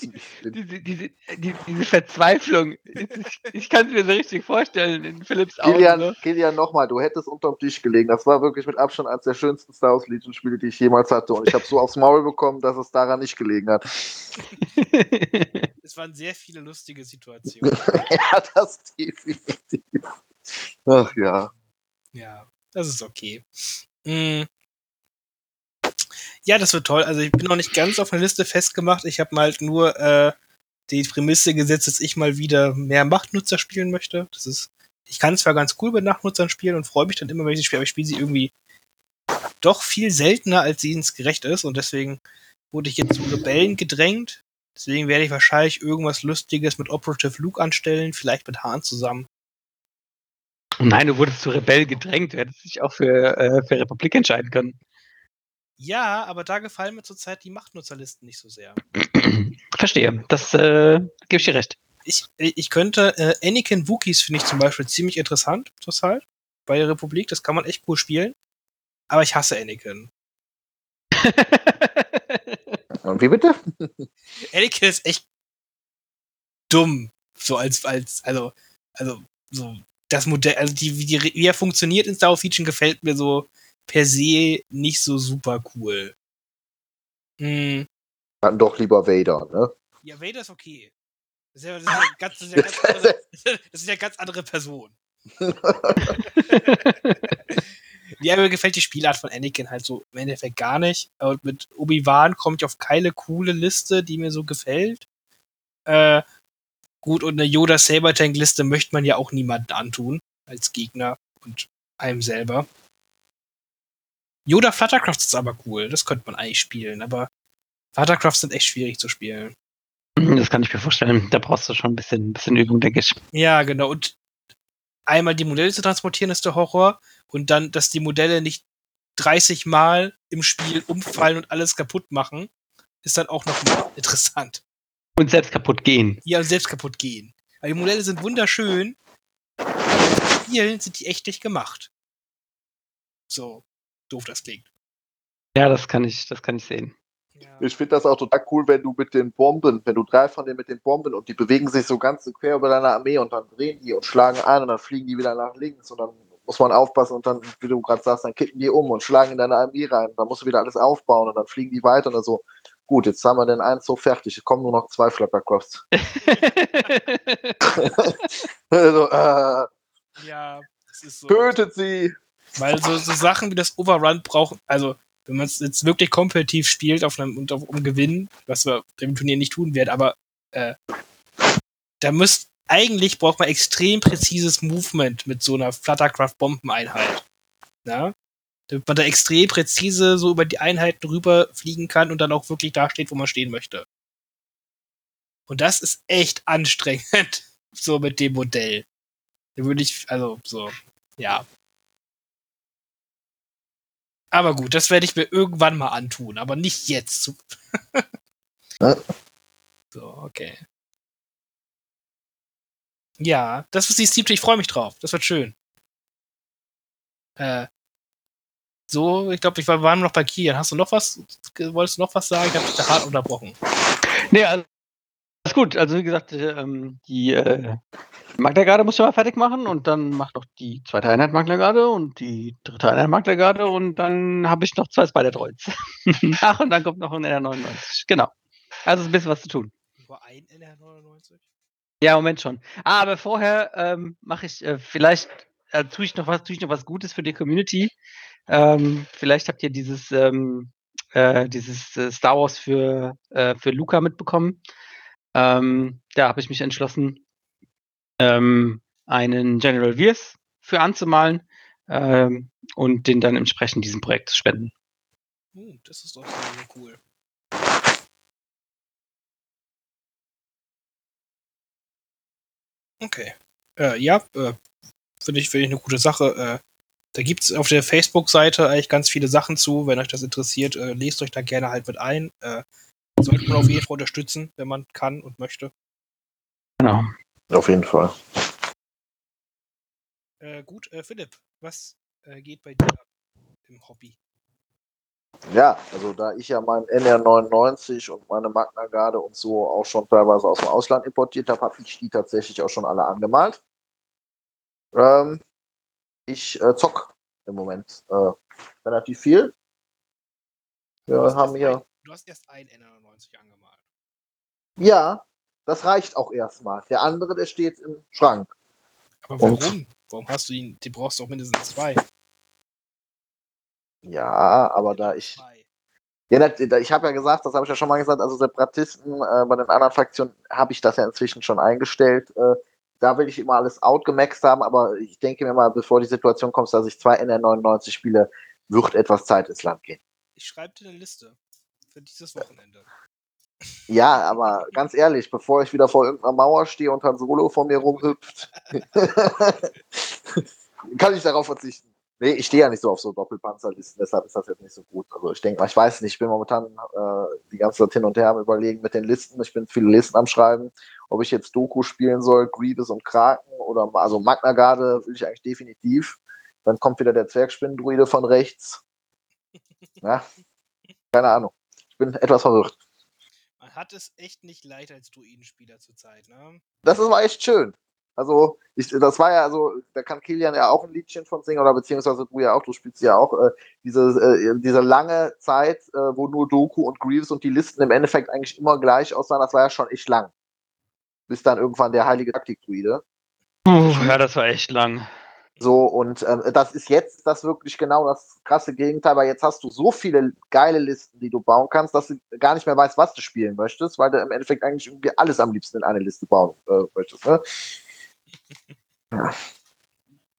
Diese, diese, die, diese Verzweiflung. Ich, ich kann es mir so richtig vorstellen in Philips Augen. Kilian, Ne? Kilian nochmal, du hättest unterm Tisch gelegen. Das war wirklich mit Abstand eines der schönsten Star Wars Legion Spiele, die ich jemals hatte. Und ich habe so aufs Maul bekommen, dass es daran nicht gelegen hat. Es waren sehr viele lustige Situationen. ja, das definitiv. Ach ja. Ja, das ist okay. Mm. Ja, das wird toll. Also ich bin noch nicht ganz auf eine Liste festgemacht. Ich habe mal halt nur äh, die Prämisse gesetzt, dass ich mal wieder mehr Machtnutzer spielen möchte. Das ist, ich kann zwar ganz cool mit Nachtnutzern spielen und freue mich dann immer, wenn ich sie spiele, aber ich spiele sie irgendwie doch viel seltener, als sie ins gerecht ist. Und deswegen wurde ich jetzt zu Rebellen gedrängt. Deswegen werde ich wahrscheinlich irgendwas Lustiges mit Operative Luke anstellen, vielleicht mit Hahn zusammen. Nein, du wurdest zu Rebell gedrängt. Du hättest dich auch für, äh, für Republik entscheiden können. Ja, aber da gefallen mir zurzeit die Machtnutzerlisten nicht so sehr. Verstehe. Das äh, gebe ich dir recht. Ich, ich könnte, äh, Anakin Wookies finde ich zum Beispiel ziemlich interessant zurzeit bei der Republik. Das kann man echt cool spielen. Aber ich hasse Anakin. Und wie bitte? Anakin ist echt dumm. So als, als, also, also, so, das Modell, also die, wie, die, wie er funktioniert in Star Wars Legion gefällt mir so per se nicht so super cool. Hm. Dann doch lieber Vader, ne? Ja, Vader ist okay. Das ist ja, das ist ja, ganz, das ist ja, ganz, andere, das ist ja ganz andere Person. Ja, mir gefällt die Spielart von Anakin halt so im Endeffekt gar nicht. Und mit Obi-Wan komme ich auf keine coole Liste, die mir so gefällt. Äh, gut, und eine Yoda Sabertank-Liste möchte man ja auch niemanden antun, als Gegner und einem selber. Yoda Fluttercraft ist aber cool, das könnte man eigentlich spielen, aber Fluttercraft sind echt schwierig zu spielen. Das kann ich mir vorstellen. Da brauchst du schon ein bisschen, ein bisschen Übung, denke ich. Ja, genau. Und einmal die Modelle zu transportieren ist der Horror und dann, dass die Modelle nicht 30 Mal im Spiel umfallen und alles kaputt machen, ist dann auch noch interessant. Und selbst kaputt gehen. Ja, und selbst kaputt gehen. Weil die Modelle sind wunderschön, Spielen sind die echt nicht gemacht. So doof das klingt. Ja, das kann ich, das kann ich sehen. Ja. Ich finde das auch total cool, wenn du mit den Bomben, wenn du drei von denen mit den Bomben und die bewegen sich so ganz quer über deine Armee und dann drehen die und schlagen ein und dann fliegen die wieder nach links und dann muss man aufpassen und dann, wie du gerade sagst, dann kippen die um und schlagen in deine Armee rein. Dann musst du wieder alles aufbauen und dann fliegen die weiter und so. Gut, jetzt haben wir den einen so fertig. Es kommen nur noch zwei Fluttercrafts. also, äh, ja, das ist so. tötet sie! Weil so, so Sachen wie das Overrun brauchen, also wenn man es jetzt wirklich kompetitiv spielt auf einem und auf, um Gewinnen, was wir im Turnier nicht tun werden, aber äh, da müsst eigentlich braucht man extrem präzises Movement mit so einer Fluttercraft-Bombeneinheit. Ja? Damit man da extrem präzise so über die Einheiten rüber fliegen kann und dann auch wirklich da steht, wo man stehen möchte. Und das ist echt anstrengend, so mit dem Modell. Da würde ich, also so, ja. Aber gut, das werde ich mir irgendwann mal antun, aber nicht jetzt. Ja. so, okay. Ja, das ist die Steam Ich freue mich drauf. Das wird schön. Äh, so, ich glaube, ich war, waren noch bei Kian. Hast du noch was? Wolltest du noch was sagen? Ich habe dich da hart unterbrochen. Nee, also, ist gut. Also wie gesagt, ähm, die äh, Maglergarde muss ich mal fertig machen und dann macht noch die zweite Einheit Maglergarde und die dritte Einheit Maglergarde und dann habe ich noch zwei Spider-Droids. Ach, und dann kommt noch ein NR99. Genau. Also ist ein bisschen was zu tun. Nur ein NR99? Ja, Moment schon. Ah, aber vorher ähm, mache ich äh, vielleicht äh, tue ich noch was, tue ich noch was Gutes für die Community. Ähm, vielleicht habt ihr dieses ähm, äh, dieses äh, Star Wars für äh, für Luca mitbekommen. Ähm, da habe ich mich entschlossen, ähm, einen General Viers für anzumalen ähm, und den dann entsprechend diesem Projekt zu spenden. Hm, das ist doch sehr cool. Okay. Äh, ja, äh, finde ich, finde ich eine gute Sache. Äh, da gibt es auf der Facebook-Seite eigentlich ganz viele Sachen zu. Wenn euch das interessiert, äh, lest euch da gerne halt mit ein. Sollte man auf jeden Fall unterstützen, wenn man kann und möchte. Genau. Auf jeden Fall. Äh, gut, äh, Philipp, was äh, geht bei dir ab im Hobby? Ja, also da ich ja mein NR99 und meine Magna Garde und so auch schon teilweise aus dem Ausland importiert habe, habe ich die tatsächlich auch schon alle angemalt. Ähm, ich äh, zock im Moment äh, relativ viel. Wir Du hast haben erst hier. ein, du hast erst ein N99 angemalt. Ja, das reicht auch erstmal. Der andere, der steht im Schrank. Aber Und? warum? Warum hast du ihn? Die brauchst du auch mindestens zwei. Ja, aber da ich. Ja, ich habe ja gesagt, das habe ich ja schon mal gesagt, also Separatisten, äh, bei den anderen Fraktionen habe ich das ja inzwischen schon eingestellt. Äh, da will ich immer alles outgemaxt haben, aber ich denke mir mal, bevor die Situation kommt, dass ich zwei NR99 spiele, wird etwas Zeit ins Land gehen. Ich schreibe dir eine Liste für dieses Wochenende. Ja, aber ganz ehrlich, bevor ich wieder vor irgendeiner Mauer stehe und Han Solo vor mir rumhüpft, kann ich darauf verzichten. Nee, ich stehe ja nicht so auf so Doppelpanzerlisten, deshalb ist das jetzt nicht so gut. Also ich denke mal, ich weiß nicht, ich bin momentan äh, die ganze Zeit hin und her am überlegen mit den Listen. Ich bin viele Listen am Schreiben, ob ich jetzt Doku spielen soll, Grievous und Kraken oder also Magna Garde will ich eigentlich definitiv. Dann kommt wieder der Zwergspinnendruide von rechts. Ja, keine Ahnung. Ich bin etwas verwirrt. Man hat es echt nicht leicht als Druidenspieler zurzeit, ne? das ist war echt schön. Also, ich, das war ja, also, da kann Kilian ja auch ein Liedchen von singen, oder beziehungsweise du ja auch, du spielst ja auch, äh, diese, äh, diese lange Zeit, äh, wo nur Doku und Greaves und die Listen im Endeffekt eigentlich immer gleich aussahen, das war ja schon echt lang. Bis dann irgendwann der heilige Taktik-Druide. Puh, ja, das war echt lang. So, und ähm, das ist jetzt das wirklich genau das krasse Gegenteil, weil jetzt hast du so viele geile Listen, die du bauen kannst, dass du gar nicht mehr weißt, was du spielen möchtest, weil du im Endeffekt eigentlich irgendwie alles am liebsten in eine Liste bauen äh, möchtest. Ne?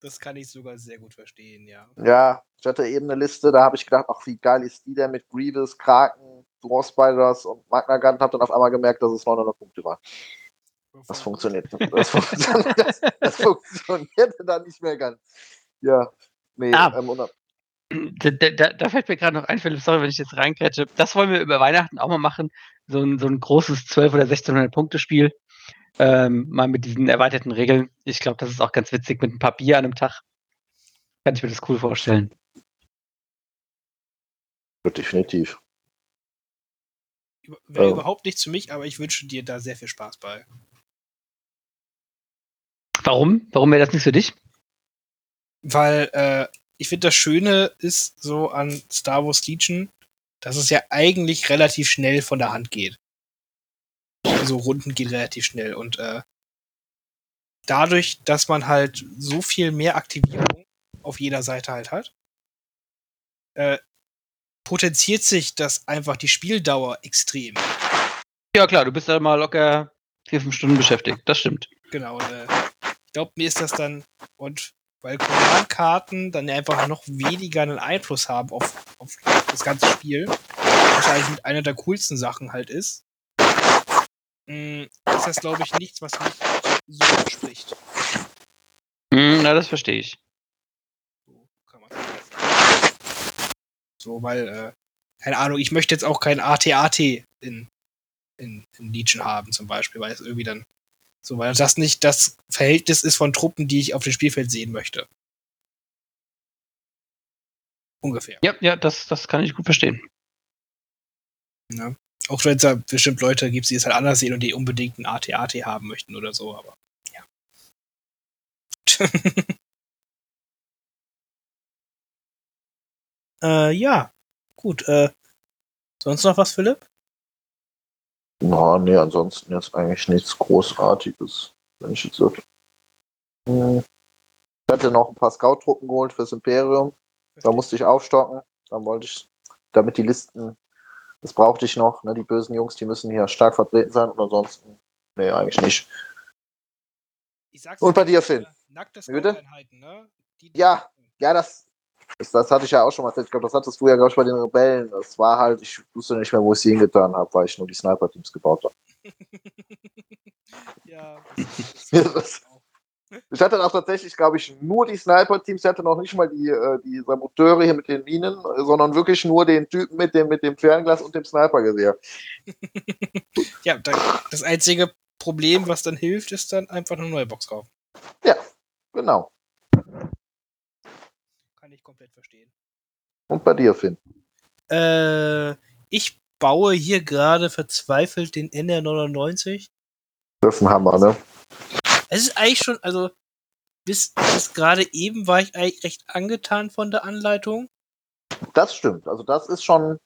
Das kann ich sogar sehr gut verstehen, ja. Ja, ich hatte eben eine Liste, da habe ich gedacht, ach, wie geil ist die denn mit Grievous, Kraken, Dwarf Spiders und Magna Gun, habe dann auf einmal gemerkt, dass es 900 Punkte waren. Das funktioniert. Das, funktioniert, das, das funktionierte dann nicht mehr ganz. Ja. Nee, Ah. ähm, Da, da, da fällt mir gerade noch ein, Philipp, sorry, wenn ich jetzt reinkrätsche. Das wollen wir über Weihnachten auch mal machen. So ein, so ein großes 12 oder 1600 Punkte Spiel. Ähm, mal mit diesen erweiterten Regeln. Ich glaube, das ist auch ganz witzig mit ein paar Bier an einem Tag. Kann ich mir das cool vorstellen. definitiv. Wäre Oh. überhaupt nichts für mich, aber ich wünsche dir da sehr viel Spaß bei. Warum? Warum wäre das nicht für dich? Weil äh, ich finde, das Schöne ist so an Star Wars Legion, dass es ja eigentlich relativ schnell von der Hand geht. Also Runden geht relativ schnell und äh, dadurch, dass man halt so viel mehr Aktivierung auf jeder Seite halt hat, äh, potenziert sich das einfach die Spieldauer extrem. Ja, klar, du bist ja mal locker vier, fünf Stunden beschäftigt. Das stimmt. Genau, äh, ich glaube, mir ist das dann, und weil Command-Karten dann einfach noch weniger einen Einfluss haben auf, auf das ganze Spiel, was eigentlich mit einer der coolsten Sachen halt ist, mh, ist das, glaube ich, nichts, was mich so anspricht. Hm, na, das verstehe ich. So kann man So, weil, äh, keine Ahnung, ich möchte jetzt auch kein AT-AT in, in, in Legion haben, zum Beispiel, weil es irgendwie dann, so, weil das nicht das Verhältnis ist von Truppen, die ich auf dem Spielfeld sehen möchte. Ungefähr. Ja, ja, das, das kann ich gut verstehen. Ja. Auch wenn es da bestimmt Leute gibt, die es halt anders sehen und die unbedingt ein AT-AT haben möchten oder so, aber ja. äh, ja, gut. Äh, sonst noch was, Philipp? Na, nee, ansonsten jetzt eigentlich nichts Großartiges, wenn ich jetzt so. Hm. Ich hatte noch ein paar Scout-Truppen geholt fürs Imperium. Da musste ich aufstocken. Dann wollte ich, damit die Listen, das brauchte ich noch, ne, die bösen Jungs, die müssen hier stark vertreten sein und ansonsten, nee, eigentlich nicht. Ich sag's Und bei dir, äh, Finn? Nackte Bitte? Scout-Einheiten, ne? Die- Ja. Ja, das, das, hatte ich ja auch schon mal erzählt. Ich glaube, das hattest du ja, glaube ich, bei den Rebellen. Das war halt, ich wusste nicht mehr, wo ich sie hingetan habe, weil ich nur die Sniper-Teams gebaut habe. ja. Ja, das- Ich hatte auch tatsächlich, glaube ich, nur die Sniper-Teams. Ich hatte noch nicht mal die, äh, die Saboteure hier mit den Minen, sondern wirklich nur den Typen mit dem, mit dem Fernglas und dem Snipergewehr. ja, da, das einzige Problem, was dann hilft, ist dann einfach eine neue Box kaufen. Genau. Komplett verstehen. Und bei dir, Finn. Äh, ich baue hier gerade verzweifelt den NR99. Dürfen Hammer, ne? Es ist eigentlich schon, also bis, bis gerade eben war ich eigentlich recht angetan von der Anleitung. Das stimmt. Also das ist schon,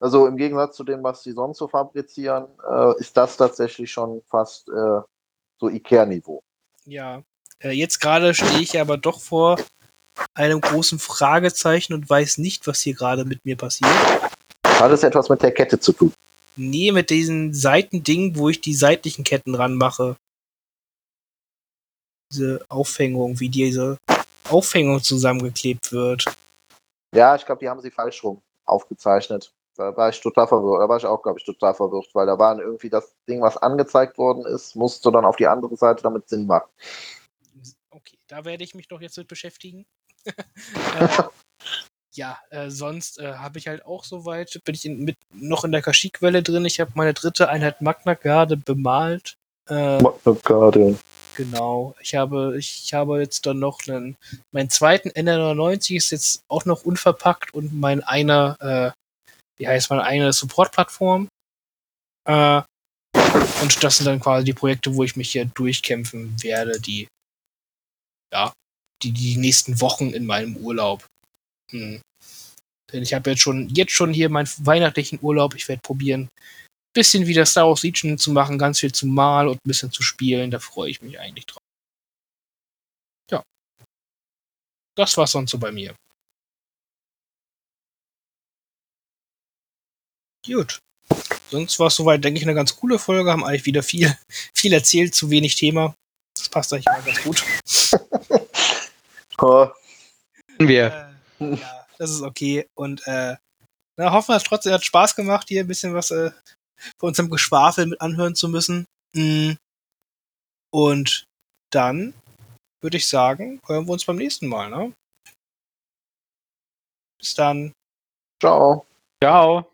also im Gegensatz zu dem, was sie sonst so fabrizieren, äh, ist das tatsächlich schon fast äh, so Ikea-Niveau. Ja. Äh, jetzt gerade stehe ich aber doch vor einem großen Fragezeichen und weiß nicht, was hier gerade mit mir passiert. Hat es etwas mit der Kette zu tun? Nee, mit diesen Seitendingen, wo ich die seitlichen Ketten ranmache. Diese Aufhängung, wie diese Aufhängung zusammengeklebt wird. Ja, ich glaube, die haben sie falsch rum aufgezeichnet. Da war ich total verwirrt. Da war ich auch, glaube ich, total verwirrt, weil da waren irgendwie das Ding, was angezeigt worden ist, musste dann auf die andere Seite damit Sinn machen. Okay, da werde ich mich doch jetzt mit beschäftigen. äh, ja, äh, sonst äh, habe ich halt auch soweit, bin ich in, mit, noch in der Kashyyyk-Welle drin. Ich habe meine dritte Einheit Magna gerade bemalt. Äh, Magna Guardian. Genau. Ich habe, ich, ich habe jetzt dann noch einen, meinen zweiten NR99 ist jetzt auch noch unverpackt und mein einer, äh, wie heißt meine eine Support-Plattform. Äh, und das sind dann quasi die Projekte, wo ich mich hier durchkämpfen werde, die, ja, die, die nächsten Wochen in meinem Urlaub. Hm. Denn ich habe jetzt schon, jetzt schon hier meinen weihnachtlichen Urlaub. Ich werde probieren, bisschen wieder Star Wars Legion zu machen, ganz viel zu malen und ein bisschen zu spielen. Da freue ich mich eigentlich drauf. Ja. das war's sonst so bei mir. Gut. Sonst war es soweit, denke ich, eine ganz coole Folge. Haben eigentlich wieder viel, viel erzählt, zu wenig Thema. Das passt eigentlich immer ganz gut. Oh, Wir. Äh, ja, das ist okay. Und äh, na, hoffen wir es trotzdem, hat Spaß gemacht, hier ein bisschen was äh, von unserem Geschwafel mit anhören zu müssen. Mm. Und dann würde ich sagen, hören wir uns beim nächsten Mal. Ne? Bis dann. ciao. Ciao.